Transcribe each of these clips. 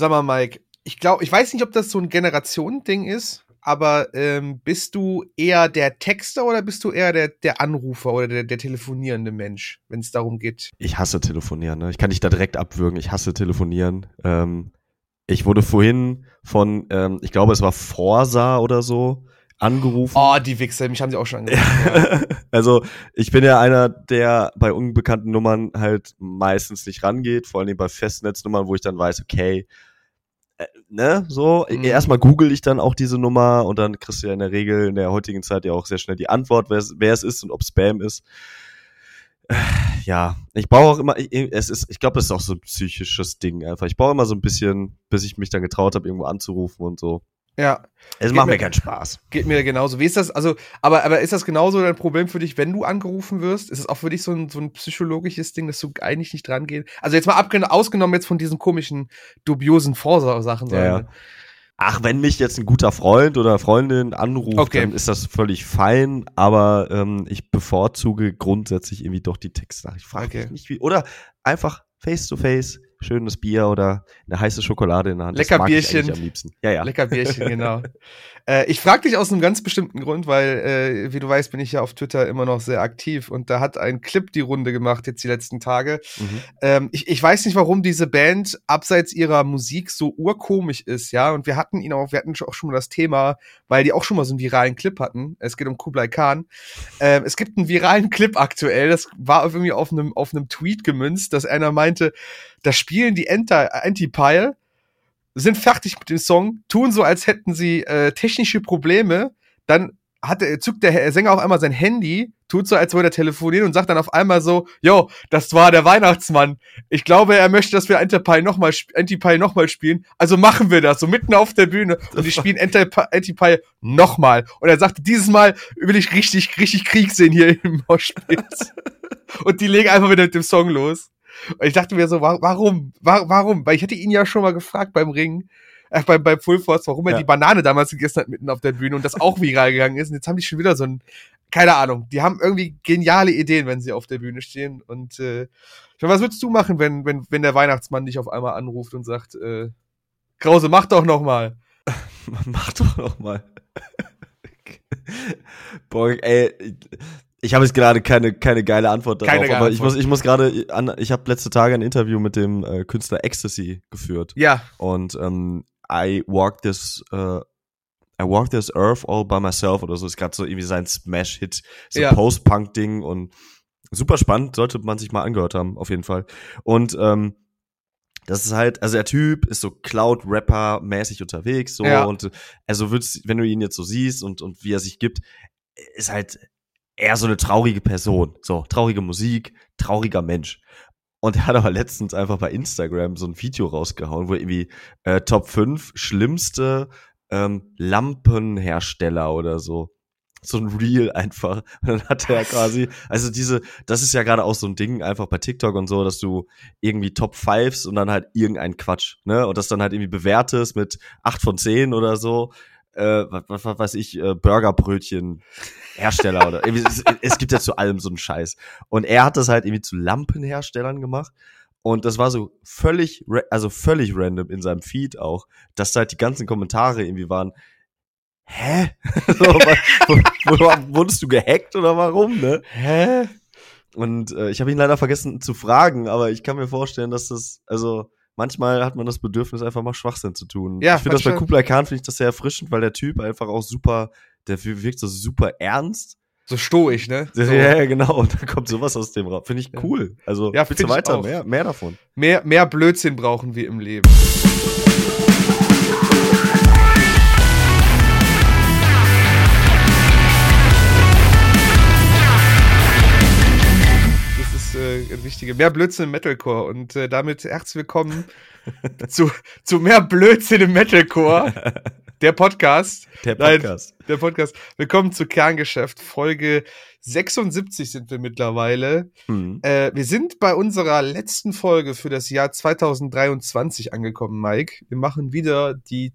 Sag mal, Mike, ich glaube, ich weiß nicht, ob das so ein Generationending ist, aber ähm, bist du eher der Texter oder bist du eher der, der Anrufer oder der, der telefonierende Mensch, wenn es darum geht? Ich hasse telefonieren, ne? Ich kann dich da direkt abwürgen. Ich hasse telefonieren. Ähm, ich wurde vorhin von, ähm, ich glaube, es war Forsa oder so, angerufen. Oh, die Wichser, mich haben sie auch schon angerufen. also, ich bin ja einer, der bei unbekannten Nummern halt meistens nicht rangeht, vor allem bei Festnetznummern, wo ich dann weiß, okay, ne, so, mhm. erstmal google ich dann auch diese Nummer und dann kriegst du ja in der Regel in der heutigen Zeit ja auch sehr schnell die Antwort, wer, wer es ist und ob Spam ist. Ja, ich brauche auch immer, ich, es ist, ich glaube, es ist auch so ein psychisches Ding einfach. Ich brauche immer so ein bisschen, bis ich mich dann getraut habe, irgendwo anzurufen und so. Ja. Es macht mir, keinen Spaß. Geht mir genauso. Wie ist das, also, aber, aber ist das genauso dein Problem für dich, wenn du angerufen wirst? Ist es auch für dich so ein, so ein psychologisches Ding, dass du eigentlich nicht dran gehst? Also jetzt mal ausgenommen jetzt von diesen komischen, dubiosen Vorsachen. Ja, ja. Ach, wenn mich jetzt ein guter Freund oder Freundin anruft, okay. dann ist das völlig fein, aber ähm, ich bevorzuge grundsätzlich irgendwie doch die Texte. Ich frage okay. mich nicht wie. Oder einfach face to face schönes Bier oder eine heiße Schokolade in der Hand. Lecker Bierchen. am liebsten. Ja, ja. Lecker Bierchen, genau. äh, ich frage dich aus einem ganz bestimmten Grund, weil, äh, wie du weißt, bin ich ja auf Twitter immer noch sehr aktiv und da hat ein Clip die Runde gemacht jetzt die letzten Tage. Mhm. Ähm, ich, ich weiß nicht, warum diese Band abseits ihrer Musik so urkomisch ist, ja. Und wir hatten ihn auch, wir hatten auch schon mal das Thema, weil die auch schon mal so einen viralen Clip hatten. Es geht um Kublai Khan. Ähm, es gibt einen viralen Clip aktuell, das war irgendwie auf einem auf einem Tweet gemünzt, dass einer meinte, da spielen die Anti-Pile, sind fertig mit dem Song, tun so, als hätten sie äh, technische Probleme, dann hat, zückt der Sänger auf einmal sein Handy, tut so, als würde er telefonieren und sagt dann auf einmal so, yo, das war der Weihnachtsmann. Ich glaube, er möchte, dass wir Antipie nochmal Antipie noch mal spielen. Also machen wir das, so mitten auf der Bühne. Und die spielen Antipie nochmal. Und er sagte, dieses Mal will ich richtig, richtig Krieg sehen hier im Moshpit. und die legen einfach wieder mit dem Song los. Und ich dachte mir so, warum? Warum? Weil ich hatte ihn ja schon mal gefragt beim Ring, äh, beim, beim Full Force, warum er ja. die Banane damals gegessen hat mitten auf der Bühne und das auch viral gegangen ist. Und jetzt haben die schon wieder so ein, keine Ahnung, die haben irgendwie geniale Ideen, wenn sie auf der Bühne stehen. Und äh, was würdest du machen, wenn, wenn, wenn der Weihnachtsmann dich auf einmal anruft und sagt, äh, Krause, mach doch noch mal. mach doch noch mal. Boah, ey, ich habe jetzt gerade keine, keine geile Antwort darauf, keine aber Antwort. ich muss, ich muss gerade an, ich habe letzte Tage ein Interview mit dem äh, Künstler Ecstasy geführt. Ja. Und ähm, I walk this, uh, I walk this earth all by myself oder so ist gerade so irgendwie sein Smash-Hit, so ja. Post-Punk-Ding und super spannend, sollte man sich mal angehört haben, auf jeden Fall. Und ähm, das ist halt, also der Typ ist so Cloud-Rapper-mäßig unterwegs, so ja. und also würdest, wenn du ihn jetzt so siehst und und wie er sich gibt, ist halt eher so eine traurige Person. So, traurige Musik, trauriger Mensch. Und er hat aber letztens einfach bei Instagram so ein Video rausgehauen, wo irgendwie äh, Top 5 schlimmste ähm, Lampenhersteller oder so. So ein Reel einfach. Und dann hat er quasi, also diese, das ist ja gerade auch so ein Ding einfach bei TikTok und so, dass du irgendwie Top 5s und dann halt irgendein Quatsch, ne? Und das dann halt irgendwie bewertest mit 8 von 10 oder so äh, was, was, was weiß ich, äh, Burgerbrötchen Hersteller oder irgendwie, es, es gibt ja zu allem so einen Scheiß. Und er hat das halt irgendwie zu Lampenherstellern gemacht. Und das war so völlig, also völlig random in seinem Feed auch, dass da halt die ganzen Kommentare irgendwie waren, hä? so, wurdest du gehackt oder warum, ne? Hä? Und äh, ich habe ihn leider vergessen zu fragen, aber ich kann mir vorstellen, dass das, also manchmal hat man das Bedürfnis, einfach mal Schwachsinn zu tun. Ja, ich finde das bei Kublai Khan, finde ich das sehr erfrischend, weil der Typ einfach auch super, der wirkt so super ernst. So stoisch, ne? So. Ja, genau. Und dann kommt sowas aus dem Raum. Finde ich cool. Also, ja, bitte weiter, mehr, mehr davon. Mehr, mehr Blödsinn brauchen wir im Leben. äh, wichtige. Mehr Blödsinn im Metalcore. Und äh, damit herzlich willkommen zu, zu mehr Blödsinn im Metalcore. Der Podcast. Der Podcast. Nein, der Podcast. Willkommen zu Kerngeschäft. Folge 76 sind wir mittlerweile. Mhm. Äh, wir sind bei unserer letzten Folge für das Jahr 2023 angekommen, Mike. Wir machen wieder die.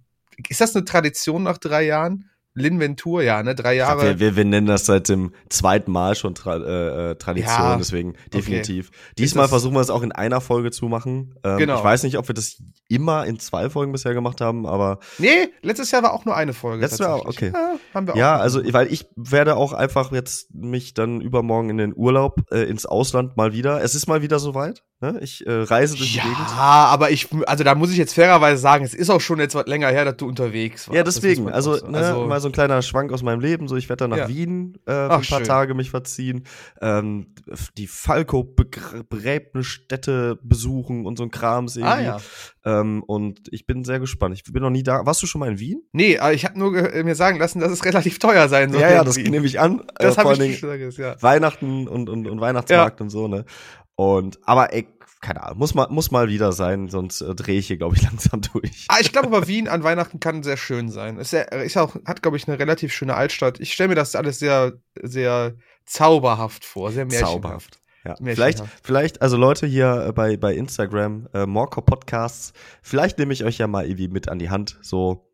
Ist das eine Tradition nach drei Jahren? Linventur, ja, ne, drei Jahre. Glaub, wir, wir, wir, nennen das seit dem zweiten Mal schon Tra äh, äh Tradition, ja, deswegen definitiv. Okay. Diesmal versuchen wir es auch in einer Folge zu machen. Ähm, genau. Ich weiß nicht, ob wir das immer in zwei Folgen bisher gemacht haben, aber. Nee, letztes Jahr war auch nur eine Folge. Letztes Jahr, okay. Ja, haben wir auch ja also, weil ich werde auch einfach jetzt mich dann übermorgen in den Urlaub äh, ins Ausland mal wieder. Es ist mal wieder soweit. Ne? Ich äh, reise durch ja, die Gegend. Ja, aber ich, also da muss ich jetzt fairerweise sagen, es ist auch schon etwas länger her, dass du unterwegs warst. Ja, deswegen. Also, so. ne, also, mal so ein kleiner Schwank aus meinem Leben. So, ich werde dann nach ja. Wien äh, Ach, ein paar schön. Tage mich verziehen, ähm, die Falco-Begräbnisstätte besuchen und so ein Krams irgendwie. Ah, ja. Ähm, und ich bin sehr gespannt. Ich bin noch nie da. Warst du schon mal in Wien? Nee, aber ich habe nur mir sagen lassen, dass es relativ teuer sein soll. Ja, ja, das nehme ich an. Das äh, habe ich schon gesagt, ja. Weihnachten und, und, und Weihnachtsmarkt und so, ne? Und, aber ey, keine Ahnung, muss mal, muss mal wieder sein, sonst äh, drehe ich hier, glaube ich, langsam durch. Ah, ich glaube aber Wien an Weihnachten kann sehr schön sein. Ist, ja, ist auch, hat, glaube ich, eine relativ schöne Altstadt. Ich stelle mir das alles sehr, sehr zauberhaft vor, sehr märchenhaft. Zauberhaft. Ja, vielleicht, vielleicht, also Leute hier äh, bei, bei Instagram, äh, Morco Podcasts, vielleicht nehme ich euch ja mal irgendwie mit an die Hand, so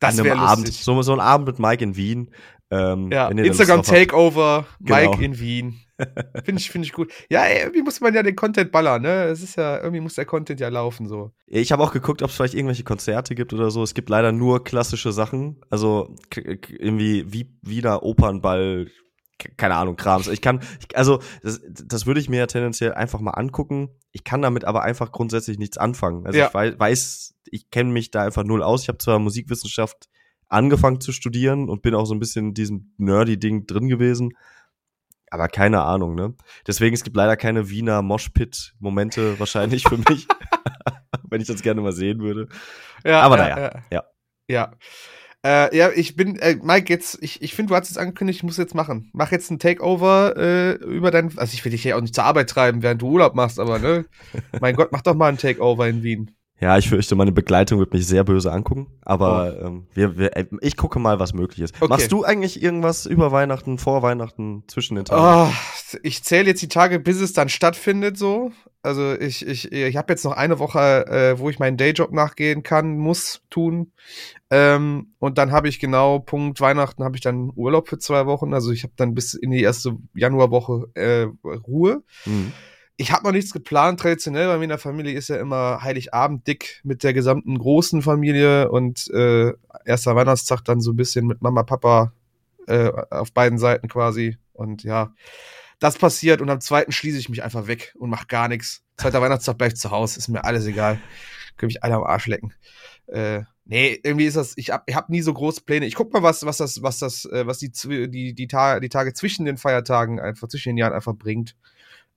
das an einem Abend, so, so ein Abend mit Mike in Wien. Ähm, ja, Instagram Takeover, Mike genau. in Wien. Finde ich, finde ich gut. Ja, ey, irgendwie muss man ja den Content ballern, ne? Es ist ja, irgendwie muss der Content ja laufen, so. Ich habe auch geguckt, ob es vielleicht irgendwelche Konzerte gibt oder so. Es gibt leider nur klassische Sachen. Also, irgendwie, wie, wieder Opernball, keine Ahnung, Krams. Ich kann, ich, also, das, das würde ich mir ja tendenziell einfach mal angucken. Ich kann damit aber einfach grundsätzlich nichts anfangen. Also, ja. ich weiß, weiß ich kenne mich da einfach null aus. Ich habe zwar Musikwissenschaft angefangen zu studieren und bin auch so ein bisschen in diesem nerdy-Ding drin gewesen aber keine Ahnung, ne? Deswegen, es gibt leider keine Wiener Moshpit-Momente wahrscheinlich für mich. Wenn ich das gerne mal sehen würde. Ja, aber ja, naja, ja. Ja. ja. Äh, ja, ich bin, äh, Mike, jetzt, ich, ich finde, du hast es angekündigt, ich muss jetzt machen. Mach jetzt ein Takeover äh, über dein, also ich will dich ja auch nicht zur Arbeit treiben, während du Urlaub machst, aber ne, mein Gott, mach doch mal ein Takeover in Wien. Ja, ich fürchte, meine Begleitung wird mich sehr böse angucken. Aber oh. ähm, wir, wir, ich gucke mal, was möglich ist. Okay. Machst du eigentlich irgendwas über Weihnachten, vor Weihnachten, zwischen den Tagen? Oh, ich zähle jetzt die Tage, bis es dann stattfindet, so. Also ich, ich, ich habe jetzt noch eine Woche, äh, wo ich meinen Dayjob nachgehen kann, muss, tun. Ähm, und dann habe ich genau Punkt Weihnachten habe ich dann Urlaub für zwei Wochen. Also ich habe dann bis in die erste Januarwoche äh, Ruhe. Mhm ich habe noch nichts geplant. Traditionell bei mir in der Familie ist ja immer Heiligabend dick mit der gesamten großen Familie und äh, erster Weihnachtstag dann so ein bisschen mit Mama, Papa äh, auf beiden Seiten quasi. Und ja, das passiert und am zweiten schließe ich mich einfach weg und mache gar nichts. Zweiter Weihnachtstag bleib ich zu Hause, ist mir alles egal. Können mich alle am Arsch lecken. Äh, nee, irgendwie ist das, ich hab, ich hab nie so große Pläne. Ich guck mal, was, was das, was das, äh, was die, die, die, die Tage zwischen den Feiertagen einfach, zwischen den Jahren einfach bringt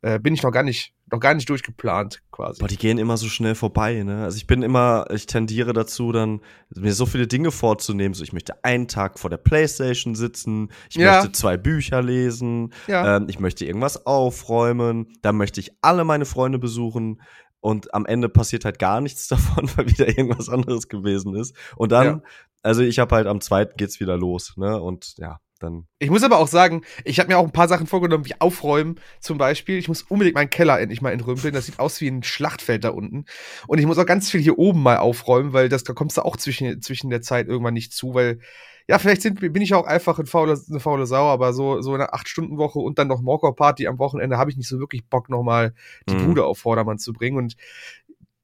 äh, bin ich noch gar nicht, noch gar nicht durchgeplant quasi. Boah, die gehen immer so schnell vorbei, ne? Also ich bin immer, ich tendiere dazu, dann mir so viele Dinge vorzunehmen. So, ich möchte einen Tag vor der Playstation sitzen, ich ja. möchte zwei Bücher lesen, ja. ähm, ich möchte irgendwas aufräumen, dann möchte ich alle meine Freunde besuchen. Und am Ende passiert halt gar nichts davon, weil wieder irgendwas anderes gewesen ist. Und dann, ja. also ich habe halt am zweiten geht's wieder los, ne? Und ja, dann. Ich muss aber auch sagen, ich habe mir auch ein paar Sachen vorgenommen, wie aufräumen zum Beispiel. Ich muss unbedingt meinen Keller endlich mal entrümpeln. Das sieht aus wie ein Schlachtfeld da unten. Und ich muss auch ganz viel hier oben mal aufräumen, weil das da kommst du auch zwischen, zwischen der Zeit irgendwann nicht zu, weil ja, vielleicht sind, bin ich auch einfach ein faule, eine faule Sau, aber so, so eine 8-Stunden-Woche und dann noch Morkor-Party am Wochenende habe ich nicht so wirklich Bock, nochmal die mhm. Bude auf Vordermann zu bringen. Und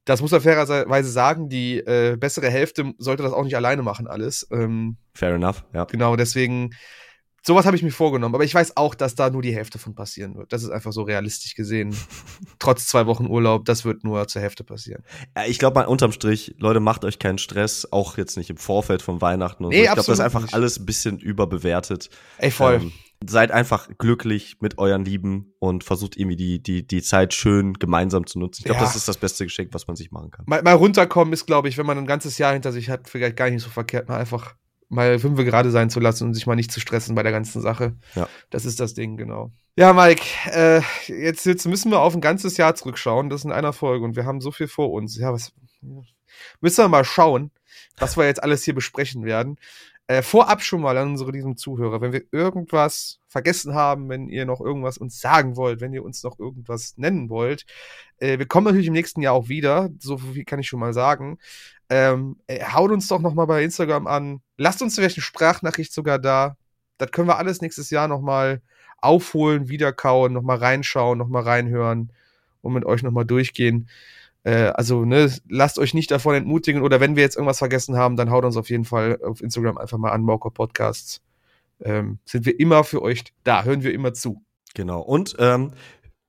das muss er fairerweise sagen, die äh, bessere Hälfte sollte das auch nicht alleine machen, alles. Ähm, Fair enough, ja. Genau, deswegen Sowas habe ich mir vorgenommen, aber ich weiß auch, dass da nur die Hälfte von passieren wird. Das ist einfach so realistisch gesehen. Trotz zwei Wochen Urlaub, das wird nur zur Hälfte passieren. Ich glaube mal unterm Strich, Leute, macht euch keinen Stress, auch jetzt nicht im Vorfeld von Weihnachten und nee, so. Ich glaube, das ist einfach nicht. alles ein bisschen überbewertet. Ey, voll. Ähm, seid einfach glücklich mit euren Lieben und versucht irgendwie die, die, die Zeit schön gemeinsam zu nutzen. Ich glaube, ja. das ist das beste Geschenk, was man sich machen kann. Mal, mal runterkommen ist, glaube ich, wenn man ein ganzes Jahr hinter sich hat, vielleicht gar nicht so verkehrt, mal einfach mal fünf gerade sein zu lassen und sich mal nicht zu stressen bei der ganzen Sache. Ja. Das ist das Ding, genau. Ja, Mike, äh, jetzt, jetzt müssen wir auf ein ganzes Jahr zurückschauen. Das ist in einer Folge und wir haben so viel vor uns. Ja, was müssen wir mal schauen, was wir jetzt alles hier besprechen werden. Äh, vorab schon mal an unsere lieben Zuhörer, wenn wir irgendwas vergessen haben, wenn ihr noch irgendwas uns sagen wollt, wenn ihr uns noch irgendwas nennen wollt. Äh, wir kommen natürlich im nächsten Jahr auch wieder, so viel kann ich schon mal sagen. Ähm, äh, haut uns doch noch mal bei Instagram an. Lasst uns vielleicht eine Sprachnachricht sogar da. Das können wir alles nächstes Jahr noch mal aufholen, wiederkauen, noch mal reinschauen, noch mal reinhören und mit euch noch mal durchgehen. Äh, also, ne, lasst euch nicht davon entmutigen oder wenn wir jetzt irgendwas vergessen haben, dann haut uns auf jeden Fall auf Instagram einfach mal an, Mauker Podcasts. Ähm, sind wir immer für euch da, hören wir immer zu. Genau. Und ähm,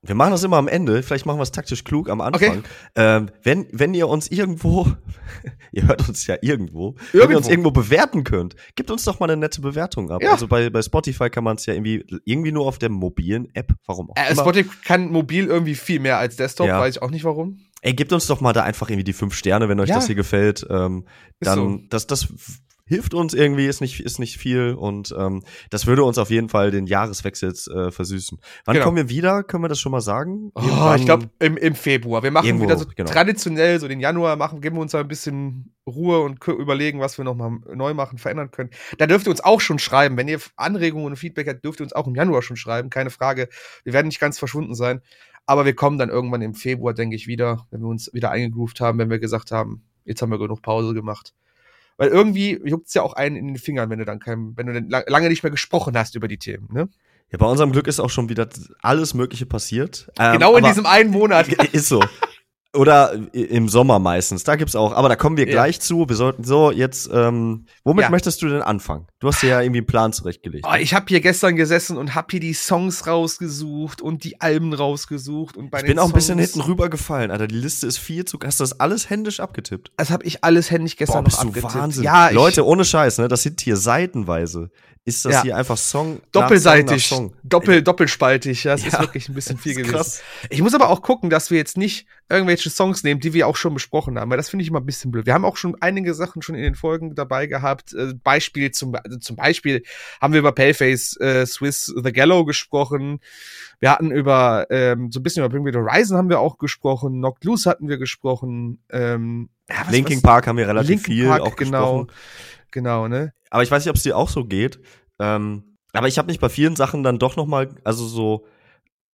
wir machen das immer am Ende, vielleicht machen wir es taktisch klug am Anfang. Okay. Ähm, wenn, wenn ihr uns irgendwo, ihr hört uns ja irgendwo, irgendwo, wenn ihr uns irgendwo bewerten könnt, gebt uns doch mal eine nette Bewertung ab. Ja. Also bei, bei Spotify kann man es ja irgendwie, irgendwie nur auf der mobilen App, warum auch äh, immer. Spotify kann mobil irgendwie viel mehr als Desktop, ja. weiß ich auch nicht warum. Ey, gebt uns doch mal da einfach irgendwie die fünf Sterne, wenn euch ja. das hier gefällt. Ähm, dann, so. das, das hilft uns irgendwie, ist nicht, ist nicht viel und ähm, das würde uns auf jeden Fall den Jahreswechsel äh, versüßen. Wann genau. kommen wir wieder? Können wir das schon mal sagen? Oh, ich glaube im, im Februar. Wir machen irgendwo, wieder so genau. traditionell so den Januar machen, geben wir uns ein bisschen Ruhe und überlegen, was wir nochmal neu machen, verändern können. Da dürft ihr uns auch schon schreiben. Wenn ihr Anregungen und Feedback habt, dürft ihr uns auch im Januar schon schreiben, keine Frage. Wir werden nicht ganz verschwunden sein. Aber wir kommen dann irgendwann im Februar, denke ich, wieder, wenn wir uns wieder eingegroovt haben, wenn wir gesagt haben, jetzt haben wir genug Pause gemacht. Weil irgendwie juckt es ja auch einen in den Fingern, wenn du dann kein, wenn du dann lange nicht mehr gesprochen hast über die Themen, ne? Ja, bei unserem Glück ist auch schon wieder alles Mögliche passiert. Ähm, genau in diesem einen Monat. Ist so. Oder im Sommer meistens. Da gibt's auch. Aber da kommen wir ja. gleich zu. Wir sollten so jetzt. Ähm, womit ja. möchtest du denn anfangen? Du hast dir ja irgendwie einen Plan zurechtgelegt. Oh, ich habe hier gestern gesessen und habe hier die Songs rausgesucht und die Alben rausgesucht und bei Ich bin auch ein bisschen hinten rübergefallen, Alter. Die Liste ist viel zu. Hast du das alles händisch abgetippt? Das habe ich alles händisch gestern Boah, noch abgetippt. Wahnsinn. Ja, Leute, ohne Scheiß, ne? Das sind hier seitenweise ist das ja. hier einfach Song doppelseitig, Song Song. Doppel, doppelspaltig. Ja, das ist wirklich ein bisschen viel gewesen. Krass. Ich muss aber auch gucken, dass wir jetzt nicht irgendwelche Songs nehmen, die wir auch schon besprochen haben, weil das finde ich immer ein bisschen blöd. Wir haben auch schon einige Sachen schon in den Folgen dabei gehabt. Äh, Beispiel zum, also zum Beispiel haben wir über Paleface äh, Swiss The Gallow gesprochen. Wir hatten über ähm, so ein bisschen über Bring Me the Horizon haben wir auch gesprochen. Knocked Loose hatten wir gesprochen. Ähm, ja, was, Linking was? Park haben wir relativ Linkin viel Park, auch genau, gesprochen. Genau, ne? Aber ich weiß nicht, ob es dir auch so geht. Ähm, aber ich habe mich bei vielen Sachen dann doch noch mal, also so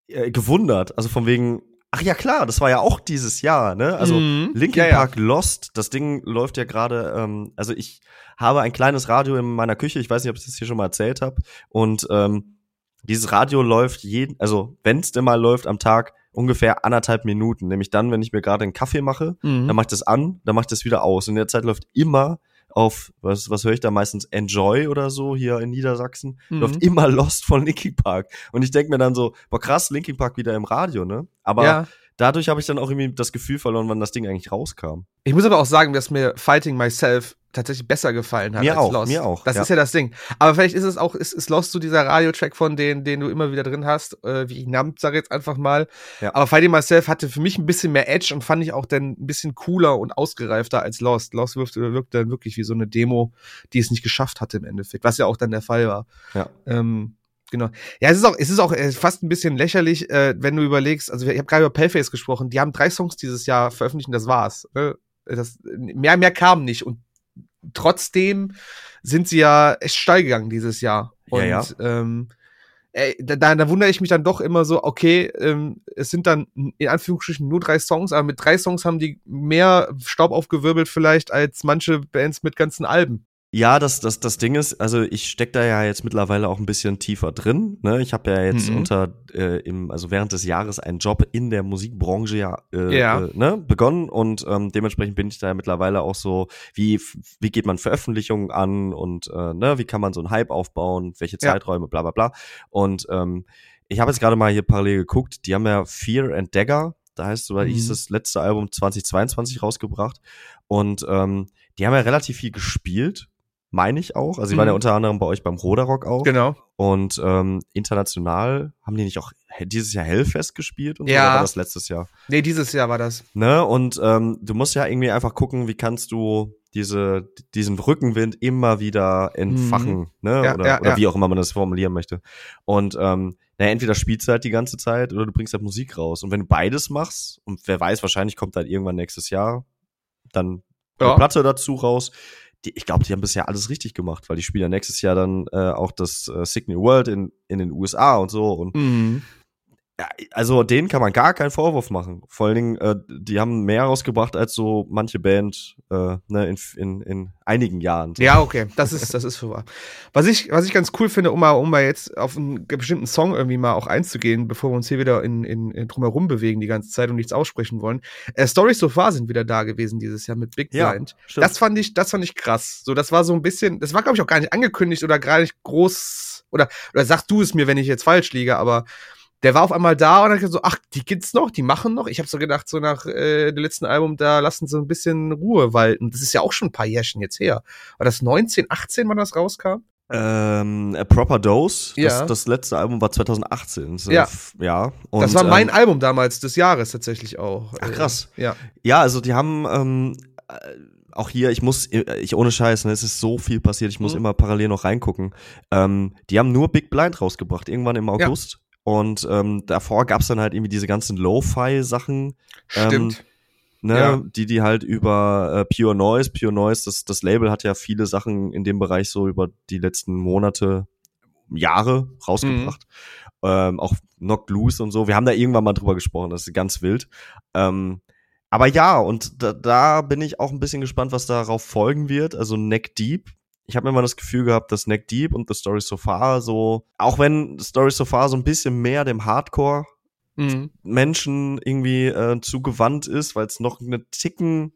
äh, gewundert. Also von wegen, ach ja klar, das war ja auch dieses Jahr, ne? Also mhm. Linkin ja, Park ja. Lost, das Ding läuft ja gerade. Ähm, also ich habe ein kleines Radio in meiner Küche. Ich weiß nicht, ob ich das hier schon mal erzählt habe. Und ähm, dieses Radio läuft jeden, also wenn es denn mal läuft am Tag ungefähr anderthalb Minuten. Nämlich dann, wenn ich mir gerade einen Kaffee mache, mhm. dann mache ich das an, dann mache ich das wieder aus. Und in der Zeit läuft immer auf, was, was höre ich da meistens, Enjoy oder so hier in Niedersachsen, mhm. läuft immer Lost von Linkin Park. Und ich denke mir dann so, boah krass, Linkin Park wieder im Radio, ne? Aber ja. dadurch habe ich dann auch irgendwie das Gefühl verloren, wann das Ding eigentlich rauskam. Ich muss aber auch sagen, dass mir Fighting Myself tatsächlich besser gefallen hat mir als auch, Lost. Mir auch. Das ja. ist ja das Ding. Aber vielleicht ist es auch, ist, ist Lost so dieser Radiotrack von denen, den du immer wieder drin hast, äh, wie ich Namt sage jetzt einfach mal. Ja. Aber Fighting Myself hatte für mich ein bisschen mehr Edge und fand ich auch dann ein bisschen cooler und ausgereifter als Lost. Lost wirkte, wirkte dann wirklich wie so eine Demo, die es nicht geschafft hatte im Endeffekt, was ja auch dann der Fall war. Ja. Ähm, Genau. Ja, es ist auch, es ist auch äh, fast ein bisschen lächerlich, äh, wenn du überlegst, also ich habe gerade über Paleface gesprochen, die haben drei Songs dieses Jahr veröffentlicht und das war's. Ne? Das, mehr, mehr kam nicht. Und trotzdem sind sie ja echt steil gegangen dieses Jahr. Und ja, ja. Ähm, ey, da, da wundere ich mich dann doch immer so, okay, ähm, es sind dann in Anführungsstrichen nur drei Songs, aber mit drei Songs haben die mehr Staub aufgewirbelt vielleicht als manche Bands mit ganzen Alben. Ja, das, das, das Ding ist, also ich steck da ja jetzt mittlerweile auch ein bisschen tiefer drin. Ne? Ich habe ja jetzt mhm. unter, äh, im, also während des Jahres einen Job in der Musikbranche ja, äh, ja. Äh, ne, begonnen und ähm, dementsprechend bin ich da ja mittlerweile auch so, wie, wie geht man Veröffentlichungen an und äh, ne, wie kann man so einen Hype aufbauen, welche Zeiträume, ja. bla bla bla. Und ähm, ich habe jetzt gerade mal hier parallel geguckt, die haben ja Fear and Dagger, da heißt, oder mhm. hieß das letzte Album 2022 rausgebracht. Und ähm, die haben ja relativ viel gespielt meine ich auch. Also, die mhm. waren ja mhm. unter anderem bei euch beim Roderock auch. Genau. Und ähm, international haben die nicht auch dieses Jahr Hellfest gespielt und ja. so, oder war das letztes Jahr? Nee, dieses Jahr war das. Ne? Und ähm, du musst ja irgendwie einfach gucken, wie kannst du diese, diesen Rückenwind immer wieder entfachen, mhm. ne? Ja, oder, ja, oder wie auch immer man das formulieren möchte. Und ähm, naja, entweder spielst du halt die ganze Zeit oder du bringst halt Musik raus. Und wenn du beides machst, und wer weiß, wahrscheinlich kommt halt irgendwann nächstes Jahr dann eine Platte dazu raus, die, ich glaube, die haben bisher alles richtig gemacht, weil die spielen ja nächstes Jahr dann äh, auch das äh, Signal World in, in den USA und so. Und mhm. Ja, also denen kann man gar keinen Vorwurf machen. Vor allen Dingen, äh, die haben mehr rausgebracht als so manche Band äh, ne, in, in, in einigen Jahren. Ja, okay, das ist das ist wahr. Was ich was ich ganz cool finde, um mal um mal jetzt auf einen bestimmten Song irgendwie mal auch einzugehen, bevor wir uns hier wieder in, in, in drumherum bewegen die ganze Zeit und nichts aussprechen wollen. Äh, Stories so far sind wieder da gewesen dieses Jahr mit Big Blind. Ja, das fand ich das fand ich krass. So, das war so ein bisschen, das war glaube ich auch gar nicht angekündigt oder gar nicht groß oder oder sagst du es mir, wenn ich jetzt falsch liege, aber der war auf einmal da und hat gesagt so, ach, die gibt's noch, die machen noch. Ich habe so gedacht, so nach äh, dem letzten Album, da lassen sie ein bisschen Ruhe walten. Das ist ja auch schon ein paar Jährchen jetzt her. War das 19, 18, wann das rauskam? Ähm, A Proper Dose, ja. das, das letzte Album war 2018. So, ja. ja. Und, das war mein ähm, Album damals des Jahres tatsächlich auch. Ach krass. Äh, ja. Ja, also die haben ähm, äh, auch hier, ich muss, ich ohne Scheiß, ne, es ist so viel passiert, ich muss mhm. immer parallel noch reingucken. Ähm, die haben nur Big Blind rausgebracht, irgendwann im August. Ja. Und ähm, davor gab's dann halt irgendwie diese ganzen Lo-Fi-Sachen. Ähm, Stimmt. Ne, ja. die die halt über äh, Pure Noise, Pure Noise, das, das Label hat ja viele Sachen in dem Bereich so über die letzten Monate, Jahre rausgebracht. Mhm. Ähm, auch Knocked Loose und so. Wir haben da irgendwann mal drüber gesprochen, das ist ganz wild. Ähm, aber ja, und da, da bin ich auch ein bisschen gespannt, was darauf folgen wird. Also Neck Deep ich habe immer das Gefühl gehabt, dass Neck Deep und The Story So Far so, auch wenn The Story So Far so ein bisschen mehr dem Hardcore mhm. Menschen irgendwie äh, zugewandt ist, weil es noch eine Ticken,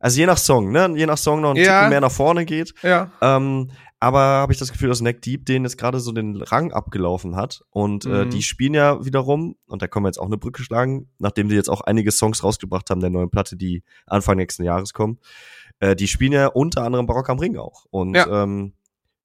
also je nach Song, ne, je nach Song noch ein ja. Ticken mehr nach vorne geht. Ja. Ähm, aber habe ich das Gefühl, dass Neck Deep den jetzt gerade so den Rang abgelaufen hat. Und äh, mhm. die spielen ja wiederum, und da können wir jetzt auch eine Brücke schlagen, nachdem die jetzt auch einige Songs rausgebracht haben der neuen Platte, die Anfang nächsten Jahres kommen äh, die spielen ja unter anderem Barock am Ring auch. Und ja. ähm,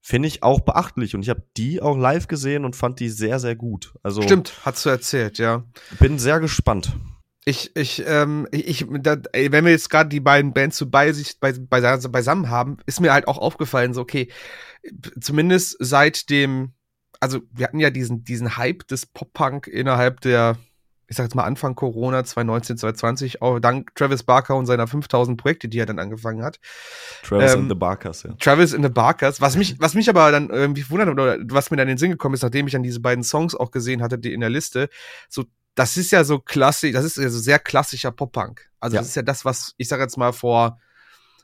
finde ich auch beachtlich. Und ich habe die auch live gesehen und fand die sehr, sehr gut. Also Stimmt, hast du erzählt, ja. Bin sehr gespannt. Ich, ich, ähm, ich, da, wenn wir jetzt gerade die beiden Bands so bei sich bei, bei, beisammen haben, ist mir halt auch aufgefallen, so, okay, zumindest seit dem, also wir hatten ja diesen, diesen Hype des Pop-Punk innerhalb der ich sag jetzt mal Anfang Corona 2019, 2020, auch dank Travis Barker und seiner 5000 Projekte, die er dann angefangen hat. Travis ähm, in the Barkers, ja. Travis in the Barkers, was mich, was mich aber dann irgendwie wundert oder was mir dann in den Sinn gekommen ist, nachdem ich dann diese beiden Songs auch gesehen hatte, die in der Liste, so, das ist ja so klassisch, das ist ja so sehr klassischer Pop-Punk. Also ja. das ist ja das, was, ich sag jetzt mal vor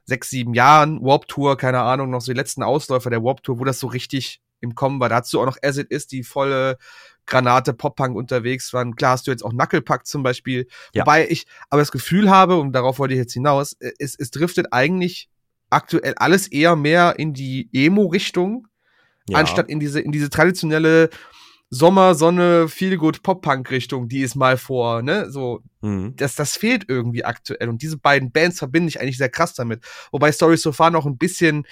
sechs, sieben Jahren, Warp Tour, keine Ahnung, noch so die letzten Ausläufer der Warp Tour, wo das so richtig im Kommen war. Da hast du auch noch As It Is, die volle Granate Pop-Punk unterwegs waren. Klar hast du jetzt auch Knucklepack zum Beispiel. Ja. Wobei ich aber das Gefühl habe, und darauf wollte ich jetzt hinaus, äh, es, es driftet eigentlich aktuell alles eher mehr in die Emo-Richtung, ja. anstatt in diese, in diese traditionelle Sommer, Sonne, Feelgood, Pop-Punk-Richtung, die ist mal vor, ne, so, mhm. das, das fehlt irgendwie aktuell. Und diese beiden Bands verbinde ich eigentlich sehr krass damit. Wobei Story So Far noch ein bisschen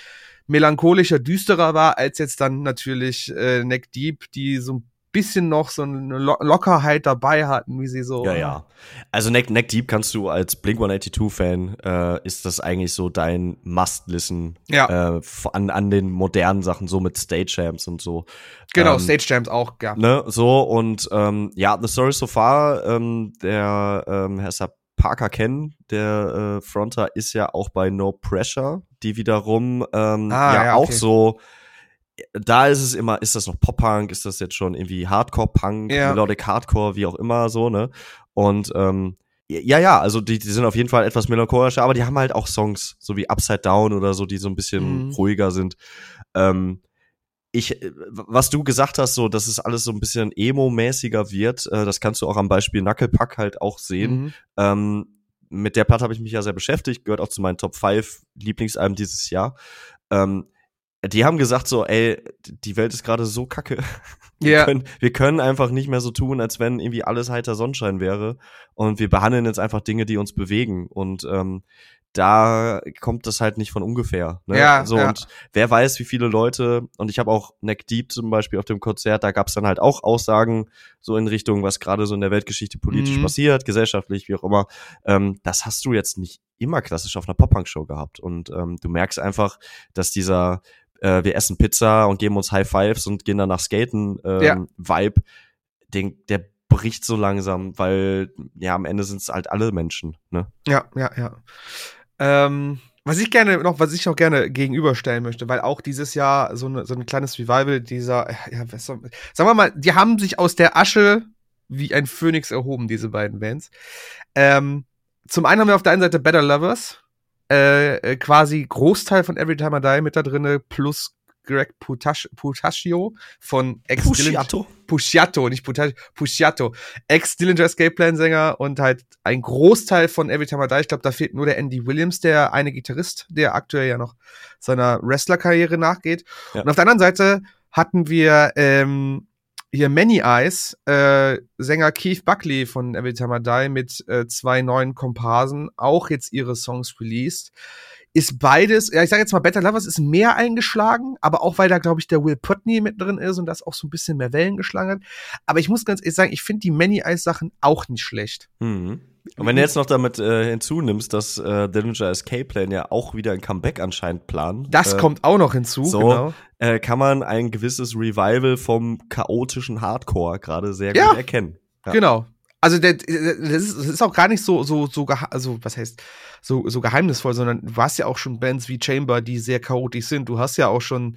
melancholischer, düsterer war, als jetzt dann natürlich äh, Neck Deep, die so ein bisschen noch so eine Lockerheit dabei hatten, wie sie so. Ja, ja. Also Neck, Neck Deep kannst du als Blink 182-Fan, äh, ist das eigentlich so dein Must-Listen ja. äh, an, an den modernen Sachen, so mit Stage Jams und so. Genau, ähm, Stage Jams auch, ja. Ne, so und ähm, ja, The Story So Far, ähm, der ähm, Herr Sap Parker kennen, der äh, Fronter ist ja auch bei No Pressure, die wiederum ähm, ah, ja, ja, auch so da ist es immer, ist das noch Pop-Punk, ist das jetzt schon irgendwie Hardcore-Punk, ja. Melodic Hardcore, wie auch immer so, ne? Und ähm, ja, ja, also die, die sind auf jeden Fall etwas melancholischer, aber die haben halt auch Songs, so wie Upside Down oder so, die so ein bisschen mhm. ruhiger sind. Ähm, ich, äh, was du gesagt hast, so, dass es alles so ein bisschen emo-mäßiger wird, äh, das kannst du auch am Beispiel Knucklepack halt auch sehen. Mhm. Ähm, mit der Platte habe ich mich ja sehr beschäftigt, gehört auch zu meinen Top 5 Lieblingsalben dieses Jahr. Ähm, die haben gesagt so, ey, die Welt ist gerade so kacke. Wir, yeah. können, wir können einfach nicht mehr so tun, als wenn irgendwie alles heiter Sonnenschein wäre. Und wir behandeln jetzt einfach Dinge, die uns bewegen. Und ähm, da kommt das halt nicht von ungefähr. Ne? Ja, so ja. und wer weiß, wie viele Leute und ich habe auch Neck Deep zum Beispiel auf dem Konzert, da gab es dann halt auch Aussagen so in Richtung, was gerade so in der Weltgeschichte politisch mhm. passiert, gesellschaftlich, wie auch immer. Ähm, das hast du jetzt nicht immer klassisch auf einer Pop-Punk-Show gehabt und ähm, du merkst einfach, dass dieser äh, wir essen Pizza und geben uns High Fives und gehen danach skaten ähm, ja. Vibe, den, der bricht so langsam, weil ja am Ende sind es halt alle Menschen. Ne? Ja, ja, ja. Ähm, was ich gerne noch, was ich auch gerne gegenüberstellen möchte, weil auch dieses Jahr so, eine, so ein kleines Revival dieser, ja, was soll, sagen wir mal, die haben sich aus der Asche wie ein Phönix erhoben, diese beiden Bands. Ähm, zum einen haben wir auf der einen Seite Better Lovers, äh, äh quasi Großteil von Every Time I Die mit da drinne, plus Greg Putacchio von ex Pusciato. Pusciato, nicht Putacchio, Pusciato. Ex-Dillinger Escape Plan Sänger und halt ein Großteil von Every Time I Die. Ich glaube, da fehlt nur der Andy Williams, der eine Gitarrist, der aktuell ja noch seiner Wrestler-Karriere nachgeht. Ja. Und auf der anderen Seite hatten wir ähm, hier Many Eyes, äh, Sänger Keith Buckley von Every Time I Die mit äh, zwei neuen Komparsen, auch jetzt ihre Songs released ist beides, ja, ich sage jetzt mal, Better Lovers ist mehr eingeschlagen, aber auch weil da, glaube ich, der Will Putney mit drin ist und das auch so ein bisschen mehr Wellen geschlagen hat. Aber ich muss ganz ehrlich sagen, ich finde die Many Eyes Sachen auch nicht schlecht. Mhm. Und wenn du jetzt noch damit äh, hinzunimmst, dass äh, Dillinger Escape Plan ja auch wieder ein Comeback anscheinend planen. Das äh, kommt auch noch hinzu, so, genau. Äh, kann man ein gewisses Revival vom chaotischen Hardcore gerade sehr ja, gut erkennen. Ja. Genau. Also der, das, ist, das ist auch gar nicht so, so, so, also was heißt, so, so geheimnisvoll, sondern du hast ja auch schon Bands wie Chamber, die sehr chaotisch sind. Du hast ja auch schon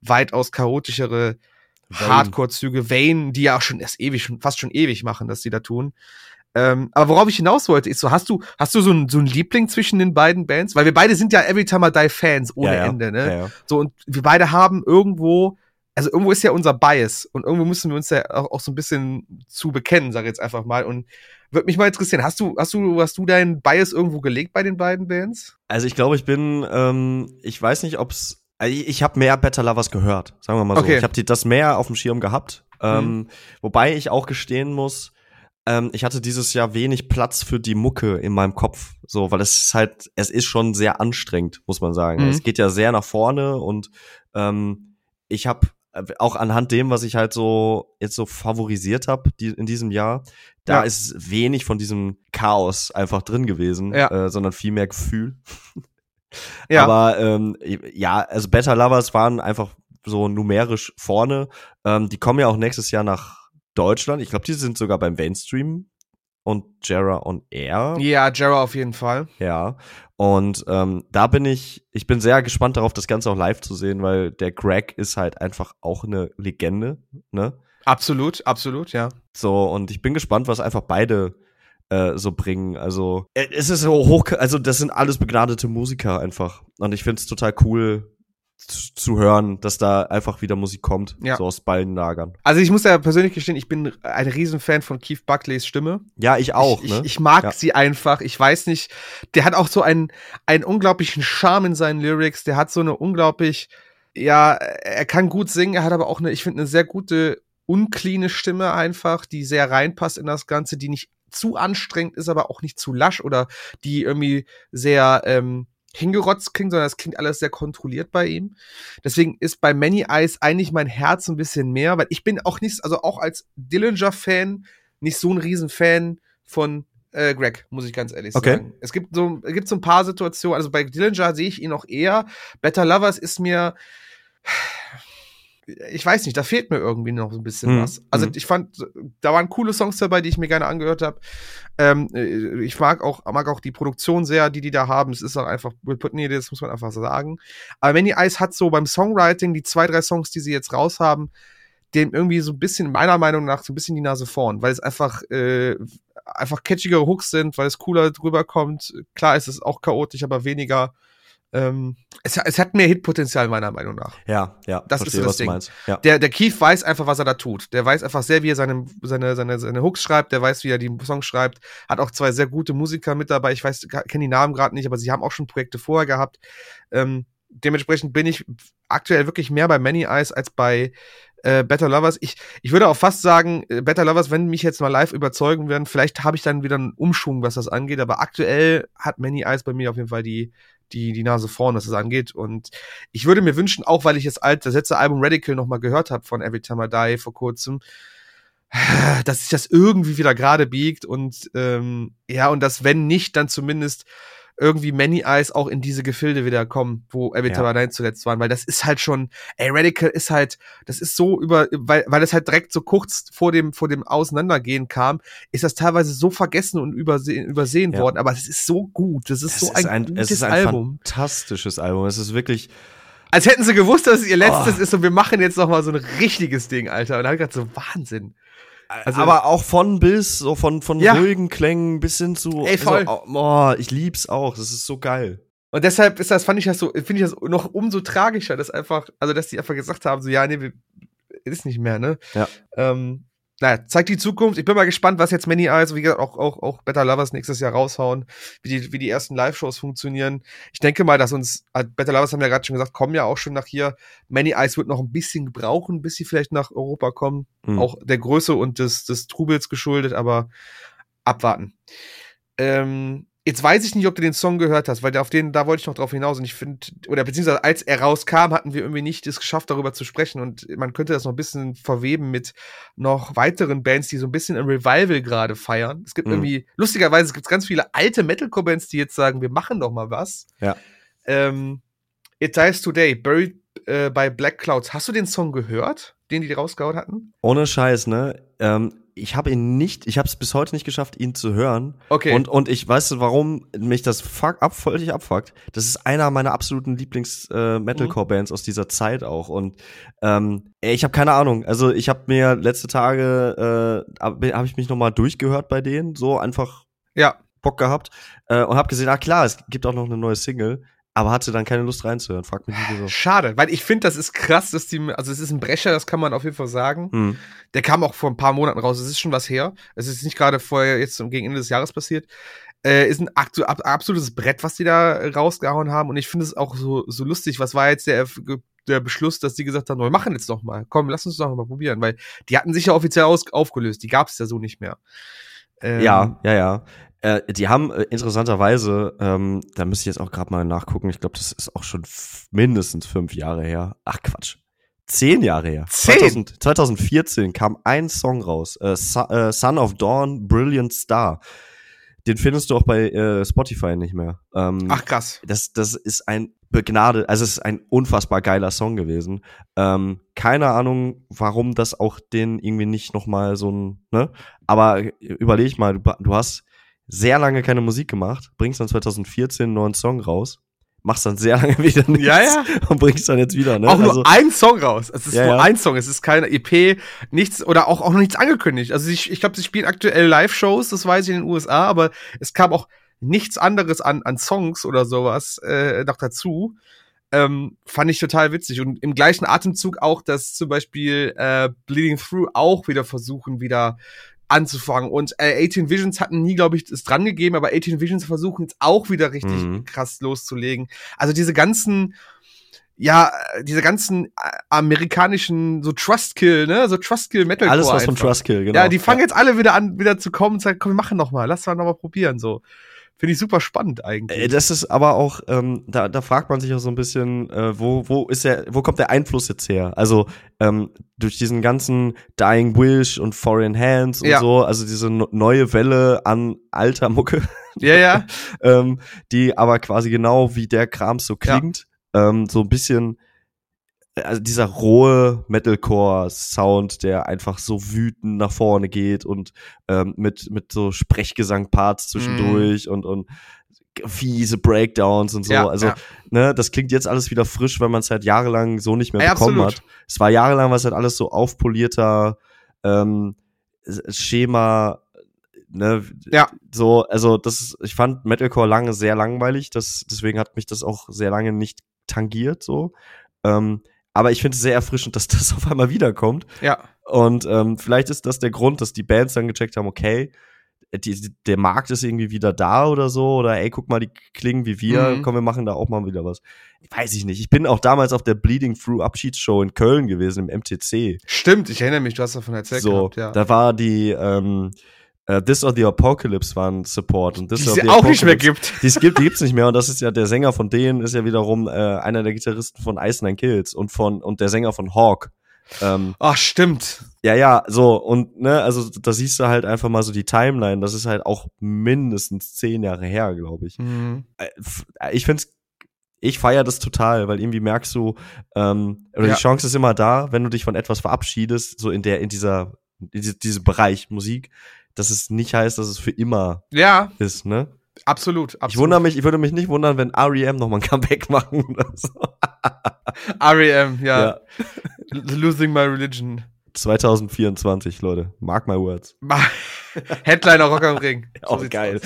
weitaus chaotischere Hardcore-Züge, Vane, die ja auch schon erst ewig, fast schon ewig machen, dass sie da tun. Ähm, aber worauf ich hinaus wollte, ist so, hast du, hast du so ein, so ein Liebling zwischen den beiden Bands? Weil wir beide sind ja Every Time I Die Fans ohne ja, ja. Ende, ne? Ja. So, und wir beide haben irgendwo, also irgendwo ist ja unser Bias und irgendwo müssen wir uns ja auch, auch so ein bisschen zu bekennen, sag ich jetzt einfach mal. Und würde mich mal interessieren, hast du, hast du, hast du deinen Bias irgendwo gelegt bei den beiden Bands? Also ich glaube, ich bin, ähm, ich weiß nicht, ob's, also ich, ich habe mehr Better Lovers gehört, sagen wir mal so. Okay. Ich habe das mehr auf dem Schirm gehabt. Ähm, Mhm. Wobei ich auch gestehen muss, ähm, ich hatte dieses Jahr wenig Platz für die Mucke in meinem Kopf, so, weil es ist halt, es ist schon sehr anstrengend, muss man sagen. Mhm. Es geht ja sehr nach vorne und ähm, ich habe auch anhand dem, was ich halt so jetzt so favorisiert habe die, in diesem Jahr, da Ja. ist wenig von diesem Chaos einfach drin gewesen, Ja. äh, sondern viel mehr Gefühl. Ja. Aber ähm, ja, also Better Lovers waren einfach so numerisch vorne. Ähm, die kommen ja auch nächstes Jahr nach Deutschland. Ich glaube, die sind sogar beim Mainstream und Jera on Air. ja, Jera auf jeden Fall. Ja. Und ähm, da bin ich, ich bin sehr gespannt darauf, das Ganze auch live zu sehen, weil der Greg ist halt einfach auch eine Legende, ne? Absolut, absolut, ja. So, und ich bin gespannt, was einfach beide äh, so bringen. Also, es ist so hoch, also das sind alles begnadete Musiker einfach. Und ich find's total cool zu, hören, dass da einfach wieder Musik kommt, Ja. so aus beiden Lagern. Also ich muss ja persönlich gestehen, ich bin ein Riesenfan von Keith Buckleys Stimme. Ja, ich auch, ich, ne? ich, ich mag Ja. sie einfach. Ich weiß nicht, der hat auch so einen, einen unglaublichen Charme in seinen Lyrics. Der hat so eine unglaublich, ja, er kann gut singen, er hat aber auch eine, ich finde, eine sehr gute, uncleane Stimme einfach, die sehr reinpasst in das Ganze, die nicht zu anstrengend ist, aber auch nicht zu lasch oder die irgendwie sehr ähm, hingerotzt klingt, sondern das klingt alles sehr kontrolliert bei ihm. Deswegen ist bei Many Eyes eigentlich mein Herz ein bisschen mehr, weil ich bin auch nicht, also auch als Dillinger-Fan nicht so ein Riesenfan von äh, Greg, muss ich ganz ehrlich Okay. sagen. Es gibt so, es gibt so ein paar Situationen, also bei Dillinger sehe ich ihn auch eher. Better Lovers ist mir, ich weiß nicht, da fehlt mir irgendwie noch so ein bisschen Mhm. was. Also Mhm. ich fand, da waren coole Songs dabei, die ich mir gerne angehört habe. Ähm, äh, ich mag auch, mag auch die Produktion sehr, die die da haben. Es ist auch einfach Putney, das muss man einfach sagen. Aber Many Eyes hat so beim Songwriting die zwei, drei Songs, die sie jetzt raus haben, dem irgendwie so ein bisschen, meiner Meinung nach, so ein bisschen die Nase vorn, weil es einfach, äh, einfach catchigere Hooks sind, weil es cooler drüber kommt. Klar ist es auch chaotisch, aber weniger. Ähm, es, es hat mehr Hitpotenzial, meiner Meinung nach. ja, ja, Das ist verstehe, so das was Ding. Ja. Der, der Keith weiß einfach, was er da tut. Der weiß einfach sehr, wie er seine, seine, seine, seine Hooks schreibt, der weiß, wie er die Songs schreibt, hat auch zwei sehr gute Musiker mit dabei. Ich weiß, kenne die Namen gerade nicht, aber sie haben auch schon Projekte vorher gehabt. Ähm, dementsprechend bin ich aktuell wirklich mehr bei Many Eyes als bei äh, Better Lovers. Ich, ich würde auch fast sagen, äh, Better Lovers, wenn mich jetzt mal live überzeugen werden, vielleicht habe ich dann wieder einen Umschwung, was das angeht, aber aktuell hat Many Eyes bei mir auf jeden Fall die, die, die Nase vorn, was das angeht. Und ich würde mir wünschen, auch weil ich das alte, das letzte Album Radical nochmal gehört habe von Every Time I Die vor kurzem, dass sich das irgendwie wieder gerade biegt und ähm, ja, und dass, wenn nicht, dann zumindest irgendwie Many Eyes auch in diese Gefilde wieder kommen, wo Every Ja. Die zuletzt waren, weil das ist halt schon, ey, Radical ist halt, das ist so über, weil, weil das halt direkt so kurz vor dem, vor dem Auseinandergehen kam, ist das teilweise so vergessen und übersehen, übersehen Ja. worden, aber es ist so gut, das ist Es so ist ein, es gutes ist ein Album. fantastisches Album. Es ist wirklich, Als hätten sie gewusst, dass es ihr letztes Oh. ist und wir machen jetzt noch mal so ein richtiges Ding, Alter. Und dann hab ich gedacht, so Wahnsinn. Also, aber auch von bis, so von, von ja. ruhigen Klängen bis hin zu. Ey, voll. Also, oh, ich lieb's auch. Das ist so geil. Und deshalb ist das, fand ich das so, finde ich das noch umso tragischer, dass einfach, also dass die einfach gesagt haben, so, ja, nee, ist nicht mehr, ne? Ja. Ähm, naja, zeigt die Zukunft. Ich bin mal gespannt, was jetzt Many Eyes, wie gesagt, auch, auch, auch Better Lovers nächstes Jahr raushauen, wie die, wie die ersten Live-Shows funktionieren. Ich denke mal, dass uns, äh, Better Lovers haben ja gerade schon gesagt, kommen ja auch schon nach hier. Many Eyes wird noch ein bisschen brauchen, bis sie vielleicht nach Europa kommen. Mhm. Auch der Größe und des, des Trubels geschuldet, aber abwarten. Ähm, Jetzt weiß ich nicht, ob du den Song gehört hast, weil auf den, da wollte ich noch drauf hinaus und ich finde, oder beziehungsweise als er rauskam, hatten wir irgendwie nicht es geschafft, darüber zu sprechen und man könnte das noch ein bisschen verweben mit noch weiteren Bands, die so ein bisschen ein Revival gerade feiern. Es gibt mhm. irgendwie, lustigerweise, es gibt ganz viele alte Metalcore-Bands, die jetzt sagen, wir machen doch mal was. Ja. Ähm, It Dies Today, Buried äh, by Black Clouds. Hast du den Song gehört, den die rausgehauen hatten? Ohne Scheiß, ne? Ähm, ich habe ihn nicht, ich habe es bis heute nicht geschafft, ihn zu hören. Okay. Und, und ich weiß, warum mich das fuck ab, völlig abfuckt. Das ist einer meiner absoluten Lieblings-Metalcore-Bands äh, aus dieser Zeit auch. Und ähm, ich habe keine Ahnung. Also ich habe mir letzte Tage, äh, habe hab ich mich nochmal durchgehört bei denen, so einfach ja. Bock gehabt äh, und habe gesehen, ah klar, es gibt auch noch eine neue Single aber hatte dann keine Lust reinzuhören. Frag mich nicht wieso. Schade, weil ich finde, das ist krass, dass die, also es ist ein Brecher, das kann man auf jeden Fall sagen. Hm. Der kam auch vor ein paar Monaten raus, es ist schon was her. Es ist nicht gerade vorher jetzt gegen Ende des Jahres passiert. Äh, ist ein absolutes Brett, was die da rausgehauen haben und ich finde es auch so, so lustig. Was war jetzt der, der Beschluss, dass die gesagt haben, wir machen jetzt noch mal. Komm, lass uns doch mal probieren, weil die hatten sich ja offiziell aus, aufgelöst. Die gab es ja so nicht mehr. Ähm, ja, ja, ja. Äh, die haben äh, interessanterweise, ähm, da müsste ich jetzt auch gerade mal nachgucken, ich glaube, das ist auch schon mindestens fünf Jahre her. Ach Quatsch. Zehn Jahre her. Zehn? 2000, 2014 kam ein Song raus. Äh, äh, Son of Dawn, Brilliant Star. Den findest du auch bei äh, Spotify nicht mehr. Ähm, Ach krass. Das, das ist ein begnade, also es ist ein unfassbar geiler Song gewesen. Ähm, keine Ahnung, warum das auch den irgendwie nicht noch mal so ein, ne? Aber überleg mal, du, du hast sehr lange keine Musik gemacht, bringst dann 2014 einen neuen Song raus, machst dann sehr lange wieder nichts ja, ja. und bringst dann jetzt wieder, ne? Auch also, nur ein Song raus. Es ist ja, nur ein Song, es ist keine EP, nichts oder auch, auch noch nichts angekündigt. Also ich, ich glaube, sie spielen aktuell Live-Shows, das weiß ich in den USA, aber es kam auch nichts anderes an, an Songs oder sowas äh, noch dazu. Ähm, fand ich total witzig. Und im gleichen Atemzug auch, dass zum Beispiel äh, Bleeding Through auch wieder versuchen, wieder anzufangen. Und äh, 18 Visions hatten nie, glaube ich, es dran gegeben, aber 18 Visions versuchen jetzt auch wieder richtig mhm. krass loszulegen. Also diese ganzen, ja, diese ganzen äh, amerikanischen so Trustkill, ne, so Trustkill Metal. Alles was von Trustkill, genau. Ja, die fangen ja. jetzt alle wieder an, wieder zu kommen und sagen, komm, wir machen noch mal, lass mal noch mal probieren, so. Finde ich super spannend eigentlich. Äh, das ist aber auch, ähm, da, da fragt man sich auch so ein bisschen, äh, wo, wo ist der, wo kommt der Einfluss jetzt her? Also ähm, durch diesen ganzen Dying Wish und Foreign Hands und ja. so, also diese neue Welle an alter Mucke. Ja, ja. ähm, die aber quasi genau wie der Kram so klingt. Ja. Ähm, so ein bisschen also dieser rohe Metalcore-Sound, der einfach so wütend nach vorne geht und ähm, mit, mit so Sprechgesang-Parts zwischendurch mm. und, und fiese Breakdowns und so. Ja, also, ja. ne, das klingt jetzt alles wieder frisch, weil man es halt jahrelang so nicht mehr ja, bekommen absolut. hat. Es war jahrelang, was halt alles so aufpolierter ähm, Schema, ne, ja. so, also das ist, ich fand Metalcore lange sehr langweilig, das, deswegen hat mich das auch sehr lange nicht tangiert, so. Ähm, aber ich finde es sehr erfrischend, dass das auf einmal wiederkommt. Ja. Und ähm, vielleicht ist das der Grund, dass die Bands dann gecheckt haben, okay, die, der Markt ist irgendwie wieder da oder so. Oder ey, guck mal, die klingen wie wir. Mhm. Komm, wir machen da auch mal wieder was. Weiß ich nicht. Ich bin auch damals auf der Bleeding Through Abschiedsshow in Köln gewesen, im MTC. Stimmt, ich erinnere mich, du hast davon erzählt so, gehabt, ja. Da war die, ähm, Uh, This or the Apocalypse waren Support und This die or the auch Apocalypse, nicht mehr gibt. Die es gibt, die gibt's nicht mehr und das ist ja der Sänger von denen ist ja wiederum äh, einer der Gitarristen von Ice Nine Kills und von und der Sänger von Hawk. Ähm, Ach, stimich. Ja, ja, so und ne, also da siehst du halt einfach mal so die Timeline. Das ist halt auch mindestens zehn Jahre her, glaube ich. Mhm. Äh, ich find's ich feiere das total, weil irgendwie merkst du, ähm, oder ja. die Chance ist immer da, wenn du dich von etwas verabschiedest, so in der, in dieser, in diesem Bereich Musik, dass es nicht heißt, dass es für immer ja. ist, ne? Absolut, absolut. Ich wundere mich, ich würde mich nicht wundern, wenn REM nochmal ein Comeback machen oder so. REM, ja. ja. Losing My Religion. 2024, Leute. Mark my words. Headliner Rock am Ring. So oh, geil.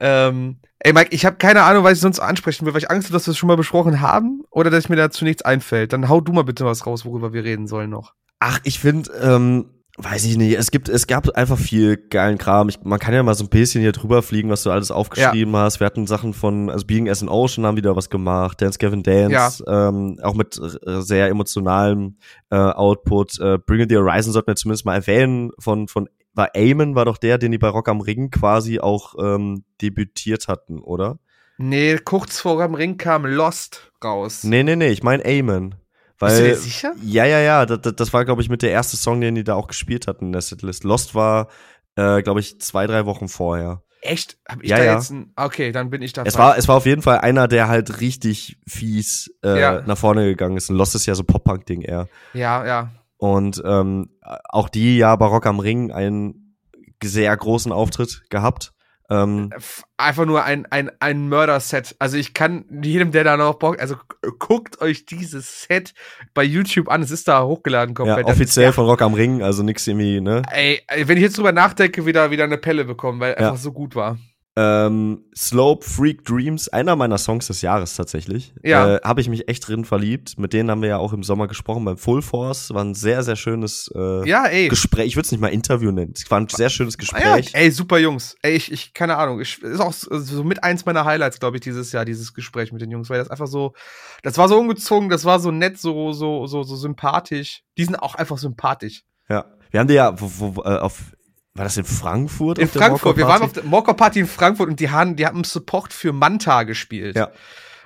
ähm, ey, Mike, ich habe keine Ahnung, was ich sonst ansprechen will, weil ich Angst habe, dass wir es schon mal besprochen haben oder dass mir dazu nichts einfällt. Dann hau du mal bitte was raus, worüber wir reden sollen noch. Ach, ich finde, ähm, weiß ich nicht, es gibt, es gab einfach viel geilen Kram. Ich, man kann ja mal so ein bisschen hier drüber fliegen, was du alles aufgeschrieben ja. hast. Wir hatten Sachen von, also Being as an Ocean haben wieder was gemacht, Dance Gavin Dance, ja. ähm, auch mit äh, sehr emotionalem äh, Output. Äh, Bring the Horizon sollten wir zumindest mal erwähnen. Von, von, war Eamon war doch der, den die bei Rock am Ring quasi auch ähm, debütiert hatten, oder? Nee, kurz vor am Ring kam Lost raus. Nee, nee, nee, ich meine Eamon. Weil, Bist du dir sicher? Ja, ja, ja. Das, das war, glaube ich, mit der erste Song, den die da auch gespielt hatten in der Setlist. Lost war, äh, glaube ich, zwei, drei Wochen vorher. Echt? Hab ich ja, da ja. jetzt ein, Okay, dann bin ich da. Es war, es war auf jeden Fall einer, der halt richtig fies äh, ja. nach vorne gegangen ist. Und Lost ist ja so Pop-Punk-Ding eher. Ja, ja. Und ähm, auch die ja Barock am Ring einen sehr großen Auftritt gehabt. Ähm, Einfach nur ein, ein, ein Mörder-Set. Also ich kann jedem, der da noch Bock, also guckt euch dieses Set bei YouTube an. Es ist da hochgeladen komplett. Ja, offiziell von Rock am Ring, also nix irgendwie, ne? Ey, wenn ich jetzt drüber nachdenke, wieder, wieder eine Pelle bekommen, weil ja. einfach so gut war. Ähm, Slope Freak Dreams, einer meiner Songs des Jahres tatsächlich. Ja. Äh, Habe ich mich echt drin verliebt. Mit denen haben wir ja auch im Sommer gesprochen beim Full Force. War ein sehr, sehr schönes äh, ja, ey. Gespräch. Ich würde es nicht mal Interview nennen. Es war ein sehr schönes Gespräch. Ah, ja, ey, super Jungs. Ey, ich, ich keine Ahnung. Ich, ist auch so mit eins meiner Highlights, glaube ich, dieses Jahr, dieses Gespräch mit den Jungs, weil das einfach so, das war so ungezogen, das war so nett, so, so, so, so sympathisch. Die sind auch einfach sympathisch. Ja. Wir haben die ja wo, wo, äh, auf war das in Frankfurt? In Frankfurt. Wir waren auf der Mokko Party in Frankfurt und die haben, die haben Support für Manta gespielt. Ja.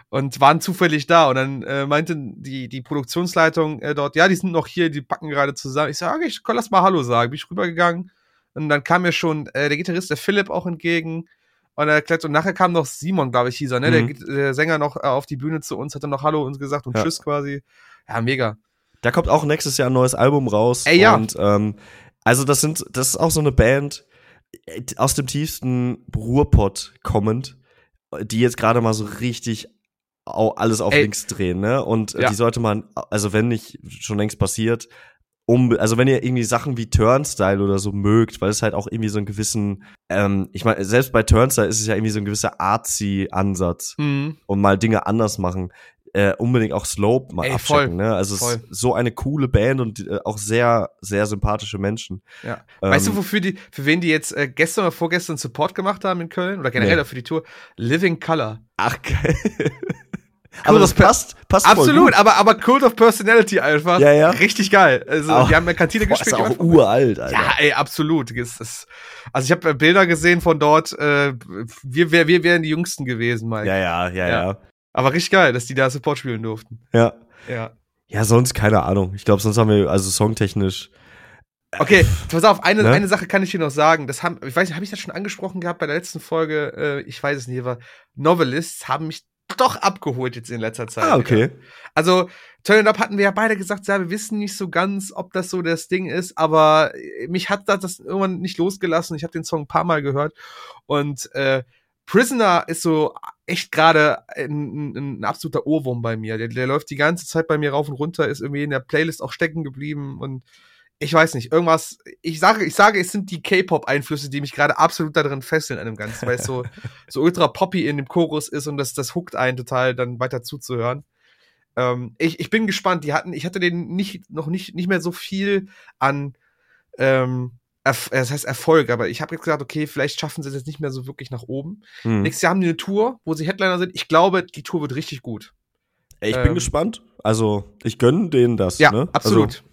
Und waren zufällig da. Und dann äh, meinte die, die Produktionsleitung äh, dort, ja, die sind noch hier, die packen gerade zusammen. Ich sage, okay, ich, komm, lass mal Hallo sagen. Bin ich rübergegangen. Und dann kam mir schon äh, der Gitarrist, der Philipp, auch entgegen. Und er erklärt, und nachher kam noch Simon, glaube ich, hieß er, ne? Mhm. Der, der, Sänger noch äh, auf die Bühne zu uns, hat dann noch Hallo uns gesagt und ja. Tschüss quasi. Ja, mega. Da kommt auch nächstes Jahr ein neues Album raus. Ey, ja. Und ähm, also das sind, das ist auch so eine Band äh, aus dem tiefsten Ruhrpott kommend, die jetzt gerade mal so richtig alles auf Ey. links drehen, ne? Und ja. die sollte man, also wenn nicht schon längst passiert, um, also wenn ihr irgendwie Sachen wie Turnstyle oder so mögt, weil es halt auch irgendwie so einen gewissen, ähm, ich meine, selbst bei Turnstyle ist es ja irgendwie so ein gewisser Artsy-Ansatz mhm. und mal Dinge anders machen äh, unbedingt auch Slope mal Ey, abchecken. Voll, ne? Also es ist so eine coole Band und äh, auch sehr, sehr sympathische Menschen. Ja. Ähm, weißt du, wofür die, für wen die jetzt äh, gestern oder vorgestern Support gemacht haben in Köln oder generell nee. für die Tour? Living Color. Ach geil. aber das passt, passt Absolut, aber, aber Cult of Personality einfach. Ja, ja. Richtig geil. Also, auch, die haben eine Kantine boah, gespielt. Ist auch uralt, Alter. Ja, ey, absolut. Ist, ist, also, ich habe äh, Bilder gesehen von dort. Äh, wir, wir, wir wären die Jüngsten gewesen, Mike. Ja, ja, ja, ja. Ja. Aber richtig geil, dass die da Support spielen durften. Ja. Ja. Ja, sonst keine Ahnung. Ich glaube, sonst haben wir, also songtechnisch. Äh, okay, pass auf, eine, ne? eine Sache kann ich dir noch sagen. Das haben, ich weiß nicht, habe ich das schon angesprochen gehabt bei der letzten Folge? Äh, ich weiß es nicht, aber Novelists haben mich doch abgeholt jetzt in letzter Zeit. Ah, okay. Wieder. Also, Turn It Up hatten wir ja beide gesagt, ja, wir wissen nicht so ganz, ob das so das Ding ist, aber mich hat das irgendwann nicht losgelassen. Ich habe den Song ein paar Mal gehört und äh, Prisoner ist so echt gerade ein, ein, absoluter Ohrwurm bei mir. Der, der läuft die ganze Zeit bei mir rauf und runter, ist irgendwie in der Playlist auch stecken geblieben und ich weiß nicht, irgendwas, ich sage, ich sage, es sind die K-Pop-Einflüsse, die mich gerade absolut darin fesseln an dem Ganzen, weil es so, so ultra poppy in dem Chorus ist und das, das huckt einen total, dann weiter zuzuhören. Ähm, ich, ich bin gespannt, die hatten, ich hatte den nicht, noch nicht, nicht mehr so viel an, ähm, Erf das heißt Erfolg, aber ich habe jetzt gesagt, okay, vielleicht schaffen sie es jetzt nicht mehr so wirklich nach oben. Hm. Nächstes Jahr haben die eine Tour, wo sie Headliner sind. Ich glaube, die Tour wird richtig gut. Ich ähm, bin gespannt. Also, ich gönne denen das. Ja, ne? absolut.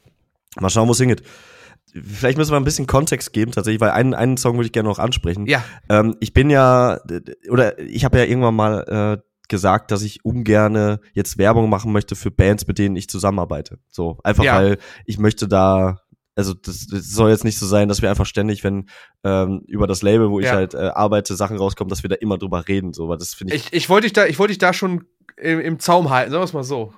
Also, mal schauen, wo es hingeht. Vielleicht müssen wir ein bisschen Kontext geben, tatsächlich, weil einen, einen Song würde ich gerne noch ansprechen. Ja. Ähm, ich bin ja, oder ich habe ja irgendwann mal äh, gesagt, dass ich ungerne jetzt Werbung machen möchte für Bands, mit denen ich zusammenarbeite. So, einfach ja. weil ich möchte da also das, das soll jetzt nicht so sein, dass wir einfach ständig, wenn ähm, über das Label, wo ich ja. halt äh, arbeite, Sachen rauskommen, dass wir da immer drüber reden. So, weil das finde ich. Ich, ich wollte dich da, ich wollte dich da schon im, im Zaum halten, sagen wir es mal so.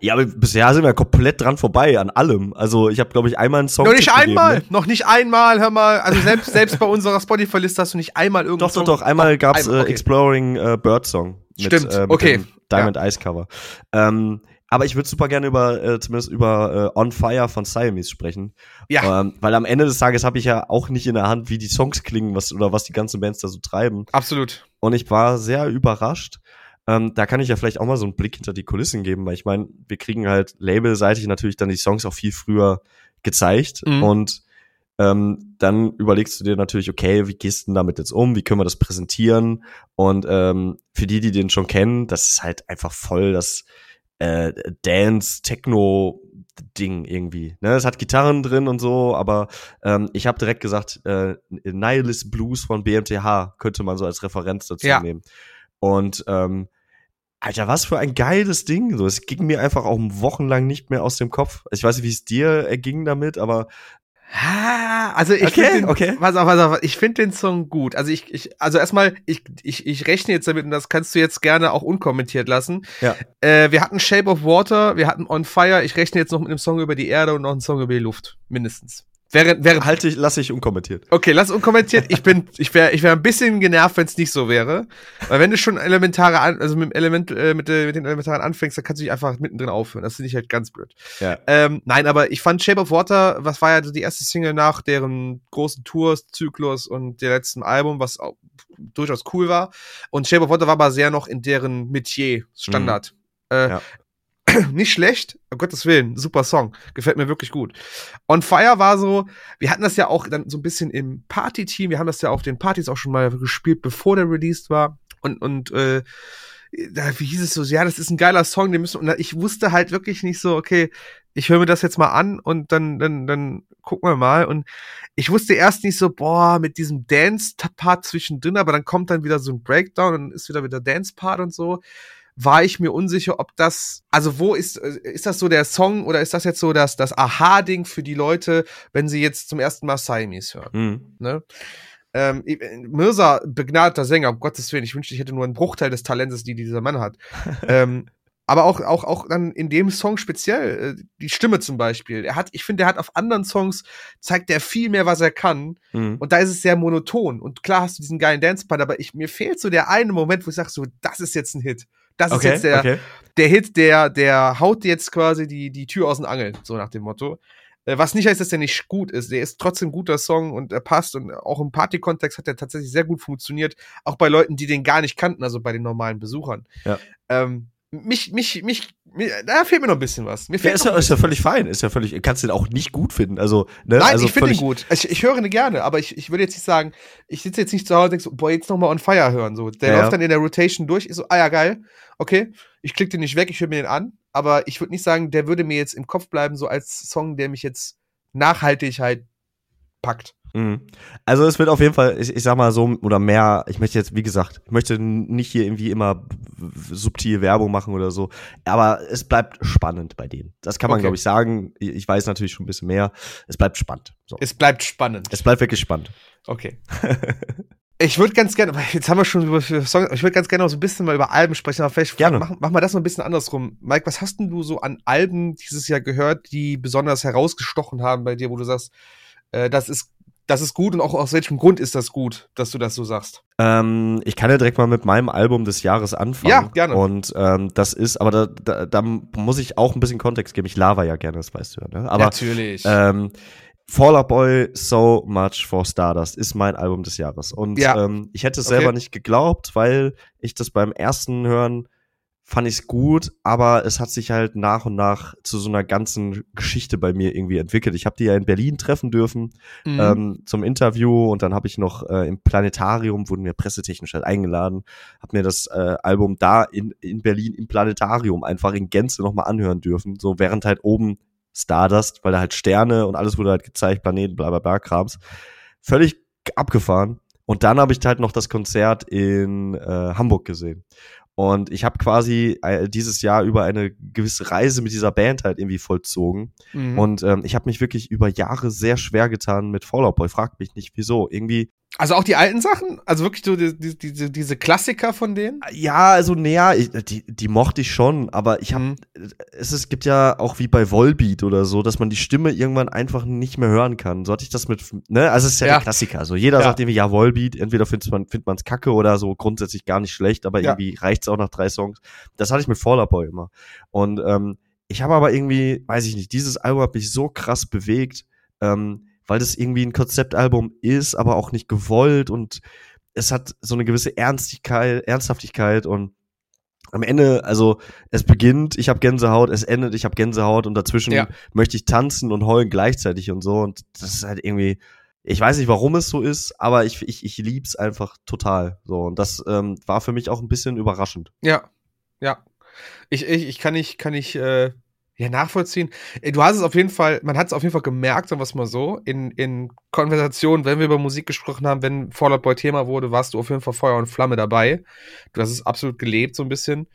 Ja, aber bisher sind wir komplett dran vorbei an allem. Also ich habe, glaube ich, einmal einen Song. Noch nicht einmal, ne? noch nicht einmal, hör mal. Also selbst, selbst bei unserer Spotify-Liste hast du nicht einmal irgendwas. Doch, doch, doch. Einmal gab's äh, okay. Exploring äh, Bird Song. Mit, Stimmt, äh, mit okay. Diamond ja. Ice Cover. Ähm, Aber ich würde super gerne über, äh, zumindest über äh, On Fire von Siamese sprechen. Ja. Ähm, weil am Ende des Tages habe ich ja auch nicht in der Hand, wie die Songs klingen, was oder was die ganzen Bands da so treiben. Absolut. Und ich war sehr überrascht. Ähm, da kann ich ja vielleicht auch mal so einen Blick hinter die Kulissen geben, weil ich meine, wir kriegen halt labelseitig natürlich dann die Songs auch viel früher gezeigt Mhm. und ähm, dann überlegst du dir natürlich, okay, wie gehst du denn damit jetzt um? Wie können wir das präsentieren? Und ähm, für die, die den schon kennen, das ist halt einfach voll das äh, Dance-Techno-Ding irgendwie. Ne? Es hat Gitarren drin und so, aber ähm, ich habe direkt gesagt, äh, Nihilist Blues von BMTH könnte man so als Referenz dazu Ja. nehmen. Und ähm, Alter, was für ein geiles Ding. So, es ging mir einfach auch wochenlang nicht mehr aus dem Kopf. Ich weiß nicht, wie es dir erging damit, aber Ah, also ich Okay, finde den, okay. pass auf, pass auf, ich finde den Song gut. Also ich, ich also erstmal, ich, ich, ich rechne jetzt damit und das kannst du jetzt gerne auch unkommentiert lassen. Ja. Äh, wir hatten Shape of Water, wir hatten On Fire. Ich rechne jetzt noch mit einem Song über die Erde und noch einen Song über die Luft, mindestens. Wäre, wäre halte ich, lasse ich unkommentiert. Okay, lass unkommentiert. Ich bin, ich wäre, ich wäre ein bisschen genervt, wenn es nicht so wäre, weil wenn du schon elementare, an, also mit dem Element, äh, mit, äh, mit den elementaren anfängst, dann kannst du dich einfach mittendrin aufhören. Das finde ich halt ganz blöd. Ja. Ähm, nein, aber ich fand Shape of Water, was war ja so die erste Single nach deren großen Tours-Zyklus und der letzten Album, was auch durchaus cool war. Und Shape of Water war aber sehr noch in deren Metier, Standard. Äh, Ja. Nicht schlecht, um Gottes Willen, super Song. Gefällt mir wirklich gut. On Fire war so, wir hatten das ja auch dann so ein bisschen im Party-Team, wir haben das ja auf den Partys auch schon mal gespielt, bevor der released war. Und, und äh, da, wie hieß es so, ja, das ist ein geiler Song, den müssen, und ich wusste halt wirklich nicht so, okay, ich höre mir das jetzt mal an und dann, dann, dann gucken wir mal. Und ich wusste erst nicht so, boah, mit diesem Dance-Part zwischendrin, aber dann kommt dann wieder so ein Breakdown und ist wieder wieder Dance-Part und so. War ich mir unsicher, ob das, also wo ist, äh, ist das so der Song oder ist das jetzt so das, das Aha-Ding für die Leute, wenn sie jetzt zum ersten Mal Siamese hören? Mhm. Ne? Ähm, ich- Mirza, begnadeter Sänger, um Gottes Willen, ich wünschte, ich hätte nur einen Bruchteil des Talentes, die dieser Mann hat. ähm, aber auch, auch, auch dann in dem Song speziell, äh, die Stimme zum Beispiel. Er hat, ich finde, er hat auf anderen Songs, zeigt er viel mehr, was er kann. Mhm. Und da ist es sehr monoton. Und klar hast du diesen geilen Dance-Part, aber ich, mir fehlt so der eine Moment, wo ich sage, so, das ist jetzt ein Hit. Das ist Okay, jetzt der, okay. der Hit, der, der haut jetzt quasi die, die Tür aus den Angeln, so nach dem Motto. Äh, Was nicht heißt, dass der nicht gut ist. Der ist trotzdem ein guter Song und er passt und auch im Party-Kontext hat er tatsächlich sehr gut funktioniert. Auch bei Leuten, die den gar nicht kannten, also bei den normalen Besuchern. Ja. Ähm, mich, mich, mich, mir, da fehlt mir noch ein bisschen was. Mir Ja, fehlt ist noch ja, ist ja völlig fein. Ist ja völlig, kannst du den auch nicht gut finden. Also, ne? Nein, also ich finde ihn gut. Ich, ich höre ihn gerne, aber ich, ich würde jetzt nicht sagen, ich sitze jetzt nicht zu Hause und denke so, boah, jetzt nochmal on fire hören. So. Der Ja, läuft ja. dann in der Rotation durch, ist so, ah ja, geil, okay, ich klicke den nicht weg, ich höre mir den an, aber ich würde nicht sagen, der würde mir jetzt im Kopf bleiben, so als Song, der mich jetzt nachhaltig halt packt. Mhm. Also es wird auf jeden Fall, ich, ich sag mal so, oder mehr, ich möchte jetzt, wie gesagt, ich möchte nicht hier irgendwie immer subtil Werbung machen oder so, aber es bleibt spannend bei denen. Das kann man, Okay. glaube ich, sagen. Ich weiß natürlich schon ein bisschen mehr. Es bleibt spannend. So. Es bleibt spannend. Es bleibt wirklich spannend. Okay. Ich würde ganz gerne, jetzt haben wir schon über Songs, ich würde ganz gerne noch so ein bisschen mal über Alben sprechen, aber vielleicht Gerne. Mach, mach mal das noch ein bisschen andersrum. Mike, was hast denn du so an Alben dieses Jahr gehört, die besonders herausgestochen haben bei dir, wo du sagst, äh, das ist, das ist gut und auch aus welchem Grund ist das gut, dass du das so sagst? Ähm, ich kann ja direkt mal mit meinem Album des Jahres anfangen. Ja, gerne. Und ähm, das ist, aber da, da, da muss ich auch ein bisschen Kontext geben. Ich laber ja gerne, das weißt du ja. Ne? Aber Natürlich. Ähm, Fall Out Boy, So Much for Stardust ist mein Album des Jahres. Und Ja. ähm, ich hätte es Okay. selber nicht geglaubt, weil ich das beim ersten Hören fand ich es gut, aber es hat sich halt nach und nach zu so einer ganzen Geschichte bei mir irgendwie entwickelt. Ich habe die ja in Berlin treffen dürfen Mhm. ähm, zum Interview und dann habe ich noch äh, im Planetarium, wurden wir pressetechnisch halt eingeladen, habe mir das äh, Album da in, in Berlin im Planetarium einfach in Gänze nochmal anhören dürfen, so während halt oben Stardust, weil da halt Sterne und alles wurde halt gezeigt, Planeten, bla bla bla Krams. Völlig abgefahren. Und dann habe ich halt noch das Konzert in äh, Hamburg gesehen. Und ich habe quasi äh, dieses Jahr über eine gewisse Reise mit dieser Band halt irgendwie vollzogen. Mhm. Und ähm, ich habe mich wirklich über Jahre sehr schwer getan mit Fallout Boy. Fragt mich nicht wieso. Irgendwie, Also auch die alten Sachen? Also wirklich so die, die, diese, diese Klassiker von denen? Ja, also näher, die, die mochte ich schon, aber ich habe, mhm. es, es gibt ja auch wie bei Volbeat oder so, dass man die Stimme irgendwann einfach nicht mehr hören kann. So hatte ich das mit, ne, also es ist ja, ja. der Klassiker. Also jeder ja. sagt irgendwie, ja, Volbeat, entweder findet man findet man's kacke oder so grundsätzlich gar nicht schlecht, aber ja. irgendwie reicht's auch nach drei Songs. Das hatte ich mit Fall Out Boy immer. Und ähm, ich habe aber irgendwie, weiß ich nicht, dieses Album hat mich so krass bewegt. Ähm, weil das irgendwie ein Konzeptalbum ist, aber auch nicht gewollt und es hat so eine gewisse Ernstigkeit, Ernsthaftigkeit und am Ende, also es beginnt, ich habe Gänsehaut, es endet, ich habe Gänsehaut und dazwischen ja. möchte ich tanzen und heulen gleichzeitig und so und das ist halt irgendwie, ich weiß nicht, warum es so ist, aber ich ich ich lieb's einfach total so und das ähm, war für mich auch ein bisschen überraschend. Ja, ja, ich ich, ich kann nicht kann ich äh, ja, nachvollziehen. Äh, du hast es auf jeden Fall, man hat es auf jeden Fall gemerkt, sagen wir es mal so, in, in Konversationen, wenn wir über Musik gesprochen haben, wenn Fallout Boy Thema wurde, warst du auf jeden Fall Feuer und Flamme dabei. Du hast es absolut gelebt, so ein bisschen.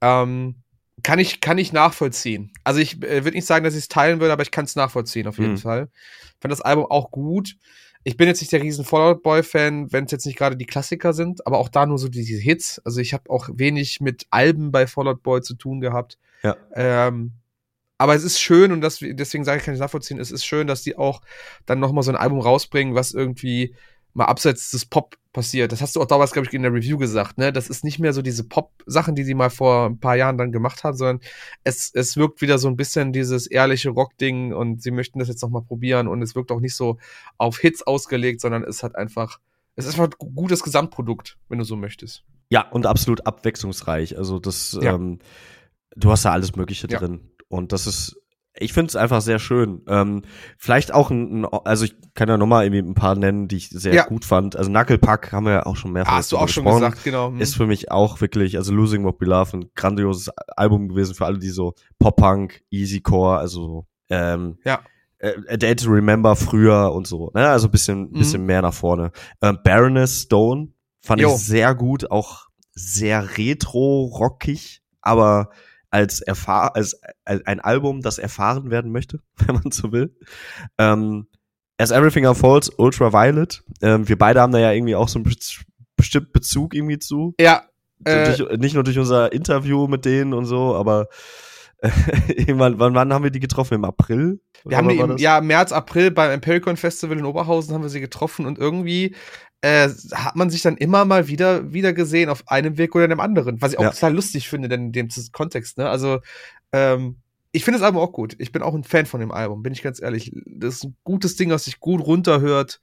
Ähm, kann ich, kann ich nachvollziehen. Also ich äh, würde nicht sagen, dass ich es teilen würde, aber ich kann es nachvollziehen, auf jeden mhm. Fall. Ich fand das Album auch gut. Ich bin jetzt nicht der riesen Fallout Boy Fan, wenn es jetzt nicht gerade die Klassiker sind, aber auch da nur so diese Hits. Also ich habe auch wenig mit Alben bei Fallout Boy zu tun gehabt. Ja. Ähm, aber es ist schön und das, deswegen sage ich, kann ich nachvollziehen, es ist schön, dass die auch dann nochmal so ein Album rausbringen, was irgendwie mal abseits des Pop passiert. Das hast du auch damals, glaube ich, in der Review gesagt, ne? Das ist nicht mehr so diese Pop-Sachen, die sie mal vor ein paar Jahren dann gemacht haben, sondern es, es wirkt wieder so ein bisschen dieses ehrliche Rock-Ding und sie möchten das jetzt nochmal probieren und es wirkt auch nicht so auf Hits ausgelegt, sondern es hat einfach, es ist einfach ein gutes Gesamtprodukt, wenn du so möchtest. Ja, und absolut abwechslungsreich. Also das, ja. ähm, du hast da alles Mögliche ja. drin. Und das ist, ich finde es einfach sehr schön. Ähm, vielleicht auch ein, also ich kann ja nochmal irgendwie ein paar nennen, die ich sehr ja. gut fand. Also Knucklepack haben wir ja auch schon mehrfach ah, Hast du auch gesprochen. schon gesagt, genau. Hm. Ist für mich auch wirklich, also Losing What We Love, ein grandioses Album gewesen für alle, die so Pop-Punk, Easycore, also ähm, ja. Äh, A Day to Remember früher und so. Ne? Also bisschen, mhm. bisschen mehr nach vorne. Ähm, Baroness Stone fand jo. ich sehr gut, auch sehr retro-rockig, aber als, erfahr als, als ein Album, das erfahren werden möchte, wenn man so will. Ähm, As Everything Unfolds, Ultraviolet. Ähm, wir beide haben da ja irgendwie auch so einen bestimmten Bezug irgendwie zu. Ja. Äh, durch, nicht nur durch unser Interview mit denen und so, aber wann, wann haben wir die getroffen? Im April? Wir haben die im ja, März, April beim Empiricon Festival in Oberhausen haben wir sie getroffen und irgendwie äh, hat man sich dann immer mal wieder, wieder gesehen auf einem Weg oder in dem anderen. Was ich auch ja. total lustig finde, denn in dem Kontext, ne? Also, ähm, ich finde das Album auch gut. Ich bin auch ein Fan von dem Album, bin ich ganz ehrlich. Das ist ein gutes Ding, was sich gut runterhört.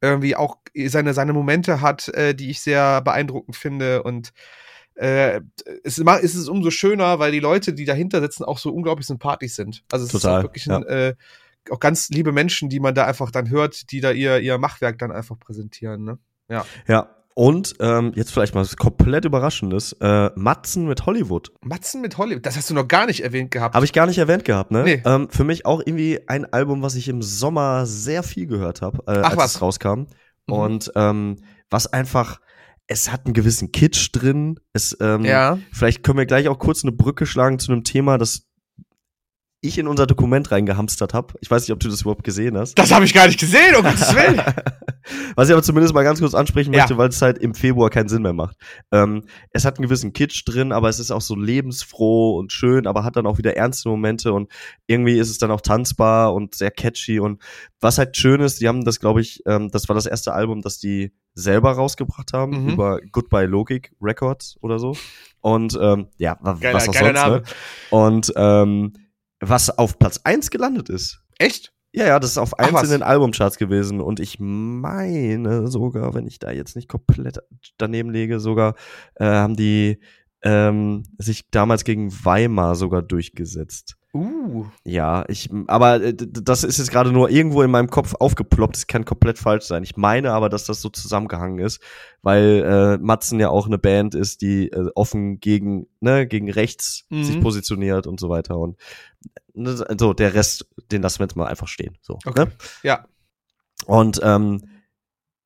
Irgendwie auch seine, seine Momente hat, äh, die ich sehr beeindruckend finde. Und äh, es ist es umso schöner, weil die Leute, die dahinter sitzen, auch so unglaublich sympathisch sind. Also es Total, ist wirklich ein, ja. äh, auch ganz liebe Menschen, die man da einfach dann hört, die da ihr, ihr Machwerk dann einfach präsentieren. Ne? Ja. Ja. Und ähm, jetzt vielleicht mal was komplett Überraschendes. Äh, Matzen mit Hollywood. Matzen mit Hollywood, das hast du noch gar nicht erwähnt gehabt. Habe ich gar nicht erwähnt gehabt, ne? Nee. Ähm, für mich auch irgendwie ein Album, was ich im Sommer sehr viel gehört habe, äh, als was? es rauskam. Mhm. Und ähm, was einfach, es hat einen gewissen Kitsch drin. Es, ähm, ja. Vielleicht können wir gleich auch kurz eine Brücke schlagen zu einem Thema, das ich in unser Dokument reingehamstert habe. Ich weiß nicht, ob du das überhaupt gesehen hast. Das habe ich gar nicht gesehen, um Gottes Willen. Was ich aber zumindest mal ganz kurz ansprechen möchte, ja. weil es halt im Februar keinen Sinn mehr macht. Ähm, es hat einen gewissen Kitsch drin, aber es ist auch so lebensfroh und schön, aber hat dann auch wieder ernste Momente und irgendwie ist es dann auch tanzbar und sehr catchy und was halt schön ist, die haben das, glaube ich, ähm, das war das erste Album, das die selber rausgebracht haben mhm. über Goodbye Logic Records oder so. Und ähm, ja, geiler, was auch sonst. Name. Ne? Und ähm, was auf Platz 1 gelandet ist. Echt? Ja, ja, das ist auf 1 in den Albumcharts gewesen. Und ich meine sogar, wenn ich da jetzt nicht komplett daneben lege, sogar äh, haben die ähm, sich damals gegen Weimar sogar durchgesetzt. Uh. Ja, ich, aber äh, das ist jetzt gerade nur irgendwo in meinem Kopf aufgeploppt. Das kann komplett falsch sein. Ich meine aber, dass das so zusammengehangen ist, weil äh, Matzen ja auch eine Band ist, die äh, offen gegen, ne, gegen rechts mhm. sich positioniert und so weiter. Und ne, so, der Rest, den lassen wir jetzt mal einfach stehen. So, okay. ne? Ja. Und ähm,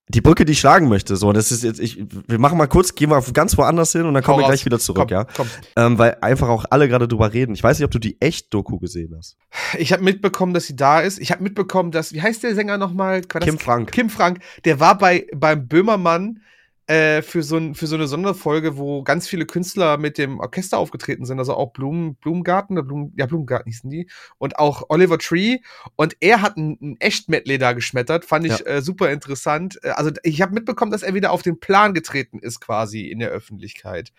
die Brücke, die ich schlagen möchte, so, das ist jetzt, ich, wir machen mal kurz, gehen wir ganz woanders hin und dann kommen wir gleich wieder zurück, komm, ja. Komm. Ähm, weil einfach auch alle gerade drüber reden. Ich weiß nicht, ob du die Echt-Doku gesehen hast. Ich habe mitbekommen, dass sie da ist. Ich habe mitbekommen, dass, wie heißt der Sänger nochmal? Kim Frank. Kim Frank. Der war bei beim Böhmermann äh, für, so ein, für so eine Sonderfolge, wo ganz viele Künstler mit dem Orchester aufgetreten sind, also auch Blumen, Blumengarten, Blumen, ja, Blumengarten hießen die, und auch Oliver Tree. Und er hat ein, ein Echt-Medley da geschmettert, fand ich ja. äh, super interessant. Äh, also ich habe mitbekommen, dass er wieder auf den Plan getreten ist, quasi in der Öffentlichkeit.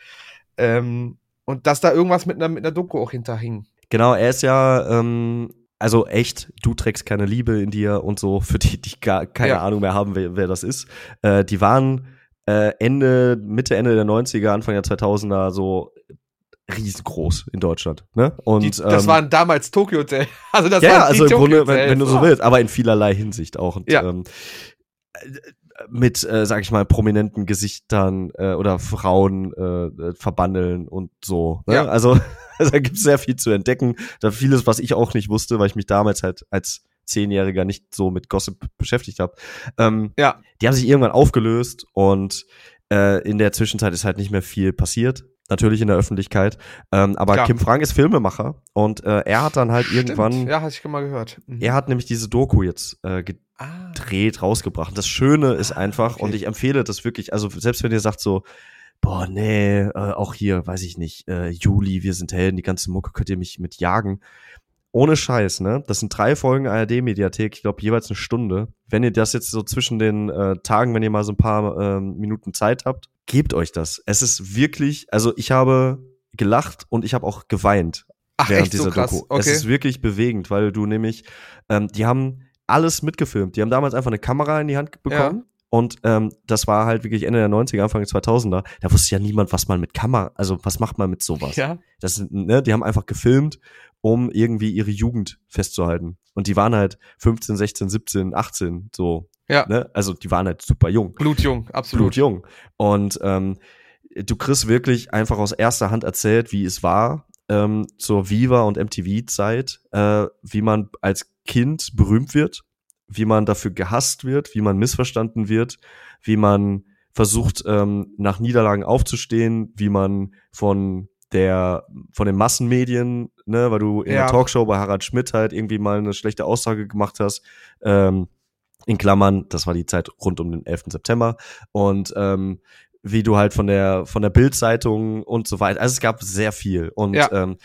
Ähm, und dass da irgendwas mit einer, mit einer Doku auch hinterhing. Genau, er ist ja ähm, also echt, du trägst keine Liebe in dir und so, für die, die gar keine ja. Ahnung mehr haben, wer, wer das ist. Äh, die waren äh, Ende, Mitte, Ende der 90er, Anfang der 2000er so riesengroß in Deutschland. Ne? Und, die, das ähm, waren damals Tokyo Hotel. Also das ja, also im Grunde, wenn, wenn, du so willst, aber in vielerlei Hinsicht auch. Und, ja. ähm, mit, äh, sag ich mal, prominenten Gesichtern äh, oder Frauen äh, verbandeln und so. Ne? Ja. Also da gibt's sehr viel zu entdecken. Da vieles, was ich auch nicht wusste, weil ich mich damals halt als Zehnjähriger nicht so mit Gossip beschäftigt habe. Ähm, ja. Die haben sich irgendwann aufgelöst und äh, in der Zwischenzeit ist halt nicht mehr viel passiert. Natürlich in der Öffentlichkeit. Ähm, aber Klar. Kim Frank ist Filmemacher und äh, er hat dann halt Stimmt. irgendwann. Ja, hatte ich mal gehört. Mhm. Er hat nämlich diese Doku jetzt äh, gedreht, ah. rausgebracht. Das Schöne ist ah, einfach, okay. und ich empfehle das wirklich, also selbst wenn ihr sagt so, boah, nee, äh, auch hier, weiß ich nicht, äh, Juli, wir sind Helden, die ganze Mucke könnt ihr mich mit jagen ohne Scheiß, ne? Das sind drei Folgen ARD-Mediathek, ich glaube jeweils eine Stunde. Wenn ihr das jetzt so zwischen den äh, Tagen, wenn ihr mal so ein paar äh, Minuten Zeit habt, gebt euch das. Es ist wirklich, also ich habe gelacht und ich habe auch geweint Ach, während dieser so Doku. Okay. Es ist wirklich bewegend, weil du nämlich, ähm, die haben alles mitgefilmt. Die haben damals einfach eine Kamera in die Hand bekommen. Ja. Und ähm, das war halt wirklich Ende der 90er, Anfang der 2000er. Da wusste ja niemand, was man mit Kamera, also was macht man mit sowas. Ja. Das, ne, die haben einfach gefilmt um irgendwie ihre Jugend festzuhalten. Und die waren halt 15, 16, 17, 18, so. Ja. Ne? Also die waren halt super jung. Blutjung, absolut. Blutjung. Und ähm, du kriegst wirklich einfach aus erster Hand erzählt, wie es war ähm, zur Viva und MTV-Zeit, äh, wie man als Kind berühmt wird, wie man dafür gehasst wird, wie man missverstanden wird, wie man versucht, ähm, nach Niederlagen aufzustehen, wie man von der von den Massenmedien, ne, weil du in ja. der Talkshow bei Harald Schmidt halt irgendwie mal eine schlechte Aussage gemacht hast. Ähm, in Klammern, das war die Zeit rund um den 11. September. Und ähm, wie du halt von der von der Bildzeitung und so weiter. Also es gab sehr viel. Und ja. ähm,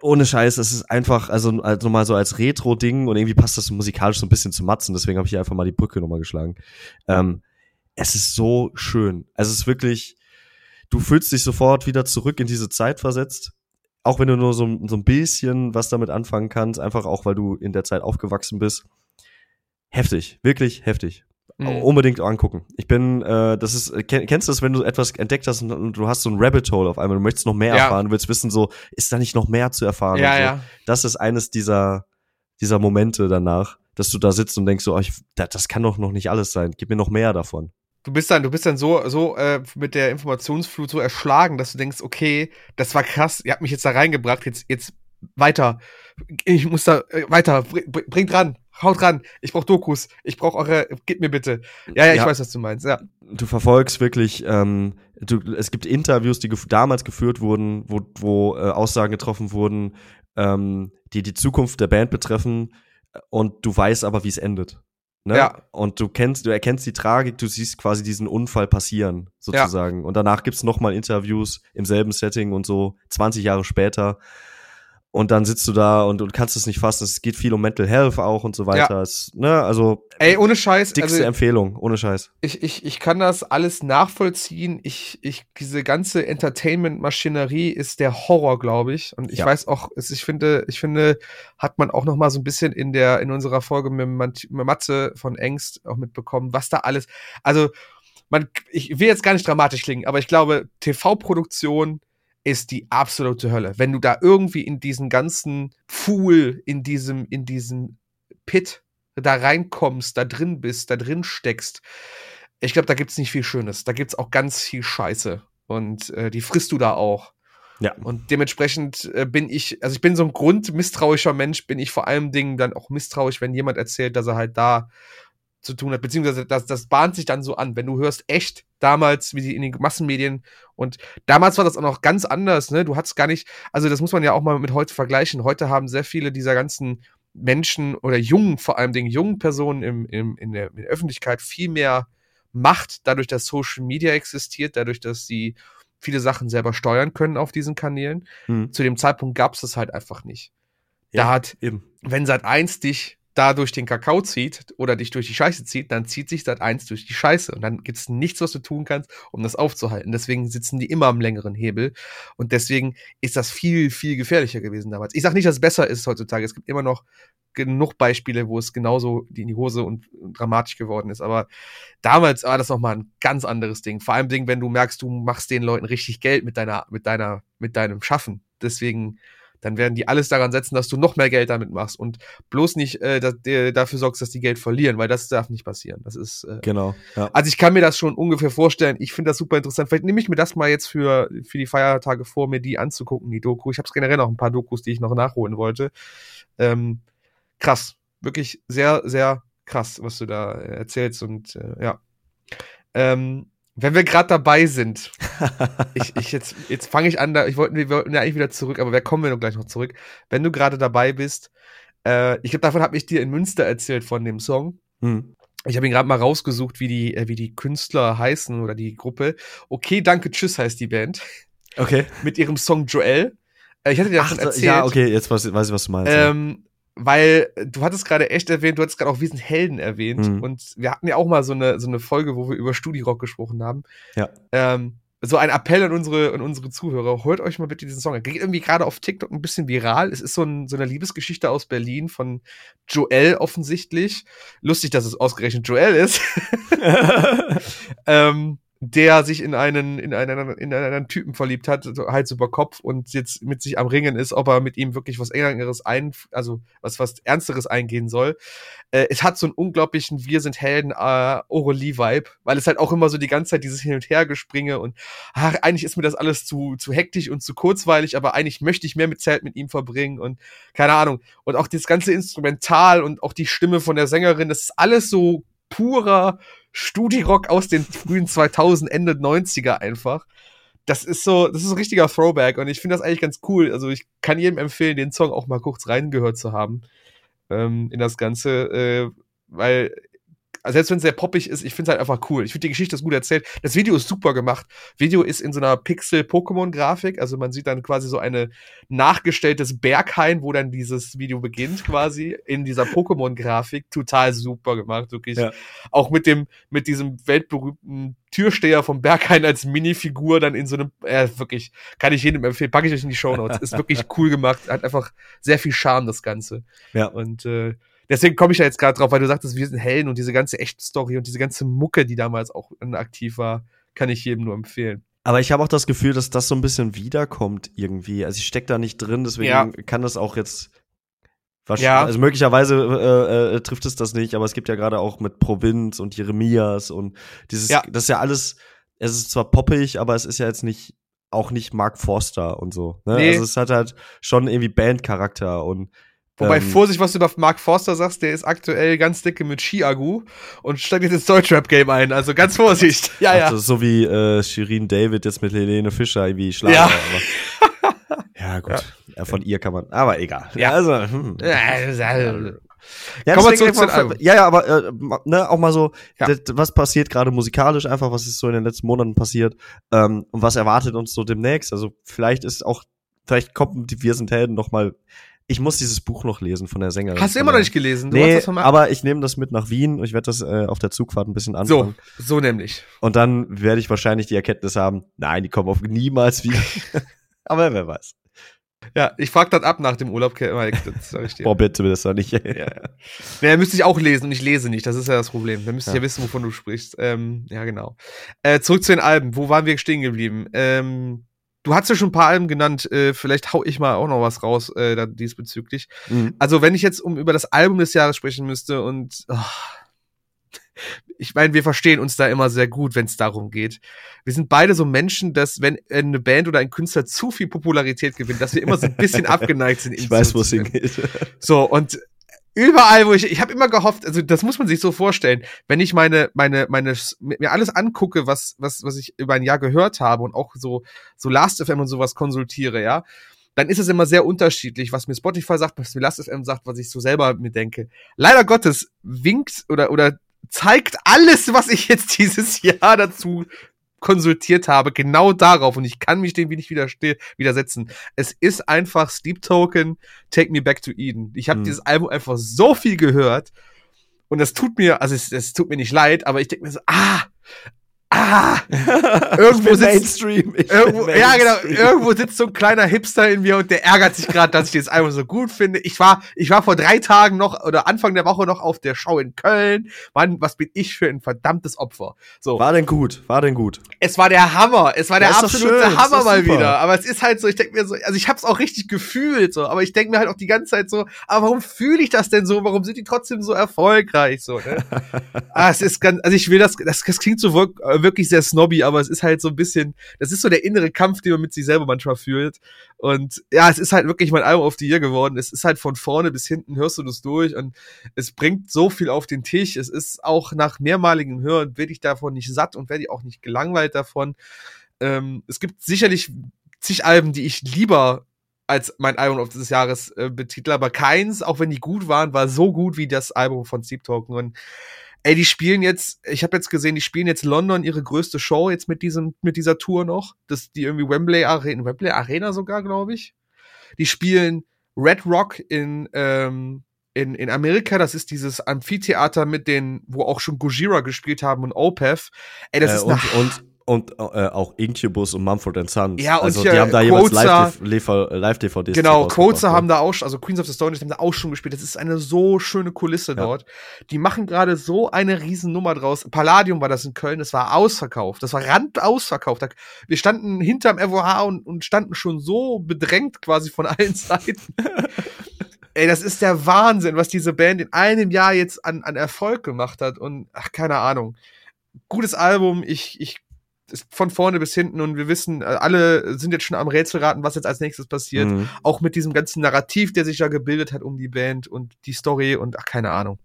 ohne Scheiß, es ist einfach, also, also mal so als Retro-Ding und irgendwie passt das musikalisch so ein bisschen zu Matzen, deswegen habe ich hier einfach mal die Brücke nochmal geschlagen. Ähm, es ist so schön. Also es ist wirklich, du fühlst dich sofort wieder zurück in diese Zeit versetzt. Auch wenn du nur so, so ein bisschen was damit anfangen kannst, einfach auch, weil du in der Zeit aufgewachsen bist. Heftig, wirklich heftig. Mhm. Unbedingt angucken. Ich bin, äh, das ist, kennst du das, wenn du etwas entdeckt hast und, du hast so ein Rabbit Hole auf einmal, du möchtest noch mehr ja. erfahren, du willst wissen, so, ist da nicht noch mehr zu erfahren? Ja, so. ja. Das ist eines dieser, dieser Momente danach, dass du da sitzt und denkst so, oh, ich, das kann doch noch nicht alles sein, gib mir noch mehr davon du bist dann, du bist dann so, so äh, mit der Informationsflut so erschlagen, dass du denkst, okay, das war krass, ihr habt mich jetzt da reingebracht, jetzt, jetzt weiter. Ich muss da äh, weiter, bring, bringt ran, haut ran, ich brauch Dokus, ich brauch eure, gib mir bitte. Ja, ja, ich ja. weiß, was du meinst, ja. Du verfolgst wirklich, ähm, du, es gibt Interviews, die gef damals geführt wurden, wo, wo äh, Aussagen getroffen wurden, ähm, die die Zukunft der Band betreffen und du weißt aber, wie es endet. Ne? Ja. Und du kennst, du erkennst die Tragik, du siehst quasi diesen Unfall passieren, sozusagen. Ja. Und danach gibt's noch mal Interviews im selben Setting und so 20 Jahre später und dann sitzt du da und, und kannst es nicht fassen. Es geht viel um Mental Health auch und so weiter. Ja. Es, ne, also Ey, ohne Scheiß. Dickste also, Empfehlung, ohne Scheiß. Ich, ich, ich kann das alles nachvollziehen. Ich, ich, diese ganze Entertainment-Maschinerie ist der Horror, glaube ich. Und ich ja. weiß auch, ich finde, ich finde, hat man auch noch mal so ein bisschen in der, in unserer Folge mit Matze von Engst auch mitbekommen, was da alles, also, man, ich will jetzt gar nicht dramatisch klingen, aber ich glaube, TV-Produktion, ist die absolute Hölle. Wenn du da irgendwie in diesen ganzen Pool, in diesem, in diesem Pit da reinkommst, da drin bist, da drin steckst, ich glaube, da gibt's nicht viel Schönes. Da gibt's auch ganz viel Scheiße. Und äh, die frisst du da auch. Ja. Und dementsprechend äh, bin ich, also ich bin so ein grundmisstrauischer Mensch, bin ich vor allem Dingen dann auch misstrauisch, wenn jemand erzählt, dass er halt da zu tun hat, beziehungsweise das, das bahnt sich dann so an, wenn du hörst echt damals, wie die in den Massenmedien und damals war das auch noch ganz anders, ne? Du hattest gar nicht, also das muss man ja auch mal mit heute vergleichen. Heute haben sehr viele dieser ganzen Menschen oder jungen, vor allem den jungen Personen im, im, in, der, in der Öffentlichkeit viel mehr Macht, dadurch, dass Social Media existiert, dadurch, dass sie viele Sachen selber steuern können auf diesen Kanälen. Mhm. Zu dem Zeitpunkt gab es das halt einfach nicht. Ja, da hat, eben. wenn seit eins dich da durch den Kakao zieht oder dich durch die Scheiße zieht, dann zieht sich Sat 1 durch die Scheiße und dann gibt es nichts, was du tun kannst, um das aufzuhalten. Deswegen sitzen die immer am längeren Hebel und deswegen ist das viel, viel gefährlicher gewesen damals. Ich sage nicht, dass es besser ist heutzutage. Es gibt immer noch genug Beispiele, wo es genauso in die Hose und dramatisch geworden ist. Aber damals war das nochmal ein ganz anderes Ding. Vor allem wenn du merkst, du machst den Leuten richtig Geld mit deiner, mit deiner, mit deinem Schaffen. Deswegen dann werden die alles daran setzen, dass du noch mehr Geld damit machst und bloß nicht äh, da, dafür sorgst, dass die Geld verlieren, weil das darf nicht passieren. Das ist äh, genau. Ja. Also ich kann mir das schon ungefähr vorstellen. Ich finde das super interessant. Vielleicht nehme ich mir das mal jetzt für für die Feiertage vor, mir die anzugucken, die Doku. Ich habe generell noch ein paar Dokus, die ich noch nachholen wollte. Ähm, krass, wirklich sehr sehr krass, was du da erzählst und äh, ja. Ähm, wenn wir gerade dabei sind, ich, ich jetzt, jetzt fange ich an, da, ich wollte, wir wollten ja eigentlich wieder zurück, aber wer kommen wir noch gleich noch zurück? Wenn du gerade dabei bist, äh, ich glaube, davon habe ich dir in Münster erzählt von dem Song. Hm. Ich habe ihn gerade mal rausgesucht, wie die, äh, wie die Künstler heißen oder die Gruppe. Okay, danke, tschüss heißt die Band. Okay. Mit ihrem Song Joel. Äh, ich hatte dir davon erzählt. Ja, okay, jetzt weiß, weiß ich, was du meinst. Ähm, weil du hattest gerade echt erwähnt, du hattest gerade auch Wir sind Helden erwähnt mhm. und wir hatten ja auch mal so eine, so eine Folge, wo wir über Studirock gesprochen haben. Ja. Ähm, so ein Appell an unsere, an unsere Zuhörer, hört euch mal bitte diesen Song. Er geht irgendwie gerade auf TikTok ein bisschen viral. Es ist so, ein, so eine Liebesgeschichte aus Berlin von Joel offensichtlich. Lustig, dass es ausgerechnet Joel ist. ähm, der sich in einen, in einen, in einen Typen verliebt hat, Hals über Kopf und jetzt mit sich am Ringen ist, ob er mit ihm wirklich was Engeres ein, also was, was Ernsteres eingehen soll. Äh, es hat so einen unglaublichen Wir sind Helden äh, Aurelie-Vibe, weil es halt auch immer so die ganze Zeit dieses Hin- und Hergespringe und ach, eigentlich ist mir das alles zu, zu hektisch und zu kurzweilig, aber eigentlich möchte ich mehr mit Zeit mit ihm verbringen und keine Ahnung. Und auch das ganze Instrumental und auch die Stimme von der Sängerin, das ist alles so purer Studi-Rock aus den frühen 2000, Ende 90er einfach. Das ist so, das ist ein richtiger Throwback und ich finde das eigentlich ganz cool. Also ich kann jedem empfehlen, den Song auch mal kurz reingehört zu haben ähm, in das Ganze, äh, weil also selbst wenn es sehr poppig ist, ich finde es halt einfach cool. Ich finde die Geschichte ist gut erzählt. Das Video ist super gemacht. Video ist in so einer Pixel-Pokémon-Grafik. Also man sieht dann quasi so eine nachgestelltes Berghain, wo dann dieses Video beginnt quasi in dieser Pokémon-Grafik. Total super gemacht, wirklich. Ja. Auch mit dem, mit diesem weltberühmten Türsteher vom Berghain als Minifigur dann in so einem, äh, wirklich, kann ich jedem empfehlen, packe ich euch in die Show Notes. ist wirklich cool gemacht, hat einfach sehr viel Charme, das Ganze. Ja. Und äh, deswegen komme ich ja jetzt gerade drauf, weil du sagtest, wir sind Helden und diese ganze Echtstory und diese ganze Mucke, die damals auch aktiv war, kann ich jedem nur empfehlen. Aber ich habe auch das Gefühl, dass das so ein bisschen wiederkommt irgendwie. Also ich stecke da nicht drin, deswegen ja. kann das auch jetzt ja. Also möglicherweise äh, äh, trifft es das nicht, aber es gibt ja gerade auch mit Provinz und Jeremias und dieses, ja. das ist ja alles, es ist zwar poppig, aber es ist ja jetzt nicht, auch nicht Mark Forster und so. Ne? Nee. Also es hat halt schon irgendwie Bandcharakter und Wobei, ähm, Vorsicht, was du über Mark Forster sagst, der ist aktuell ganz dicke mit Chiagu und steigt jetzt ins Deutschrap-Game ein. Also ganz Vorsicht. Ja, also, ja. So wie äh, Shirin David jetzt mit Helene Fischer irgendwie schlagen. Ja. ja, gut. Ja. von ihr kann man, aber egal. Ja, also. Hm. Ja, Kommen wir zurück zu Album. Ja, ja, aber äh, ne, auch mal so, ja. das, was passiert gerade musikalisch, einfach was ist so in den letzten Monaten passiert ähm, und was erwartet uns so demnächst. Also vielleicht ist auch, vielleicht kommt die Wir sind Helden noch mal ich muss dieses Buch noch lesen von der Sängerin. Hast du immer noch nicht gelesen? Du nee, aber ich nehme das mit nach Wien und ich werde das äh, auf der Zugfahrt ein bisschen anschauen. So, so nämlich. Und dann werde ich wahrscheinlich die Erkenntnis haben, nein, die kommen auf niemals wieder. aber wer weiß. Ja, ich frag dann ab nach dem Urlaub, Mike, das sag ich dir. Boah, bitte, das doch nicht. ja, ja. Naja, müsste ich auch lesen und ich lese nicht, das ist ja das Problem. Dann müsste ja. ich ja wissen, wovon du sprichst. Ähm, ja, genau. Äh, zurück zu den Alben. Wo waren wir stehen geblieben? Ähm, Du hast ja schon ein paar Alben genannt, äh, vielleicht hau ich mal auch noch was raus äh, diesbezüglich. Mhm. Also, wenn ich jetzt um über das Album des Jahres sprechen müsste und oh, ich meine, wir verstehen uns da immer sehr gut, wenn es darum geht. Wir sind beide so Menschen, dass wenn eine Band oder ein Künstler zu viel Popularität gewinnt, dass wir immer so ein bisschen abgeneigt sind. Ich weiß, wo es hingeht. So, und überall, wo ich, ich habe immer gehofft, also das muss man sich so vorstellen, wenn ich meine, meine, meine, mir alles angucke, was, was, was ich über ein Jahr gehört habe und auch so, so Last.fm und sowas konsultiere, ja, dann ist es immer sehr unterschiedlich, was mir Spotify sagt, was mir Last.fm sagt, was ich so selber mir denke. Leider Gottes winkt oder, oder zeigt alles, was ich jetzt dieses Jahr dazu konsultiert habe, genau darauf und ich kann mich dem nicht widersetzen. Es ist einfach Sleep Token, Take Me Back to Eden. Ich habe mhm. dieses Album einfach so viel gehört und das tut mir, also es, es tut mir nicht leid, aber ich denke mir so, ah, ah, irgendwo sitzt, irgendwo, ja genau, irgendwo sitzt so ein kleiner Hipster in mir und der ärgert sich gerade, dass ich das Album so gut finde. Ich war, ich war vor drei Tagen noch oder Anfang der Woche noch auf der Show in Köln. Mann, was bin ich für ein verdammtes Opfer? So. War denn gut? War denn gut? Es war der Hammer. Es war der das absolute Hammer mal wieder. Aber es ist halt so, ich denke mir so, also ich hab's auch richtig gefühlt so, aber ich denke mir halt auch die ganze Zeit so, aber warum fühle ich das denn so? Warum sind die trotzdem so erfolgreich so? Ne? ah, es ist ganz, also ich will das, das, das klingt so wirklich sehr snobby, aber es ist halt so ein bisschen, das ist so der innere Kampf, den man mit sich selber manchmal fühlt. Und ja, es ist halt wirklich mein Album auf die Year geworden. Es ist halt von vorne bis hinten hörst du das durch und es bringt so viel auf den Tisch. Es ist auch nach mehrmaligem Hören werde ich davon nicht satt und werde ich auch nicht gelangweilt davon. Ähm, es gibt sicherlich zig Alben, die ich lieber als mein Album of des Jahres äh, betitel, aber keins, auch wenn die gut waren, war so gut wie das Album von Sleep Token. Und ey, die spielen jetzt, ich habe jetzt gesehen, die spielen jetzt London ihre größte Show jetzt mit diesem, mit dieser Tour noch. Das, die irgendwie Wembley Arena, Wembley Arena sogar, glaube ich. Die spielen Red Rock in, ähm, in, in Amerika, das ist dieses Amphitheater mit den, wo auch schon Gojira gespielt haben und Opeth. Ey, das äh, ist und, und und äh, auch Incubus und Mumford Sons. Ja, und also, die haben da jeweils Live-DVDs. genau, Quoza haben da auch, also Queens of the Stone haben da auch schon gespielt. Das ist eine so schöne Kulisse ja. dort. Die machen gerade so eine Riesennummer draus. Palladium war das in Köln, das war ausverkauft. Das war randausverkauft. Wir standen hinterm FOH und, und standen schon so bedrängt quasi von allen Seiten. Ey, das ist der Wahnsinn, was diese Band in einem Jahr jetzt an, an Erfolg gemacht hat. Und ach, keine Ahnung. Gutes Album. Ich, ich von vorne bis hinten und wir wissen, äh, alle sind jetzt schon am Rätselraten, was jetzt als nächstes passiert. Mhm. Auch mit diesem ganzen Narrativ, der sich ja gebildet hat um die Band und die Story und ach, keine Ahnung.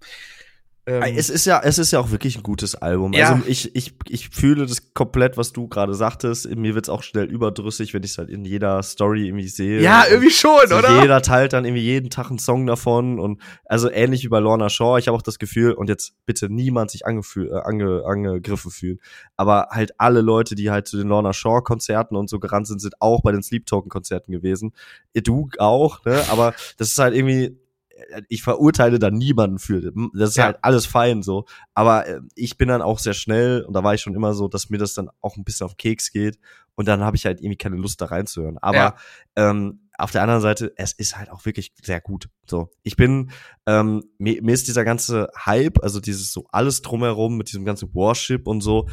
Ähm, es ist ja, es ist ja auch wirklich ein gutes Album. Ja. Also ich, ich, ich fühle das komplett, was du gerade sagtest. Mir wird's auch schnell überdrüssig, wenn ich es halt in jeder Story irgendwie sehe. Ja, irgendwie schon, so oder? Jeder teilt dann irgendwie jeden Tag einen Song davon und also ähnlich wie bei Lorna Shaw. Ich habe auch das Gefühl und jetzt bitte niemand sich angefühl, äh, ange, angegriffen fühlen, aber halt alle Leute, die halt zu den Lorna Shaw Konzerten und so gerannt sind, sind auch bei den Sleep Token Konzerten gewesen. Du auch, ne? Aber das ist halt irgendwie ich verurteile da niemanden für. Das ist ja. halt alles fein so. Aber äh, ich bin dann auch sehr schnell und da war ich schon immer so, dass mir das dann auch ein bisschen auf Keks geht und dann habe ich halt irgendwie keine Lust da reinzuhören. Aber ja. ähm, auf der anderen Seite, es ist halt auch wirklich sehr gut. So, ich bin, ähm, mir, mir ist dieser ganze Hype, also dieses so alles drumherum mit diesem ganzen Warship und so,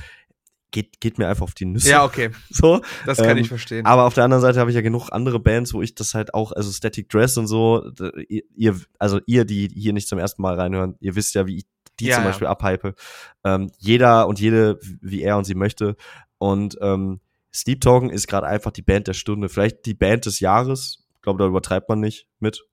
geht, geht mir einfach auf die Nüsse. Ja, okay. So. Das kann ähm, ich verstehen. Aber auf der anderen Seite habe ich ja genug andere Bands, wo ich das halt auch, also Static Dress und so, ihr, also ihr, die hier nicht zum ersten Mal reinhören, ihr wisst ja, wie ich die ja, zum Beispiel ja. abhype. Ähm, jeder und jede, wie er und sie möchte. Und ähm, Sleep Talken ist gerade einfach die Band der Stunde. Vielleicht die Band des Jahres. Ich glaube, da übertreibt man nicht mit.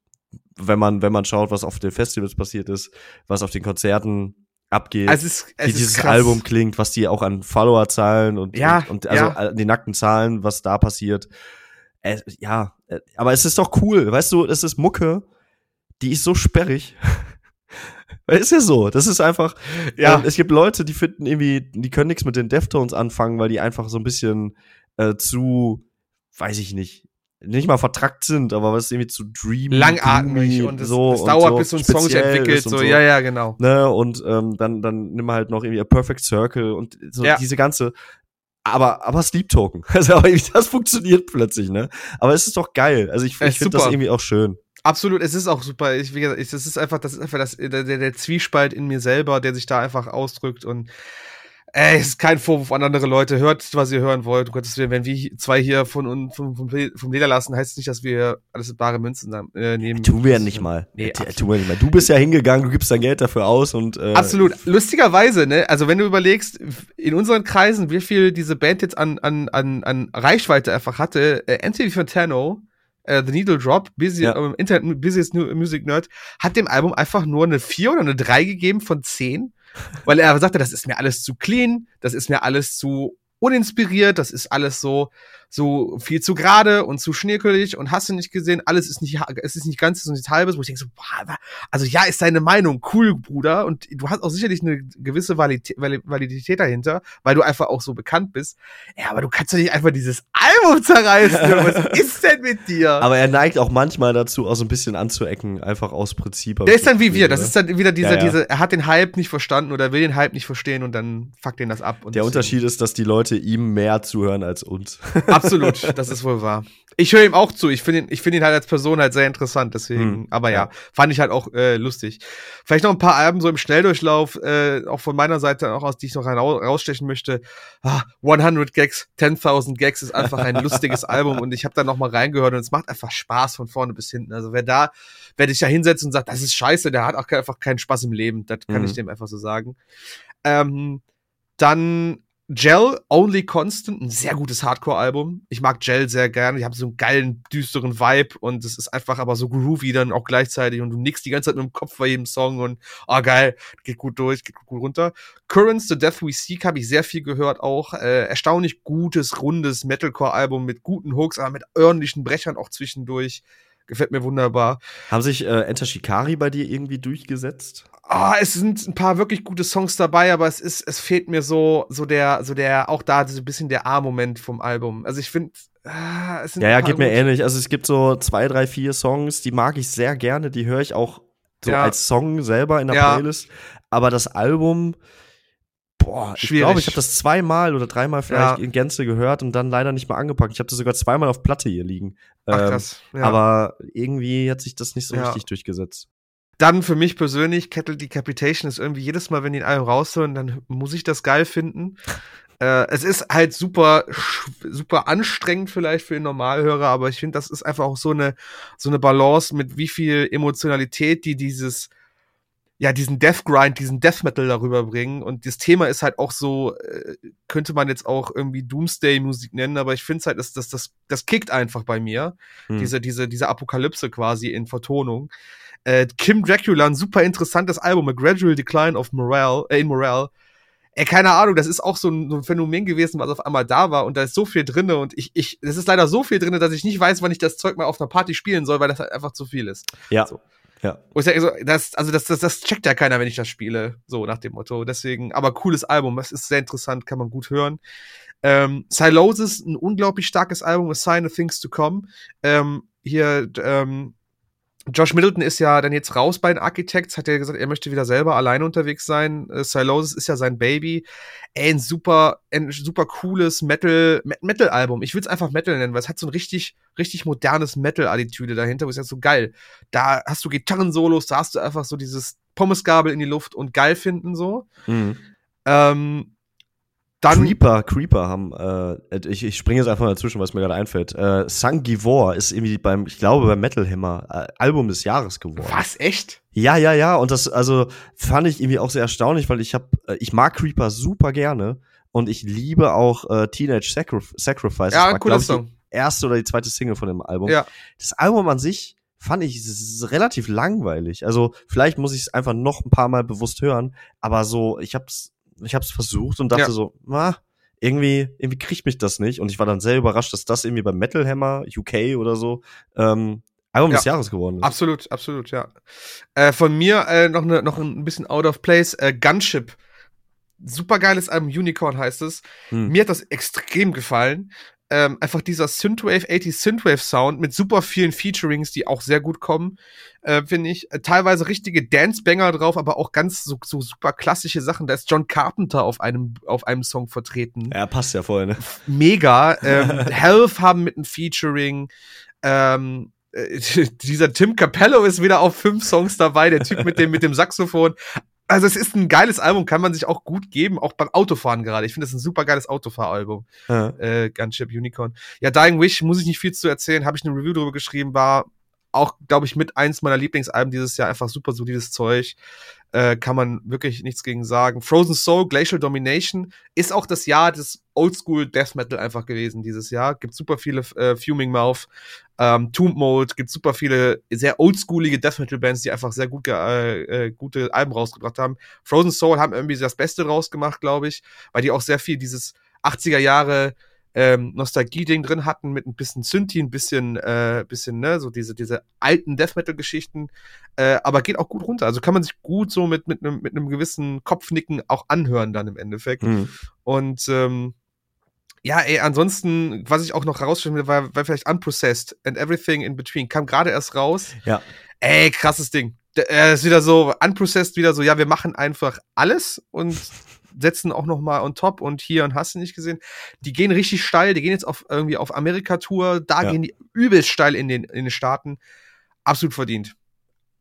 Wenn man, wenn man schaut, was auf den Festivals passiert ist, was auf den Konzerten abgeht, also es es wie dieses krass. Album klingt, was die auch an Follower-Zahlen und, ja, und, und also ja. die nackten Zahlen, was da passiert. Äh, ja, äh, aber es ist doch cool, weißt du, es ist Mucke, die ist so sperrig. ist ja so, das ist einfach, ja. Ähm, es gibt Leute, die finden irgendwie, die können nichts mit den Deftones anfangen, weil die einfach so ein bisschen äh, zu, weiß ich nicht, nicht mal vertrackt sind, aber was irgendwie zu dreamy, langatmig und es, so es dauert, so bis so ein Song sich entwickelt, so, so, ja, ja, genau. Ne, und ähm, dann dann nimm halt noch irgendwie a Perfect Circle und so ja. diese ganze aber aber Sleep Token. Also das funktioniert plötzlich, ne? Aber es ist doch geil. Also ich, ich finde das irgendwie auch schön. Absolut, es ist auch super. Ich, wie gesagt, es ist einfach, das ist einfach das, der, der Zwiespalt in mir selber, der sich da einfach ausdrückt und Ey, ist kein Vorwurf an andere Leute. Hört, was ihr hören wollt. Um Gottes Willen, wenn wir zwei hier von, von, vom, vom Leder lassen, heißt es nicht, dass wir alles in bare Münzen äh, nehmen. Tun wir ja nicht mal. Nee, tun wir nicht mal. Du bist ja hingegangen, du gibst dein Geld dafür aus und. Äh, absolut. Lustigerweise, ne? Also wenn du überlegst, in unseren Kreisen, wie viel diese Band jetzt an, an, an, an Reichweite einfach hatte, äh, Anthony Fantano äh, The Needle Drop, Busy, ja. äh, Internet Busiest Music Nerd, hat dem Album einfach nur eine 4 oder eine 3 gegeben von 10, weil er sagte, das ist mir alles zu clean, das ist mir alles zu uninspiriert, das ist alles so, so viel zu gerade und zu schnirkelig und hast du nicht gesehen, alles ist nicht, es ist nicht ganzes und nicht halbes, wo ich denke so, boah, also ja, ist deine Meinung, cool, Bruder, und du hast auch sicherlich eine gewisse Validität, Validität dahinter, weil du einfach auch so bekannt bist. Ja, aber du kannst doch nicht einfach dieses Album zerreißen, was ist denn mit dir? Aber er neigt auch manchmal dazu, auch so ein bisschen anzuecken, einfach aus Prinzip. Der ist dann wie wir, das ist dann wieder dieser, ja, ja. diese, er hat den Hype nicht verstanden oder will den Hype nicht verstehen und dann fuckt den das ab. Der Unterschied ist, dass die Leute ihm mehr zuhören als uns. Absolut, das ist wohl wahr. Ich höre ihm auch zu. Ich finde ihn, ich finde ihn halt als Person halt sehr interessant. Deswegen, hm, aber ja, ja, fand ich halt auch äh, lustig. Vielleicht noch ein paar Alben so im Schnelldurchlauf, äh, auch von meiner Seite, auch aus die ich noch rausstechen möchte. Ah, 100 Gags, 10.000 Gags ist einfach ein lustiges Album und ich habe da noch mal reingehört und es macht einfach Spaß von vorne bis hinten. Also wer da, wer dich da hinsetzt und sagt, das ist scheiße, der hat auch einfach keinen Spaß im Leben. Das kann mhm. ich dem einfach so sagen. Ähm, dann Gel Only Constant, ein sehr gutes Hardcore-Album. Ich mag Gel sehr gerne. Die haben so einen geilen, düsteren Vibe und es ist einfach aber so groovy dann auch gleichzeitig und du nickst die ganze Zeit mit dem Kopf bei jedem Song und ah oh, geil, geht gut durch, geht gut runter. Currents, The Death We Seek habe ich sehr viel gehört auch. Äh, erstaunlich gutes, rundes Metalcore-Album mit guten Hooks, aber mit ordentlichen Brechern auch zwischendurch. Gefällt mir wunderbar. Haben sich äh, Enter Shikari bei dir irgendwie durchgesetzt? Ah, es sind ein paar wirklich gute Songs dabei, aber es ist, es fehlt mir so, so der, so der, auch da so ein bisschen der A-Moment vom Album. Also ich finde, ah, es sind Ja, ja, geht mir ähnlich. Also es gibt so zwei, drei, vier Songs, die mag ich sehr gerne, die höre ich auch so ja. als Song selber in der ja. Playlist. Aber das Album, boah, Schwierig. ich glaube, ich habe das zweimal oder dreimal vielleicht ja. in Gänze gehört und dann leider nicht mal angepackt. Ich habe das sogar zweimal auf Platte hier liegen. Ach, ähm, krass. Ja. Aber irgendwie hat sich das nicht so richtig durchgesetzt. Dann für mich persönlich, Kettle Decapitation ist irgendwie jedes Mal, wenn die ein Album raushören, dann muss ich das geil finden. Äh, es ist halt super, super anstrengend vielleicht für den Normalhörer, aber ich finde, das ist einfach auch so eine, so eine Balance mit wie viel Emotionalität die dieses, ja, diesen Death Grind, diesen Death Metal darüber bringen. Und das Thema ist halt auch so, äh, könnte man jetzt auch irgendwie Doomsday-Musik nennen, aber ich finde es halt, das, das, das, das kickt einfach bei mir. Hm. Diese, diese, diese Apokalypse quasi in Vertonung. Äh, Kim Dracula, ein super interessantes Album, A Gradual Decline of Morale, äh, in Morale. Ey, keine Ahnung, das ist auch so ein, so ein, Phänomen gewesen, was auf einmal da war und da ist so viel drinne und ich, ich, es ist leider so viel drinne, dass ich nicht weiß, wann ich das Zeug mal auf einer Party spielen soll, weil das halt einfach zu viel ist. Ja. So. Ja. Wo ich sage, so, das, also das, das, das checkt ja keiner, wenn ich das spiele, so nach dem Motto. Deswegen, aber cooles Album, es ist sehr interessant, kann man gut hören. Ähm, Silosis, ein unglaublich starkes Album, A Sign of Things to Come. Ähm, hier, ähm, Josh Middleton ist ja dann jetzt raus bei den Architects, hat ja gesagt, er möchte wieder selber alleine unterwegs sein. Äh, Silosis ist ja sein Baby. Ey, ein super, ein super cooles Metal, Metal-Album. Ich will es einfach Metal nennen, weil es hat so ein richtig, richtig modernes Metal-Attitüde dahinter, wo ich sage, so geil. Da hast du Gitarrensolos, da hast du einfach so dieses Pommesgabel in die Luft und geil finden so. Mhm. Ähm, dann Creeper, Creeper haben, äh, ich, ich springe jetzt einfach mal dazwischen, was mir gerade einfällt. Äh, Sangivor ist irgendwie beim, ich glaube, beim Metal Hammer äh, Album des Jahres geworden. Was, echt? Ja, ja, ja. Und das, also, fand ich irgendwie auch sehr erstaunlich, weil ich hab, äh, ich mag Creeper super gerne und ich liebe auch äh, Teenage Sacrif Sacrifice. Ja, cooler Song. Erste oder die zweite Single von dem Album. Ja. Das Album an sich fand ich relativ langweilig. Also vielleicht muss ich es einfach noch ein paar Mal bewusst hören, aber so ich hab's ich habe es versucht und dachte ja. so, ah, irgendwie, irgendwie kriegt mich das nicht. Und ich war dann sehr überrascht, dass das irgendwie beim Metal Hammer UK oder so ähm, Album ja. des Jahres geworden ist. Absolut, absolut, ja. Äh, von mir äh, noch, ne, noch ein bisschen out of place. Äh, Gunship. Super geiles Album, Unicorn heißt es. Hm. Mir hat das extrem gefallen ähm, einfach dieser Synthwave, 80 Synthwave Sound mit super vielen Featurings, die auch sehr gut kommen, äh, finde ich. Äh, teilweise richtige Dance-Banger drauf, aber auch ganz so, so, super klassische Sachen. Da ist John Carpenter auf einem, auf einem Song vertreten. Ja, passt ja voll, ne? Mega. Ähm, Health haben mit einem Featuring. Ähm, äh, dieser Tim Capello ist wieder auf fünf Songs dabei, der Typ mit dem, mit dem Saxophon also es ist ein geiles Album, kann man sich auch gut geben, auch beim Autofahren gerade. Ich finde es ein super geiles Autofahralbum. Ja. Äh, Gunship Unicorn. Ja, Dying Wish muss ich nicht viel zu erzählen, habe ich eine Review darüber geschrieben, war auch, glaube ich, mit eins meiner Lieblingsalben dieses Jahr. Einfach super solides Zeug. Äh, kann man wirklich nichts gegen sagen. Frozen Soul, Glacial Domination ist auch das Jahr des Oldschool Death Metal einfach gewesen dieses Jahr. Gibt super viele äh, Fuming Mouth, ähm, Tomb Mode, gibt super viele sehr oldschoolige Death Metal Bands, die einfach sehr gut äh, äh, gute Alben rausgebracht haben. Frozen Soul haben irgendwie das Beste rausgemacht, glaube ich, weil die auch sehr viel dieses 80er Jahre ähm, Nostalgie-Ding drin hatten mit ein bisschen Synthi, ein bisschen, äh, bisschen, ne, so diese, diese alten Death Metal-Geschichten, äh, aber geht auch gut runter. Also kann man sich gut so mit, mit einem mit einem gewissen Kopfnicken auch anhören dann im Endeffekt. Mhm. Und ähm, ja, ey, ansonsten, was ich auch noch rausstellen will, war, war vielleicht Unprocessed and Everything in Between. Kam gerade erst raus. Ja. Ey, krasses Ding. Er ist wieder so, Unprocessed wieder so, ja, wir machen einfach alles und setzen auch noch mal on top und hier und hast du nicht gesehen. Die gehen richtig steil, die gehen jetzt auf irgendwie auf Amerika-Tour, da ja. gehen die übelst steil in den, in den Staaten. Absolut verdient.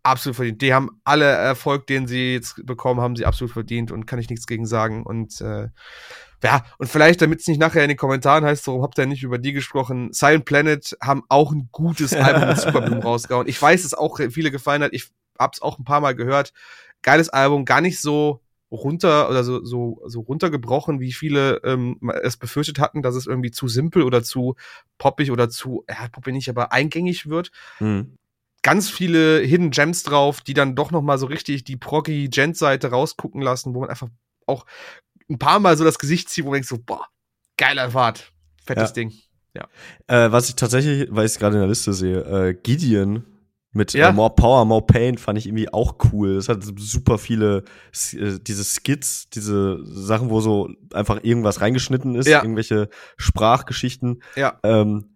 Absolut verdient. Die haben alle Erfolg, den sie jetzt bekommen, haben sie absolut verdient und kann ich nichts gegen sagen. Und äh, ja, und vielleicht, damit es nicht nachher in den Kommentaren heißt, warum habt ihr nicht über die gesprochen? Silent Planet haben auch ein gutes Album mit Superbloom rausgehauen. Ich weiß, dass auch viele gefallen hat. Ich hab's auch ein paar Mal gehört. Geiles Album, gar nicht so runter oder so, so, so runtergebrochen, wie viele ähm, es befürchtet hatten, dass es irgendwie zu simpel oder zu poppig oder zu, ja, poppig nicht, aber eingängig wird. Mhm. Ganz viele Hidden Gems drauf, die dann doch noch mal so richtig die proggy Gent-Seite rausgucken lassen, wo man einfach auch ein paar Mal so das Gesicht zieht, wo man denkt so, boah, geiler Fahrt, fettes ja. Ding. Ja. Äh, was ich tatsächlich, weil ich es gerade in der Liste sehe, äh, Gideon mit ja. äh, More Power, More Pain fand ich irgendwie auch cool. Es hat super viele, äh, diese Skits, diese Sachen, wo so einfach irgendwas reingeschnitten ist, ja. irgendwelche Sprachgeschichten. Ja. Ähm,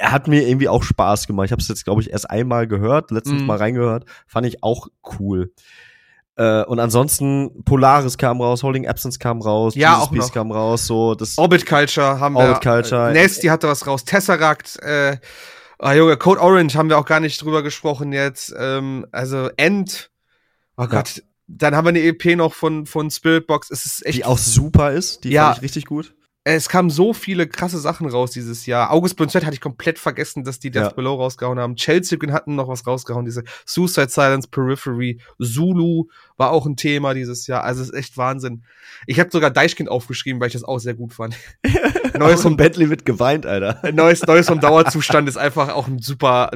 hat mir irgendwie auch Spaß gemacht. Ich habe es jetzt, glaube ich, erst einmal gehört, letztens mm. mal reingehört. Fand ich auch cool. Äh, und ansonsten Polaris kam raus, Holding Absence kam raus, ja, Jesus auch Beast noch. kam raus, so das Orbit Culture haben Orbit wir. Culture. Äh, Nasty hatte was raus, Tesseract, äh, Ah, Junge, Code Orange haben wir auch gar nicht drüber gesprochen jetzt. Ähm, also End. Oh Gott. Ja. Dann haben wir eine EP noch von, von Spiritbox. Es ist echt. Die auch super ist. Die ja, fand ich richtig gut. Es kamen so viele krasse Sachen raus dieses Jahr. August Bonzett hatte ich komplett vergessen, dass die Death ja. Below rausgehauen haben. Chelsea hatten noch was rausgehauen. Diese Suicide Silence Periphery. Zulu war auch ein Thema dieses Jahr. Also es ist echt Wahnsinn. Ich habe sogar Deichkind aufgeschrieben, weil ich das auch sehr gut fand. Neues vom Bentley wird geweint, Alter. Neues, Neues vom Dauerzustand ist einfach auch ein super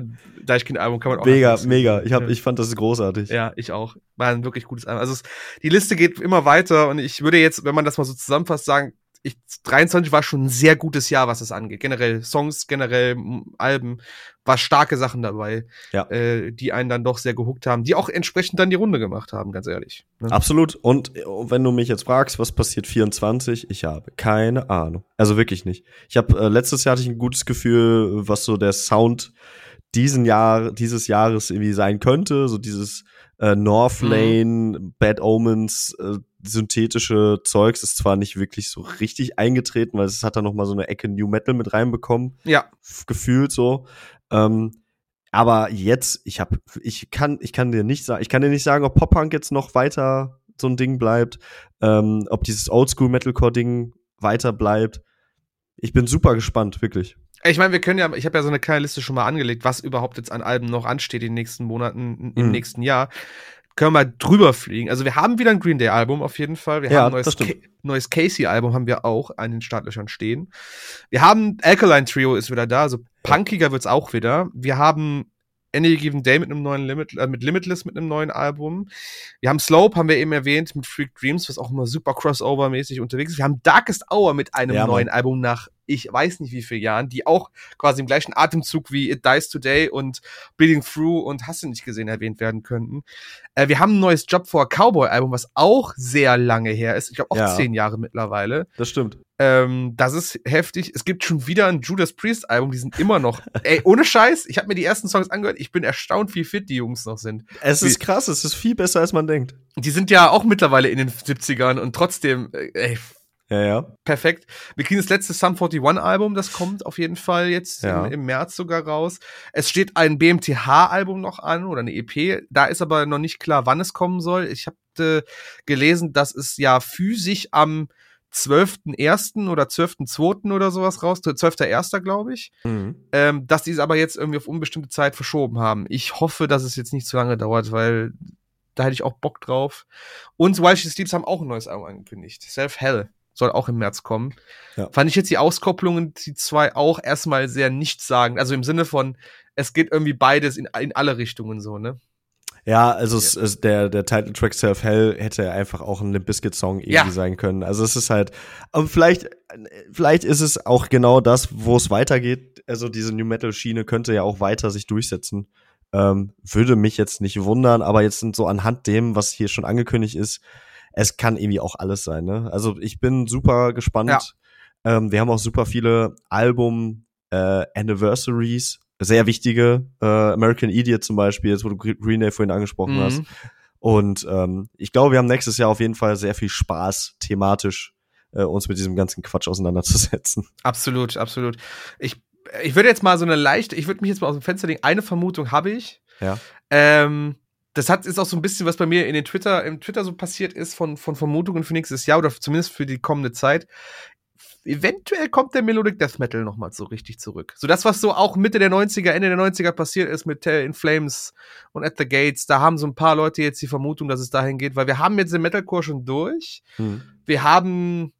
Deichkind-Album, kann man auch Mega, mega. Ich, hab, ich fand das großartig. Ja, ich auch. War ein wirklich gutes Album. Also es, die Liste geht immer weiter und ich würde jetzt, wenn man das mal so zusammenfasst, sagen, ich, 23 war schon ein sehr gutes Jahr, was das angeht. Generell Songs, generell Alben, war starke Sachen dabei, ja. äh, die einen dann doch sehr gehuckt haben, die auch entsprechend dann die Runde gemacht haben, ganz ehrlich. Ne? Absolut. Und äh, wenn du mich jetzt fragst, was passiert 24, ich habe keine Ahnung. Also wirklich nicht. Ich habe äh, letztes Jahr hatte ich ein gutes Gefühl, was so der Sound diesen Jahr, dieses Jahres irgendwie sein könnte, so dieses äh, North mhm. Lane, mhm. Bad Omens, äh, synthetische Zeugs ist zwar nicht wirklich so richtig eingetreten, weil es hat da noch mal so eine Ecke New Metal mit reinbekommen. Ja. Gefühlt so. Ähm, aber jetzt, ich habe, ich kann, ich kann dir nicht sagen, ich kann dir nicht sagen, ob Pop Punk jetzt noch weiter so ein Ding bleibt, ähm, ob dieses Oldschool Metalcore Ding weiter bleibt. Ich bin super gespannt, wirklich. Ich meine, wir können ja, ich habe ja so eine kleine Liste schon mal angelegt, was überhaupt jetzt an Alben noch ansteht in den nächsten Monaten, im mhm. nächsten Jahr. Können wir mal drüber fliegen. Also wir haben wieder ein Green Day Album auf jeden Fall. Wir ja, haben ein neues, neues Casey Album haben wir auch an den Startlöchern stehen. Wir haben Alkaline Trio ist wieder da, also punkiger wird's auch wieder. Wir haben Any Given Day mit einem neuen Limit, äh, mit Limitless mit einem neuen Album. Wir haben Slope, haben wir eben erwähnt, mit Freak Dreams, was auch immer super crossover-mäßig unterwegs ist. Wir haben Darkest Hour mit einem ja, neuen Album nach ich weiß nicht wie viele Jahren, die auch quasi im gleichen Atemzug wie It Dies Today und Bleeding Through und Hast du nicht gesehen erwähnt werden könnten. Äh, wir haben ein neues Job for a Cowboy Album, was auch sehr lange her ist. Ich glaube auch ja, zehn Jahre mittlerweile. Das stimmt. Ähm, das ist heftig. Es gibt schon wieder ein Judas Priest Album, die sind immer noch. ey, ohne Scheiß, ich habe mir die ersten Songs angehört. Ich bin erstaunt, wie fit die Jungs noch sind. Es ist krass, es ist viel besser, als man denkt. Die sind ja auch mittlerweile in den 70ern und trotzdem, äh, ey, ja, ja. Perfekt. Wir kriegen das letzte Sum 41 Album, das kommt auf jeden Fall jetzt ja. im, im, März sogar raus. Es steht ein BMTH-Album noch an oder eine EP. Da ist aber noch nicht klar, wann es kommen soll. Ich habe äh, gelesen, dass es ja physisch am 12.01. oder 12.02. oder sowas raus, 12.01. glaube ich, mhm. ähm, dass die es aber jetzt irgendwie auf unbestimmte Zeit verschoben haben. Ich hoffe, dass es jetzt nicht zu lange dauert, weil da hätte ich auch Bock drauf. Und While She Sleeps haben auch ein neues Album angekündigt. Self Hell soll auch im März kommen. Ja. Fand ich jetzt die Auskopplungen, die zwei auch erstmal sehr nichtssagend. Also im Sinne von, es geht irgendwie beides in, in alle Richtungen so, ne? Ja, also ja. Es, es, der, der Titeltrack Self Hell hätte einfach auch ein Limp Bizkit Song irgendwie ja. sein können. Also es ist halt, aber vielleicht, vielleicht ist es auch genau das, wo es weitergeht. Also diese New Metal Schiene könnte ja auch weiter sich durchsetzen. Ähm, würde mich jetzt nicht wundern, aber jetzt sind so anhand dem, was hier schon angekündigt ist, es kann irgendwie auch alles sein. Ne? Also ich bin super gespannt. Ja. Ähm, wir haben auch super viele Album äh, Anniversaries sehr wichtige, äh, American Idiot zum Beispiel, jetzt wo du Green Day vorhin angesprochen mhm. hast. Und ähm, ich glaube, wir haben nächstes Jahr auf jeden Fall sehr viel Spaß thematisch, äh, uns mit diesem ganzen Quatsch auseinanderzusetzen. Absolut, absolut. Ich, ich würde jetzt mal so eine leichte, ich würde mich jetzt mal aus dem Fenster legen, eine Vermutung habe ich. Ja. Ähm, das hat ist auch so ein bisschen, was bei mir in den Twitter, im Twitter so passiert ist von, von Vermutungen für nächstes Jahr oder zumindest für die kommende Zeit eventuell kommt der Melodic Death Metal nochmal so richtig zurück. So das, was so auch Mitte der 90er, Ende der 90er passiert ist mit Tell In Flames und At the Gates, da haben so ein paar Leute jetzt die Vermutung, dass es dahin geht, weil wir haben jetzt den Metalcore schon durch. Hm. Wir haben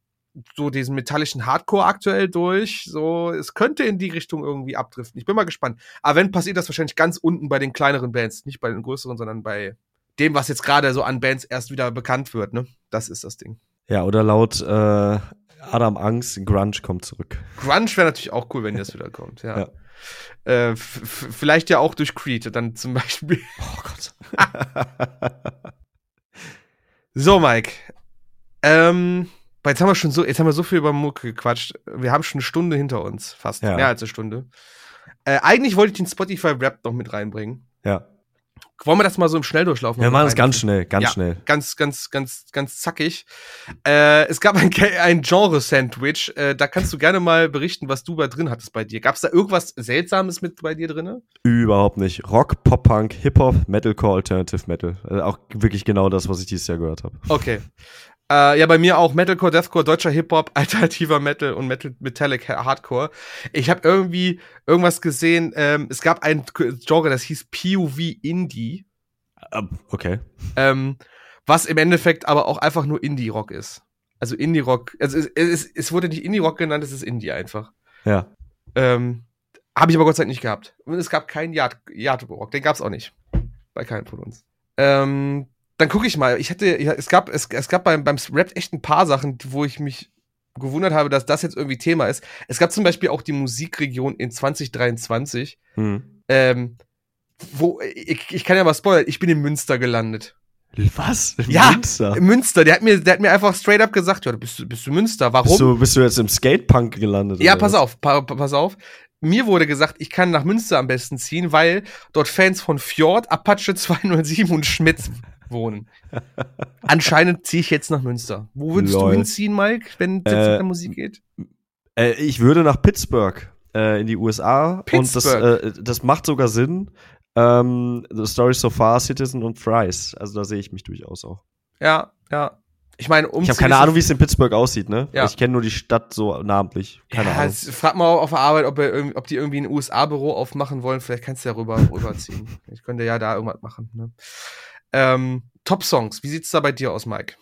so diesen metallischen Hardcore aktuell durch. So, es könnte in die Richtung irgendwie abdriften. Ich bin mal gespannt. Aber wenn passiert das wahrscheinlich ganz unten bei den kleineren Bands, nicht bei den größeren, sondern bei dem, was jetzt gerade so an Bands erst wieder bekannt wird, ne? Das ist das Ding. Ja, oder laut äh, Adam Angst, Grunge kommt zurück. Grunge wäre natürlich auch cool, wenn das wieder kommt, ja. ja. Äh, vielleicht ja auch durch Creed, dann zum Beispiel. Oh Gott. so, Mike. Ähm, jetzt haben wir schon so, jetzt haben wir so viel über Mucke gequatscht. Wir haben schon eine Stunde hinter uns, fast ja. mehr als eine Stunde. Äh, eigentlich wollte ich den Spotify Rap noch mit reinbringen. Ja. Wollen wir das mal so im Schnelldurchlauf machen? Wir machen es ganz schnell, ganz ja, schnell. Ganz, ganz, ganz, ganz zackig. Äh, es gab ein, ein Genre-Sandwich. Äh, da kannst du gerne mal berichten, was du da drin hattest bei dir. Gab es da irgendwas Seltsames mit bei dir drin? Überhaupt nicht. Rock, Pop-Punk, Hip-Hop, Metalcore, Alternative Metal. Also auch wirklich genau das, was ich dieses Jahr gehört habe. Okay. Äh, ja, bei mir auch Metalcore, Deathcore, deutscher Hip-Hop, alternativer Metal und Metal Metallic Hardcore. Ich habe irgendwie irgendwas gesehen, ähm, es gab ein Genre, das hieß POV Indie. Uh, okay. Ähm, was im Endeffekt aber auch einfach nur Indie-Rock ist. Also Indie-Rock, also es, es, es wurde nicht Indie-Rock genannt, es ist Indie einfach. Ja. Ähm, habe ich aber Gott sei Dank nicht gehabt. Und es gab keinen Yato-Rock, den gab's auch nicht. Bei keinem von uns. Ähm, dann gucke ich mal. Ich hatte, ja, es gab, es, es gab beim, beim Rap echt ein paar Sachen, wo ich mich gewundert habe, dass das jetzt irgendwie Thema ist. Es gab zum Beispiel auch die Musikregion in 2023, hm. ähm, wo, ich, ich kann ja mal spoilern, ich bin in Münster gelandet. Was? In ja, Münster? Münster. Der hat mir, der hat mir einfach straight up gesagt, ja, bist du, bist du Münster. Warum? Bist du, bist du jetzt im Skatepunk gelandet? Ja, pass was? auf, pa, pass auf. Mir wurde gesagt, ich kann nach Münster am besten ziehen, weil dort Fans von Fjord, Apache 207 und Schmitz wohnen. Anscheinend ziehe ich jetzt nach Münster. Wo würdest Lol. du hinziehen, Mike, wenn es äh, mit Musik geht? Äh, ich würde nach Pittsburgh äh, in die USA. Pittsburgh. Und das, äh, das macht sogar Sinn. Ähm, The Story So Far, Citizen und Fries. Also da sehe ich mich durchaus auch. Ja, ja. Ich meine, um Ich habe keine Ahnung, wie es in Pittsburgh aussieht, ne? Ja. Ich kenne nur die Stadt so namentlich. Keine ja, Ahnung. Frag mal auf der Arbeit, ob, ob die irgendwie ein USA-Büro aufmachen wollen. Vielleicht kannst du ja rüber, rüberziehen. Ich könnte ja da irgendwas machen. Ne? Ähm, Top-Songs, wie sieht's da bei dir aus, Mike?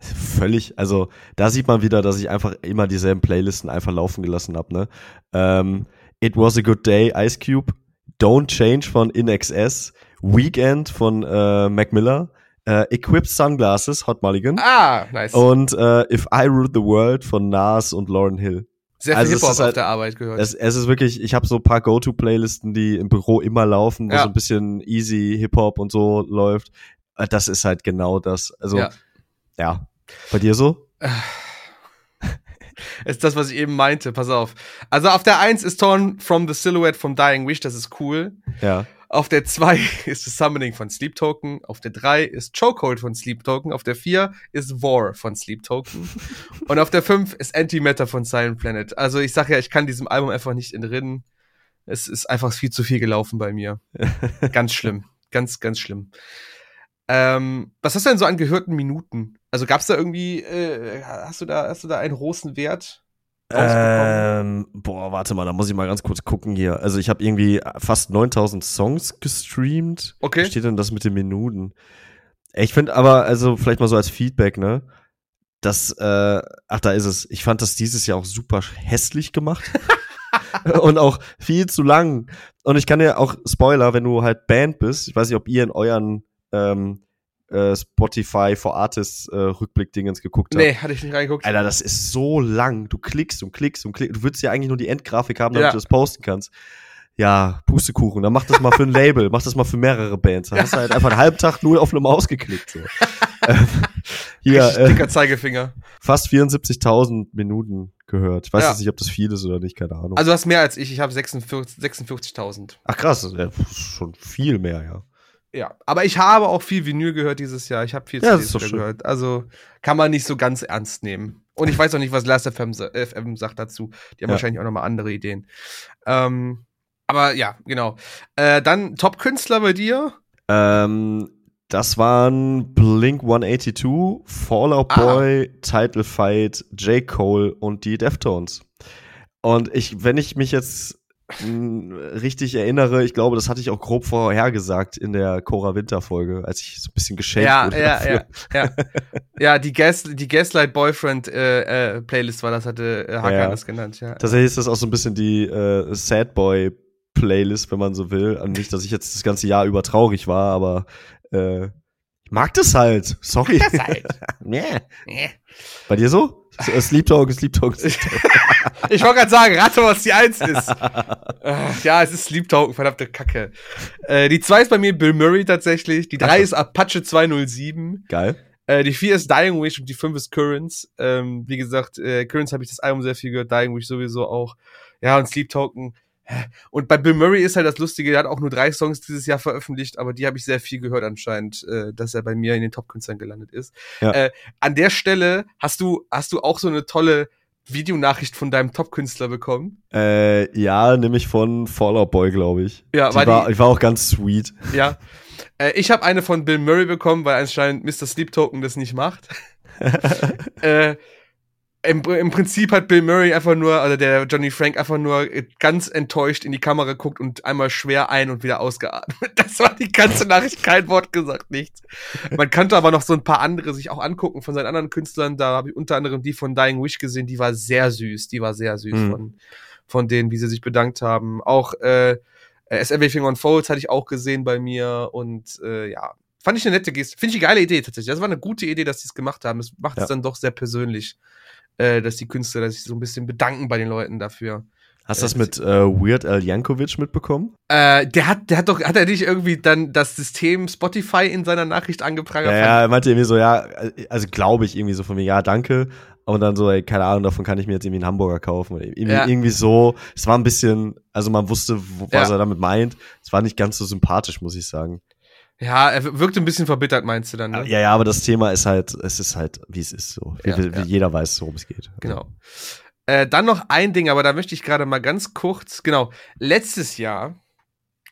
Völlig, also da sieht man wieder, dass ich einfach immer dieselben Playlisten einfach laufen gelassen habe. Ne? Ähm, It Was a Good Day, Ice Cube, Don't Change von InXS, Weekend von äh, Mac Miller, äh, Equipped Sunglasses, Hot Mulligan. Ah, nice. Und äh, If I Ruled the World von Nas und Lauren Hill. Sehr viel also Hip-Hop halt, auf der Arbeit gehört. Es, es ist wirklich, ich habe so ein paar Go-To-Playlisten, die im Büro immer laufen, wo ja. so ein bisschen easy Hip-Hop und so läuft. Äh, das ist halt genau das. Also, ja. ja. Bei dir so? ist das, was ich eben meinte. Pass auf. Also auf der eins ist Torn from the Silhouette from Dying Wish, das ist cool. Ja. Auf der 2 ist das Summoning von Sleep Token. Auf der 3 ist Chokehold von Sleep Token. Auf der 4 ist War von Sleep Token. Und auf der 5 ist Antimatter von Silent Planet. Also ich sag ja, ich kann diesem Album einfach nicht entrinnen. Es ist einfach viel zu viel gelaufen bei mir. ganz schlimm. Ganz, ganz schlimm. Ähm, was hast du denn so an gehörten Minuten? Also gab es da irgendwie, äh, hast du da, hast du da einen großen Wert? Ähm, boah, warte mal, da muss ich mal ganz kurz gucken hier. Also ich habe irgendwie fast 9000 Songs gestreamt. Okay. Wie steht denn das mit den Minuten? Ich finde aber, also vielleicht mal so als Feedback, ne? Das, äh, ach, da ist es. Ich fand das dieses Jahr auch super hässlich gemacht. und auch viel zu lang. Und ich kann dir auch Spoiler, wenn du halt Band bist, ich weiß nicht, ob ihr in euren ähm, äh, Spotify for Artists äh, Rückblick-Dingens geguckt habt. Nee, hatte ich nicht reingeguckt. Alter, das ist so lang. Du klickst und klickst und klickst. Du würdest ja eigentlich nur die Endgrafik haben, damit ja. du das posten kannst. Ja, Pustekuchen. Dann mach das mal für ein Label, mach das mal für mehrere Bands. Dann hast du halt einfach einen halben Tag nur auf eine Maus geklickt. So. Hier, äh, dicker Zeigefinger. Fast 74.000 Minuten gehört. Ich weiß ja. jetzt nicht, ob das viel ist oder nicht, keine Ahnung. Also du hast mehr als ich. Ich habe 46.000. 46 Ach krass, ja, schon viel mehr, ja. Ja, aber ich habe auch viel Vinyl gehört dieses Jahr. Ich habe viel ja, CDs gehört. Also kann man nicht so ganz ernst nehmen. Und ich weiß auch nicht, was Last FM, FM sagt dazu. Die haben ja. wahrscheinlich auch nochmal andere Ideen. Ähm, aber ja, genau. Äh, dann Top-Künstler bei dir? Ähm, das waren Blink 182, Fallout ah. Boy, Title Fight, J. Cole und die Deftones. Und ich, wenn ich mich jetzt richtig erinnere, ich glaube, das hatte ich auch grob vorhergesagt in der Cora Winter Folge, als ich so ein bisschen geschenkt ja, wurde. Ja, dafür. ja, ja. ja, die, Gas, die Gaslight Boyfriend äh, äh, Playlist war das, hatte äh, Hakan ja. das genannt, ja. Tatsächlich ist das auch so ein bisschen die äh, Sad Boy Playlist, wenn man so will. Nicht, dass ich jetzt das ganze Jahr über traurig war, aber äh, mag das halt. Sorry. Das halt. nee. nee. Bei dir so? Sleep Talk, Sleep Talk, Sleep Talk. ich wollte gerade sagen, rate, was die Eins ist. Äh, ja, es ist Sleep Talk, verdammte Kacke. Äh, die zwei ist bei mir Bill Murray tatsächlich. Die drei ist Apache 207. Geil. Äh, die vier ist Dying Wish und die fünf ist Currents. Ähm, wie gesagt, äh, Currents habe ich das Album sehr viel gehört, Dying Wish sowieso auch. Ja, und Sleep Talken und bei Bill Murray ist halt das Lustige, der hat auch nur drei Songs dieses Jahr veröffentlicht, aber die habe ich sehr viel gehört anscheinend, äh, dass er bei mir in den Top-Künstlern gelandet ist. Ja. Äh, an der Stelle hast du, hast du auch so eine tolle Videonachricht von deinem Top-Künstler bekommen? Äh, ja, nämlich von Fallout Boy, glaube ich. Ja, die war, war, die, ich war auch ganz sweet. Ja. Äh, ich habe eine von Bill Murray bekommen, weil anscheinend Mr. Sleep Token das nicht macht. äh, im, im Prinzip hat Bill Murray einfach nur, also der Johnny Frank einfach nur ganz enttäuscht in die Kamera geguckt und einmal schwer ein und wieder ausgeatmet. Das war die ganze Nachricht, kein Wort gesagt, nichts. Man kannte aber noch so ein paar andere sich auch angucken von seinen anderen Künstlern. Da habe ich unter anderem die von Dying Wish gesehen, die war sehr süß, die war sehr süß mhm. von, von denen, wie sie sich bedankt haben. Auch äh, As Everything Unfolds hatte ich auch gesehen bei mir und äh, ja, fand ich eine nette Geste. Finde ich eine geile Idee tatsächlich. Das war eine gute Idee, dass sie es gemacht haben. Es macht ja. es dann doch sehr persönlich äh, dass die Künstler sich so ein bisschen bedanken bei den Leuten dafür. Hast du das mit äh, Weird Al Yankovic mitbekommen? Äh, der hat, der hat doch, hat er nicht irgendwie dann das System Spotify in seiner Nachricht angeprangert? Ja, ja, er meinte irgendwie so, ja, also glaube ich irgendwie so von mir, ja, danke. Und dann so, ey, keine Ahnung, davon kann ich mir jetzt irgendwie einen Hamburger kaufen. Irgendwie, ja. irgendwie so. Es war ein bisschen, also man wusste, was ja. er damit meint. Es war nicht ganz so sympathisch, muss ich sagen. Ja, er wirkt ein bisschen verbittert, meinst du dann, ne? Ja, ja, aber das Thema ist halt, es ist halt, wie es ist so. Wie, ja, wie ja. jeder weiß, worum es geht. Genau. Äh, dann noch ein Ding, aber da möchte ich gerade mal ganz kurz, genau, letztes Jahr,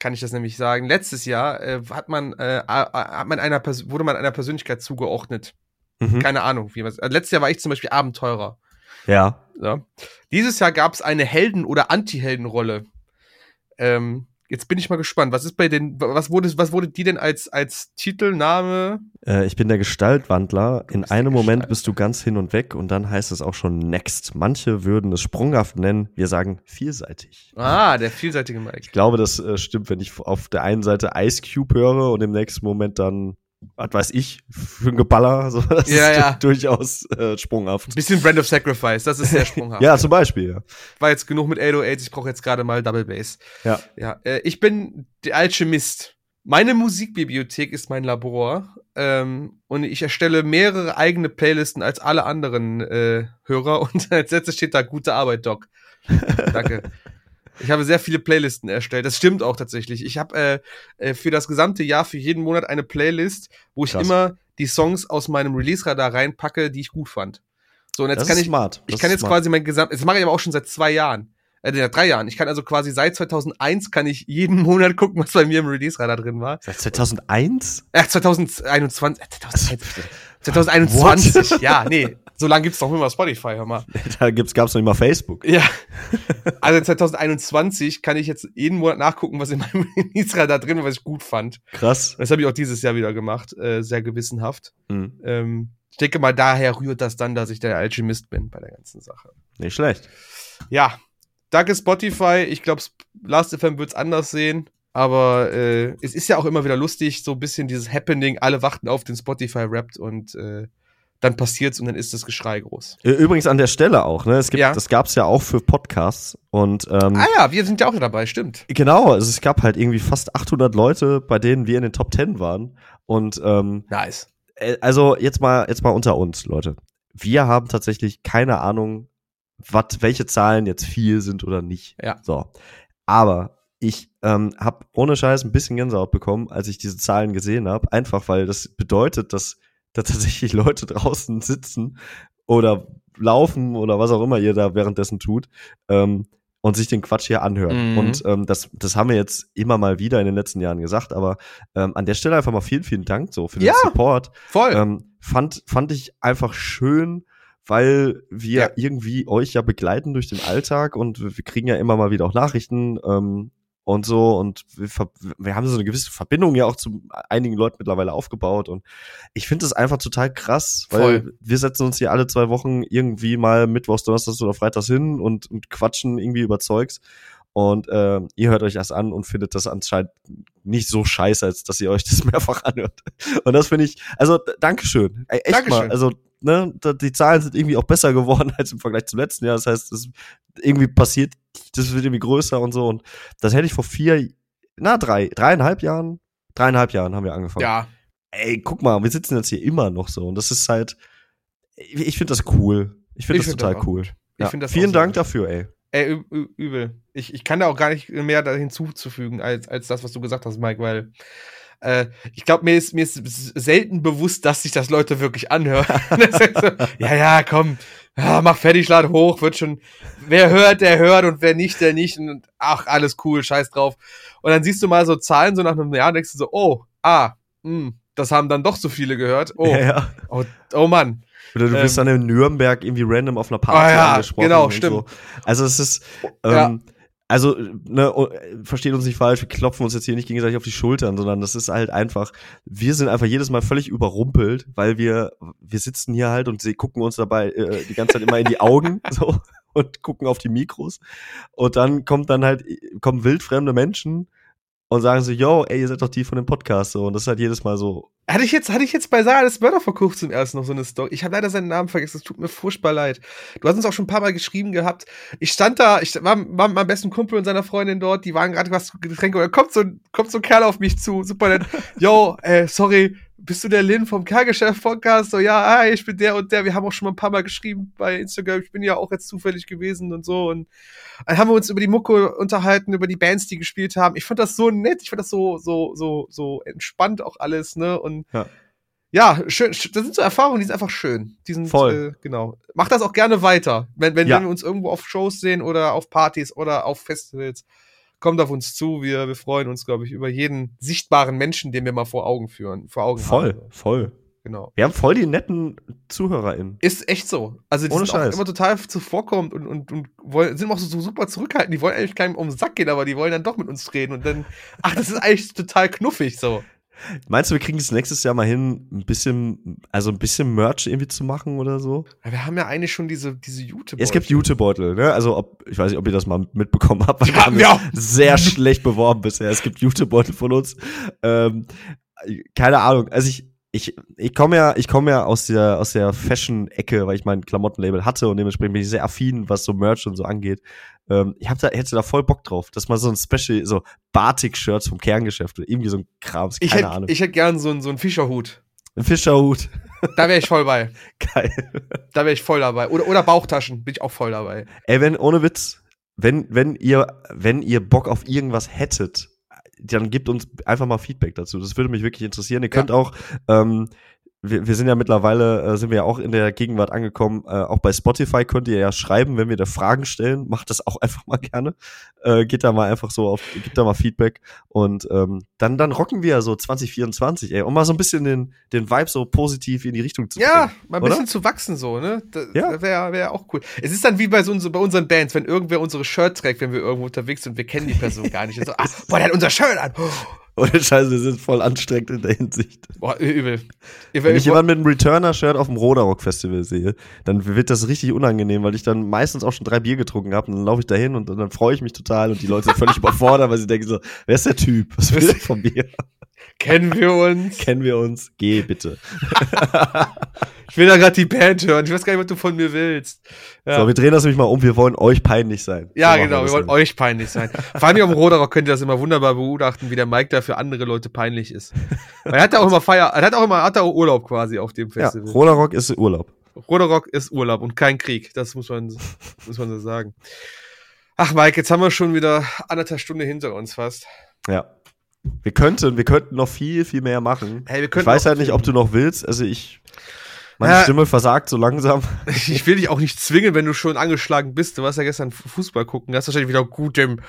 kann ich das nämlich sagen, letztes Jahr äh, hat man, äh, hat man einer, wurde man einer Persönlichkeit zugeordnet. Mhm. Keine Ahnung, wie man also Letztes Jahr war ich zum Beispiel Abenteurer. Ja. ja. Dieses Jahr gab es eine Helden- oder Anti-Heldenrolle. Ähm, Jetzt bin ich mal gespannt. Was ist bei den, was wurde, was wurde die denn als, als Titelname? Äh, ich bin der Gestaltwandler. In einem Moment bist du ganz hin und weg und dann heißt es auch schon next. Manche würden es sprunghaft nennen. Wir sagen vielseitig. Ah, der vielseitige Mike. Ich glaube, das äh, stimmt, wenn ich auf der einen Seite Ice Cube höre und im nächsten Moment dann was weiß ich, für ein Geballer, so, das ja, ist ja. durchaus äh, sprunghaft. Bisschen Brand of Sacrifice, das ist sehr sprunghaft. ja, zum Beispiel, ja. War jetzt genug mit 808, ich brauche jetzt gerade mal Double Bass. Ja. Ja, äh, ich bin der Alchemist. Meine Musikbibliothek ist mein Labor ähm, und ich erstelle mehrere eigene Playlisten als alle anderen äh, Hörer und als letztes steht da gute Arbeit, Doc. Danke. Ich habe sehr viele Playlisten erstellt. Das stimmt auch tatsächlich. Ich habe äh, äh, für das gesamte Jahr, für jeden Monat eine Playlist, wo ich Krass. immer die Songs aus meinem Release-Radar reinpacke, die ich gut fand. So, und jetzt das kann ich, smart. ich kann jetzt smart. quasi mein gesamt, das mache ich aber auch schon seit zwei Jahren. äh, seit drei Jahren. Ich kann also quasi seit 2001 kann ich jeden Monat gucken, was bei mir im Release-Radar drin war. Seit 2001? Äh, 2021, äh, 2021, 2021, ja, nee. So lange gibt's doch immer Spotify, hör mal. Da gibt's, gab's noch nicht mal Facebook. Ja. Also 2021 kann ich jetzt jeden Monat nachgucken, was in meinem Release-Radar drin war, was ich gut fand. Krass. Das habe ich auch dieses Jahr wieder gemacht, äh, sehr gewissenhaft. Mhm. Ähm, ich denke mal, daher rührt das dann, dass ich der Alchemist bin bei der ganzen Sache. Nicht schlecht. Ja, danke Spotify. Ich glaube, Last.fm wird's anders sehen. Aber äh, es ist ja auch immer wieder lustig, so ein bisschen dieses Happening, alle warten auf den Spotify-Rapt und äh, dann passiert's und dann ist das Geschrei groß. Übrigens an der Stelle auch, ne? Es gibt, Ja. das gab's ja auch für Podcasts und ähm, Ah ja, wir sind ja auch dabei, stimmt. genau, also es gab halt irgendwie fast 800 Leute, bei denen wir in den Top 10 waren und ähm, Nice. äh, also jetzt mal jetzt mal unter uns, Leute. Wir haben tatsächlich keine Ahnung, wat, welche Zahlen jetzt viel sind oder nicht. Ja. So, aber ich ähm, habe ohne Scheiß ein bisschen Gänsehaut bekommen, als ich diese Zahlen gesehen habe, einfach weil das bedeutet, dass da tatsächlich Leute draußen sitzen oder laufen oder was auch immer ihr da währenddessen tut ähm, und sich den Quatsch hier anhören. Mhm. Und ähm, das, das haben wir jetzt immer mal wieder in den letzten Jahren gesagt, aber ähm, an der Stelle einfach mal vielen, vielen Dank so für den Ja. Support. Voll. Ähm, fand, fand ich einfach schön, weil wir Ja. irgendwie euch ja begleiten durch den Alltag und wir kriegen ja immer mal wieder auch Nachrichten ähm, und so und wir, wir haben so eine gewisse Verbindung ja auch zu einigen Leuten mittlerweile aufgebaut und ich finde es einfach total krass, weil Voll. wir setzen uns hier alle zwei Wochen irgendwie mal mittwochs, donnerstags oder freitags hin und, und quatschen irgendwie über Zeugs und ähm, ihr hört euch das an und findet das anscheinend nicht so scheiße, als dass ihr euch das mehrfach anhört. Und das finde ich, also Dankeschön. Ey, echt Dankeschön. mal. Also, ne, die Zahlen sind irgendwie auch besser geworden als im Vergleich zum letzten Jahr. Das heißt, es irgendwie passiert, das wird irgendwie größer und so. Und das hätte ich vor vier, na, drei, dreieinhalb Jahren, dreieinhalb Jahren haben wir angefangen. ja, Ey, guck mal, wir sitzen jetzt hier immer noch so. Und das ist halt, ich, finde das cool. Ich finde das find total das cool. Ja, das vielen Dank gut. dafür, ey. ey, übel. Ich, ich kann da auch gar nicht mehr hinzuzufügen, als, als das, was du gesagt hast, Mike, weil äh, ich glaube, mir ist, mir ist selten bewusst, dass sich das Leute wirklich anhören. So, ja, ja, komm, ja, mach fertig, lad hoch, wird schon. Wer hört, der hört und wer nicht, der nicht. Und ach, alles cool, scheiß drauf. Und dann siehst du mal so Zahlen so nach einem Jahr und denkst du so, oh, ah, mh, das haben dann doch so viele gehört. Oh, Ja, ja. oh, oh Mann. Oder du Ähm, dann in Nürnberg irgendwie random auf einer Party Ah ja, angesprochen. genau, stimmt. So. Also es ist, ähm, Ja. Also, ne, oh, versteht uns nicht falsch, wir klopfen uns jetzt hier nicht gegenseitig auf die Schultern, sondern das ist halt einfach, wir sind einfach jedes Mal völlig überrumpelt, weil wir, wir sitzen hier halt und sie gucken uns dabei äh, die ganze Zeit immer in die Augen, so, und gucken auf die Mikros. Und dann kommt dann halt, kommen wildfremde Menschen und sagen so, yo, ey, ihr seid doch die von dem Podcast, so. Und das ist halt jedes Mal so, Hatte ich jetzt, hatte ich jetzt bei Sarah des Mörder vor kurzem erst noch so eine Story. Ich habe leider seinen Namen vergessen, es tut mir furchtbar leid. Du hast uns auch schon ein paar Mal geschrieben gehabt. Ich stand da, ich war, war mit meinem besten Kumpel und seiner Freundin dort, die waren gerade was Getränke und dann kommt so, ein- kommt so ein Kerl auf mich zu, super nett. Yo, äh, sorry, bist du der Lin vom Kerlgeschäft-Podcast? So, ja, hi, ich bin der und der. Wir haben auch schon mal ein paar Mal geschrieben bei Instagram. Ich bin ja auch jetzt zufällig gewesen und so. Und dann haben wir uns über die Mucke unterhalten, über die Bands, die gespielt haben. Ich fand das so nett, ich fand das so, so, so, so entspannt auch alles, ne? Und Ja. ja, schön, sch- das sind so Erfahrungen, die sind einfach schön. Die sind, Voll. Äh, genau. Macht das auch gerne weiter. Wenn, wenn, Ja. wenn wir uns irgendwo auf Shows sehen oder auf Partys oder auf Festivals, kommt auf uns zu. Wir, wir freuen uns, glaube ich, über jeden sichtbaren Menschen, den wir mal vor Augen führen, vor Augen voll, haben. voll. Genau. Wir haben voll die netten ZuhörerInnen. Ist echt so. Also die Ohne sind immer total zuvorkommend und, und, und wollen, sind auch so, so super zurückhaltend. Die wollen eigentlich keinem um den Sack gehen, aber die wollen dann doch mit uns reden und dann, ach, das ist eigentlich total knuffig so. Meinst du, wir kriegen es nächstes Jahr mal hin, ein bisschen, also ein bisschen Merch irgendwie zu machen oder so? Ja, wir haben ja eigentlich schon diese, diese YouTube. es gibt Jutebeutel, ne? Also, ob, ich weiß nicht, ob ihr das mal mitbekommen habt, weil wir haben haben wir auch. sehr schlecht beworben bisher. Es gibt Jutebeutel von uns. Ähm, keine Ahnung. Also ich, ich, ich komme ja, ich komme ja aus der, aus der Fashion-Ecke, weil ich mein Klamottenlabel hatte und dementsprechend bin ich sehr affin, was so Merch und so angeht. Ähm, ich hab da, hätte da voll Bock drauf, dass mal so ein Special, so Batik-Shirts vom Kerngeschäft oder irgendwie so ein Krams, Ich keine hätte Ahnung. ich hätt gern so, einen- so einen Fischerhut. ein Fischerhut. Da wäre ich voll bei. Geil. Da wäre ich voll dabei. Oder, oder Bauchtaschen, bin ich auch voll dabei. Ey, wenn, ohne Witz, wenn, wenn ihr, wenn ihr Bock auf irgendwas hättet, dann gebt uns einfach mal Feedback dazu. Das würde mich wirklich interessieren. Ihr könnt auch, ähm, wir, wir sind ja mittlerweile, äh, sind wir ja auch in der Gegenwart angekommen. Äh, auch bei Spotify könnt ihr ja schreiben, wenn wir da Fragen stellen. Macht das auch einfach mal gerne. Äh, geht da mal einfach so auf, gibt da mal Feedback. Und ähm, dann, dann rocken wir ja so 2024, ey, um mal so ein bisschen den, den Vibe so positiv in die Richtung zu Ja, mal ein oder? bisschen zu wachsen so, ne? Das ja. wäre wär auch cool. Es ist dann wie bei so bei unseren Bands, wenn irgendwer unsere Shirt trägt, wenn wir irgendwo unterwegs sind und wir kennen die Person gar nicht. Und so, ah, boah, der hat unser Shirt an. Ohne Scheiße, wir sind voll anstrengend in der Hinsicht. Boah, übel. Wenn ich jemanden mit einem Returner-Shirt auf dem Roderock Festival sehe, dann wird das richtig unangenehm, weil ich dann meistens auch schon drei Bier getrunken habe und dann laufe ich dahin und dann freue ich mich total und die Leute sind völlig überfordert, weil sie denken so, wer ist der Typ? Was will der von mir? Kennen wir uns? Kennen wir uns? Geh bitte. ich will da gerade die Band hören. Ich weiß gar nicht, was du von mir willst. Ja. So, wir drehen das nämlich mal um. Wir wollen euch peinlich sein. Ja, so genau. Wir, wir wollen euch peinlich sein. Vor allem dem Roderock könnt ihr das immer wunderbar beobachten, wie der Mike da für andere Leute peinlich ist. er hat auch immer Feier, er hat auch immer, hat auch Urlaub quasi auf dem Festival. Ja, Roderock ist Urlaub. Roderock ist Urlaub und kein Krieg. Das muss man, muss man so sagen. Ach, Mike, jetzt haben wir schon wieder anderthalb Stunden hinter uns fast. Ja. Wir könnten, wir könnten noch viel, viel mehr machen. Hey, wir ich weiß halt nicht, ob du noch willst. Also ich, meine ja, Stimme versagt so langsam. Ich will dich auch nicht zwingen, wenn du schon angeschlagen bist. Du warst ja gestern Fußball gucken. Du hast wahrscheinlich wieder gut dem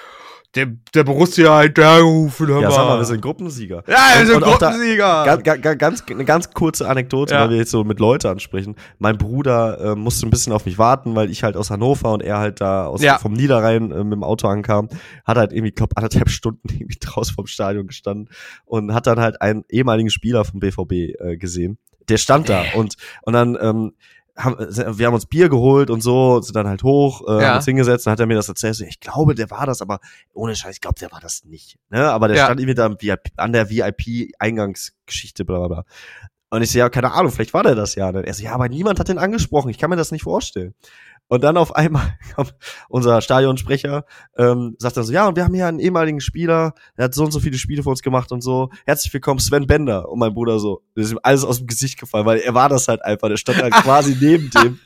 der, der Borussia hinterherrufen. Ja, sag mal, wir sind Gruppensieger. Ja, wir sind Gruppensieger. Da, ganz, ganz, eine ganz kurze Anekdote, ja. weil wir jetzt so mit Leute ansprechen. Mein Bruder äh, musste ein bisschen auf mich warten, weil ich halt aus Hannover und er halt da aus, ja. vom Niederrhein äh, mit dem Auto ankam. Hat halt irgendwie, glaub, anderthalb Stunden irgendwie draußen vom Stadion gestanden und hat dann halt einen ehemaligen Spieler vom BVB äh, gesehen. Der stand da und, und dann, ähm, haben, wir haben uns Bier geholt und so, sind dann halt hoch, äh, ja. haben uns hingesetzt, dann hat er mir das erzählt. So, ich glaube, der war das, aber ohne Scheiß, ich glaube, der war das nicht. Ne? Aber der ja. stand irgendwie da an der VIP-Eingangsgeschichte, bla bla bla. Und ich so, ja, keine Ahnung, vielleicht war der das ja. Und er so, ja, aber niemand hat den angesprochen, ich kann mir das nicht vorstellen. Und dann auf einmal kommt unser Stadionsprecher, ähm, sagt dann so, ja, und wir haben hier einen ehemaligen Spieler, der hat so und so viele Spiele für uns gemacht und so. Herzlich willkommen, Sven Bender. Und mein Bruder so, das ist ihm alles aus dem Gesicht gefallen, weil er war das halt einfach, der stand halt quasi neben dem.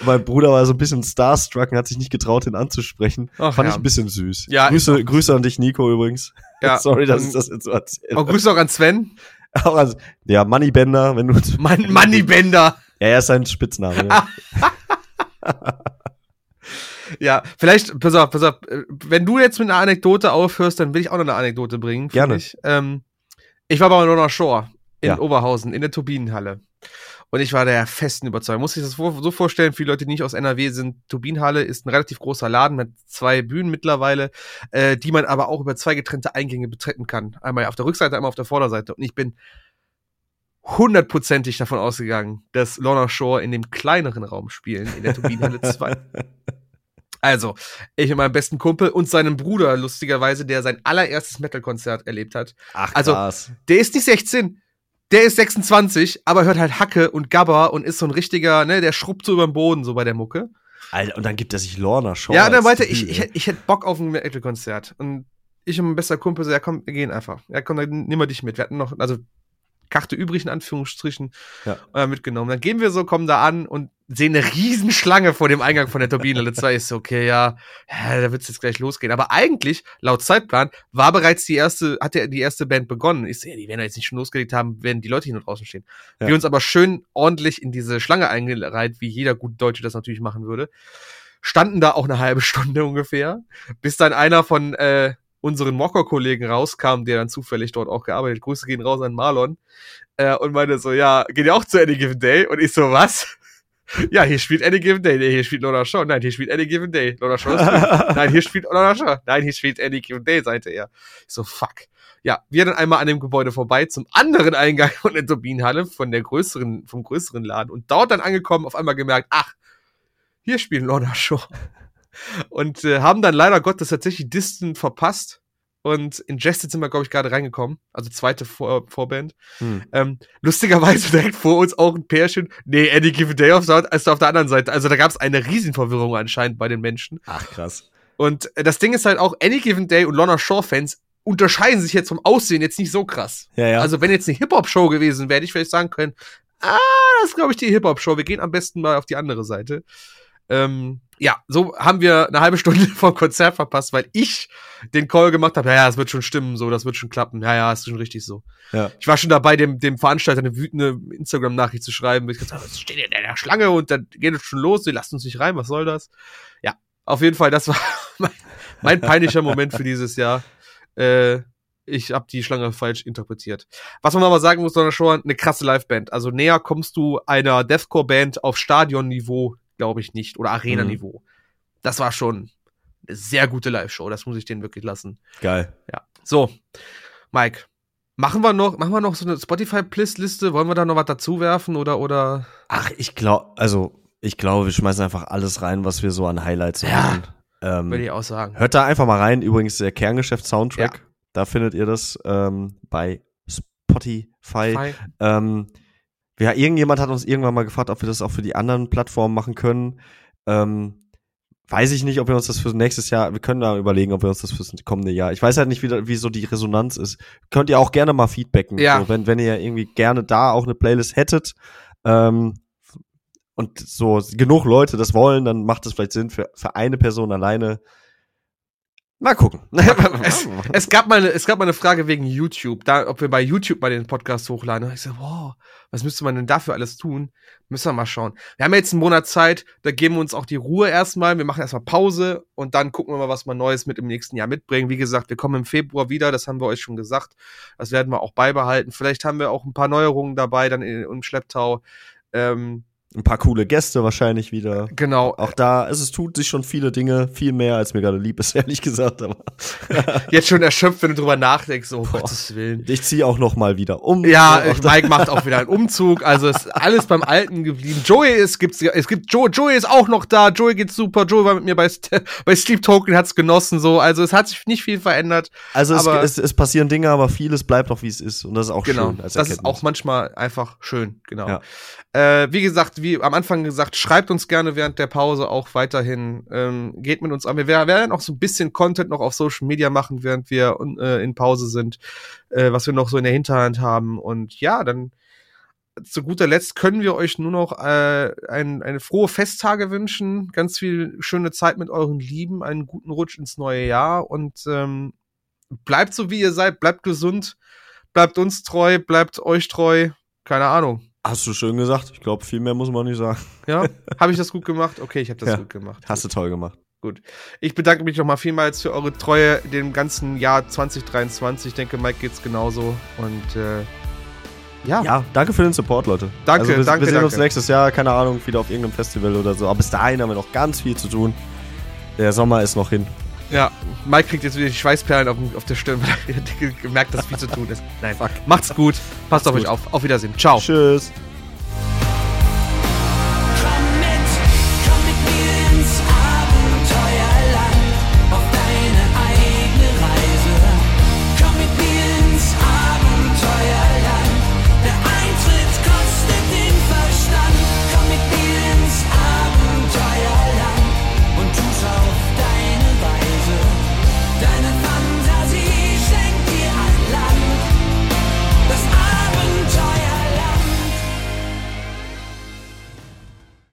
Und mein Bruder war so ein bisschen starstruck und hat sich nicht getraut, ihn anzusprechen. Ach, Fand ja. ich ein bisschen süß. Ja, Grüße, Grüße an dich, Nico, übrigens. Ja, Sorry, dass ich das jetzt so erzähle. Auch Grüße auch an Sven. Auch an, ja, Moneybender, wenn du. Man, Moneybender. Ja, er ist sein Spitzname. Ja. ja, vielleicht, pass auf, pass auf, wenn du jetzt mit einer Anekdote aufhörst, dann will ich auch noch eine Anekdote bringen. Gerne. Ich. Ähm, ich war bei Lona Shore in ja. Oberhausen, in der Turbinenhalle. Und ich war der festen Überzeugung. Muss ich das so vorstellen, für die Leute, die nicht aus NRW sind, Turbinenhalle ist ein relativ großer Laden mit zwei Bühnen mittlerweile, äh, die man aber auch über zwei getrennte Eingänge betreten kann. Einmal auf der Rückseite, einmal auf der Vorderseite. Und ich bin hundertprozentig davon ausgegangen, dass Lorna Shore in dem kleineren Raum spielen, in der Turbinenhalle 2. Also, ich und meinem besten Kumpel und seinem Bruder, lustigerweise, der sein allererstes Metal-Konzert erlebt hat. Ach, also, krass. Der ist nicht 16, der ist 26, aber hört halt Hacke und Gabber und ist so ein richtiger, ne, der schrubbt so über den Boden, so bei der Mucke. Alter, und dann gibt er sich Lorna Shore. Ja, dann weiter, ich, ich, ich hätte Bock auf ein Metal-Konzert. Und ich und mein bester Kumpel so, ja komm, wir gehen einfach. Ja komm, dann nimm mal dich mit. Wir hatten noch, also Karte übrig, in Anführungsstrichen, ja. äh, mitgenommen. Dann gehen wir so, kommen da an und sehen eine Riesenschlange vor dem Eingang von der Turbine. Das ist so, okay, ja, ja da wird es jetzt gleich losgehen. Aber eigentlich, laut Zeitplan, war bereits die erste, hat ja die erste Band begonnen. Ich sehe, die werden ja jetzt nicht schon losgelegt haben, werden die Leute hier nur draußen stehen. Ja. Wir uns aber schön ordentlich in diese Schlange eingereiht, wie jeder gut Deutsche das natürlich machen würde. Standen da auch eine halbe Stunde ungefähr, bis dann einer von äh, unseren Mocker-Kollegen rauskam, der dann zufällig dort auch gearbeitet. Grüße gehen raus an Marlon. Äh, und meinte so, ja, geht ja auch zu Any Given Day? Und ich so, was? ja, hier spielt Any Given Day. Nee, hier spielt Lona Shaw. Nein, hier spielt Any Given Day. Lona Shaw spielt. Nein, hier spielt Lona Shaw. Nein, hier spielt Any Given Day, sagte er. Ich so, fuck. Ja, wir dann einmal an dem Gebäude vorbei zum anderen Eingang von der Turbinenhalle, von der größeren, vom größeren Laden und dort dann angekommen, auf einmal gemerkt, ach, hier spielen Lorna Shaw und äh, haben dann leider Gottes tatsächlich Disten verpasst. Und in Jested sind wir, glaube ich, gerade reingekommen. Also zweite Vor Vorband. Hm. Ähm, lustigerweise direkt vor uns auch ein Pärchen. Nee, Eddie Given Day auf, also auf der anderen Seite. Also da gab es eine Riesenverwirrung anscheinend bei den Menschen. Ach, krass. Und äh, das Ding ist halt auch, Any Given Day und Lorna Shore-Fans unterscheiden sich jetzt vom Aussehen jetzt nicht so krass. Ja, ja. Also wenn jetzt eine Hip-Hop-Show gewesen wäre, hätte ich vielleicht sagen können, ah, das ist, glaube ich, die Hip-Hop-Show. Wir gehen am besten mal auf die andere Seite. Ähm, ja, so haben wir eine halbe Stunde vor Konzert verpasst, weil ich den Call gemacht habe. Ja, ja, es wird schon stimmen, so, das wird schon klappen. Ja, ja, ist schon richtig so. Ja. Ich war schon dabei, dem, dem Veranstalter eine wütende Instagram-Nachricht zu schreiben. Ich gesagt, was steht in der Schlange und dann geht es schon los. Sie lassen uns nicht rein. Was soll das? Ja, auf jeden Fall, das war mein, mein peinlicher Moment für dieses Jahr. Äh, ich habe die Schlange falsch interpretiert. Was man aber sagen muss, sondern schon eine krasse Liveband. Also näher kommst du einer Deathcore-Band auf Stadionniveau glaube ich nicht. Oder Arena-Niveau. Mhm. Das war schon eine sehr gute Live-Show. Das muss ich denen wirklich lassen. Geil. Ja. So, Mike. Machen wir noch, machen wir noch so eine Spotify-Liste? Wollen wir da noch was dazu werfen oder, oder? Ach, ich glaube, also, ich glaube, wir schmeißen einfach alles rein, was wir so an Highlights ja, haben. Ähm, Würde ich auch sagen. Hört da einfach mal rein. Übrigens, der Kerngeschäft-Soundtrack. Ja. Da findet ihr das ähm, bei Spotify. Ähm, ja, irgendjemand hat uns irgendwann mal gefragt, ob wir das auch für die anderen Plattformen machen können. Ähm, weiß ich nicht, ob wir uns das für nächstes Jahr, wir können da überlegen, ob wir uns das fürs kommende Jahr. Ich weiß halt nicht, wie, wie so die Resonanz ist. Könnt ihr auch gerne mal feedbacken. Ja. So, wenn, wenn ihr irgendwie gerne da auch eine Playlist hättet, ähm, und so genug Leute das wollen, dann macht es vielleicht Sinn für, für eine Person alleine Mal gucken. es, es, gab mal eine, es gab mal eine Frage wegen YouTube, da, ob wir bei YouTube mal den Podcast hochladen. Und ich so, wow, was müsste man denn dafür alles tun? Müssen wir mal schauen. Wir haben jetzt einen Monat Zeit, da geben wir uns auch die Ruhe erstmal. Wir machen erstmal Pause und dann gucken wir mal, was wir Neues mit im nächsten Jahr mitbringen. Wie gesagt, wir kommen im Februar wieder, das haben wir euch schon gesagt. Das werden wir auch beibehalten. Vielleicht haben wir auch ein paar Neuerungen dabei, dann im Schlepptau. Ähm, ein paar coole Gäste wahrscheinlich wieder. Genau. Auch da, es, es tut sich schon viele Dinge, viel mehr, als mir gerade lieb ist, ehrlich gesagt. Aber Jetzt schon erschöpft, wenn du drüber nachdenkst, oh, Gottes Willen. Ich ziehe auch noch mal wieder um. Ja, Mike macht auch wieder einen Umzug, also ist alles beim Alten geblieben. Joey ist, gibt's, es gibt, Joey, Joey ist auch noch da, Joey geht super, Joey war mit mir bei, bei Sleep Token, hat's genossen, so, also es hat sich nicht viel verändert. Also es, es, es passieren Dinge, aber vieles bleibt auch, wie es ist und das ist auch genau, schön. Als das ist auch manchmal einfach schön, genau. Ja. Äh, wie gesagt, wie am Anfang gesagt, schreibt uns gerne während der Pause auch weiterhin. Ähm, geht mit uns an. Wir werden auch so ein bisschen Content noch auf Social Media machen, während wir äh, in Pause sind, äh, was wir noch so in der Hinterhand haben. Und ja, dann zu guter Letzt können wir euch nur noch äh, ein, eine frohe Festtage wünschen, ganz viel schöne Zeit mit euren Lieben, einen guten Rutsch ins neue Jahr und ähm, bleibt so wie ihr seid, bleibt gesund, bleibt uns treu, bleibt euch treu, keine Ahnung. Hast du schön gesagt. Ich glaube, viel mehr muss man nicht sagen. Ja, habe ich das gut gemacht? Okay, ich habe das ja, gut gemacht. Hast du toll gemacht. Gut. Ich bedanke mich nochmal vielmals für eure Treue dem ganzen Jahr 2023. Ich denke, Mike geht's genauso. Und äh, ja. Ja, danke für den Support, Leute. Danke, also wir, danke. Wir sehen danke. uns nächstes Jahr, keine Ahnung, wieder auf irgendeinem Festival oder so. Aber bis dahin haben wir noch ganz viel zu tun. Der Sommer ist noch hin. Ja, Mike kriegt jetzt wieder die Schweißperlen auf, auf der Stirn, weil er gemerkt, dass viel zu tun ist. Nein, Fuck. macht's gut. Passt auf euch auf. Auf Wiedersehen. Ciao. Tschüss.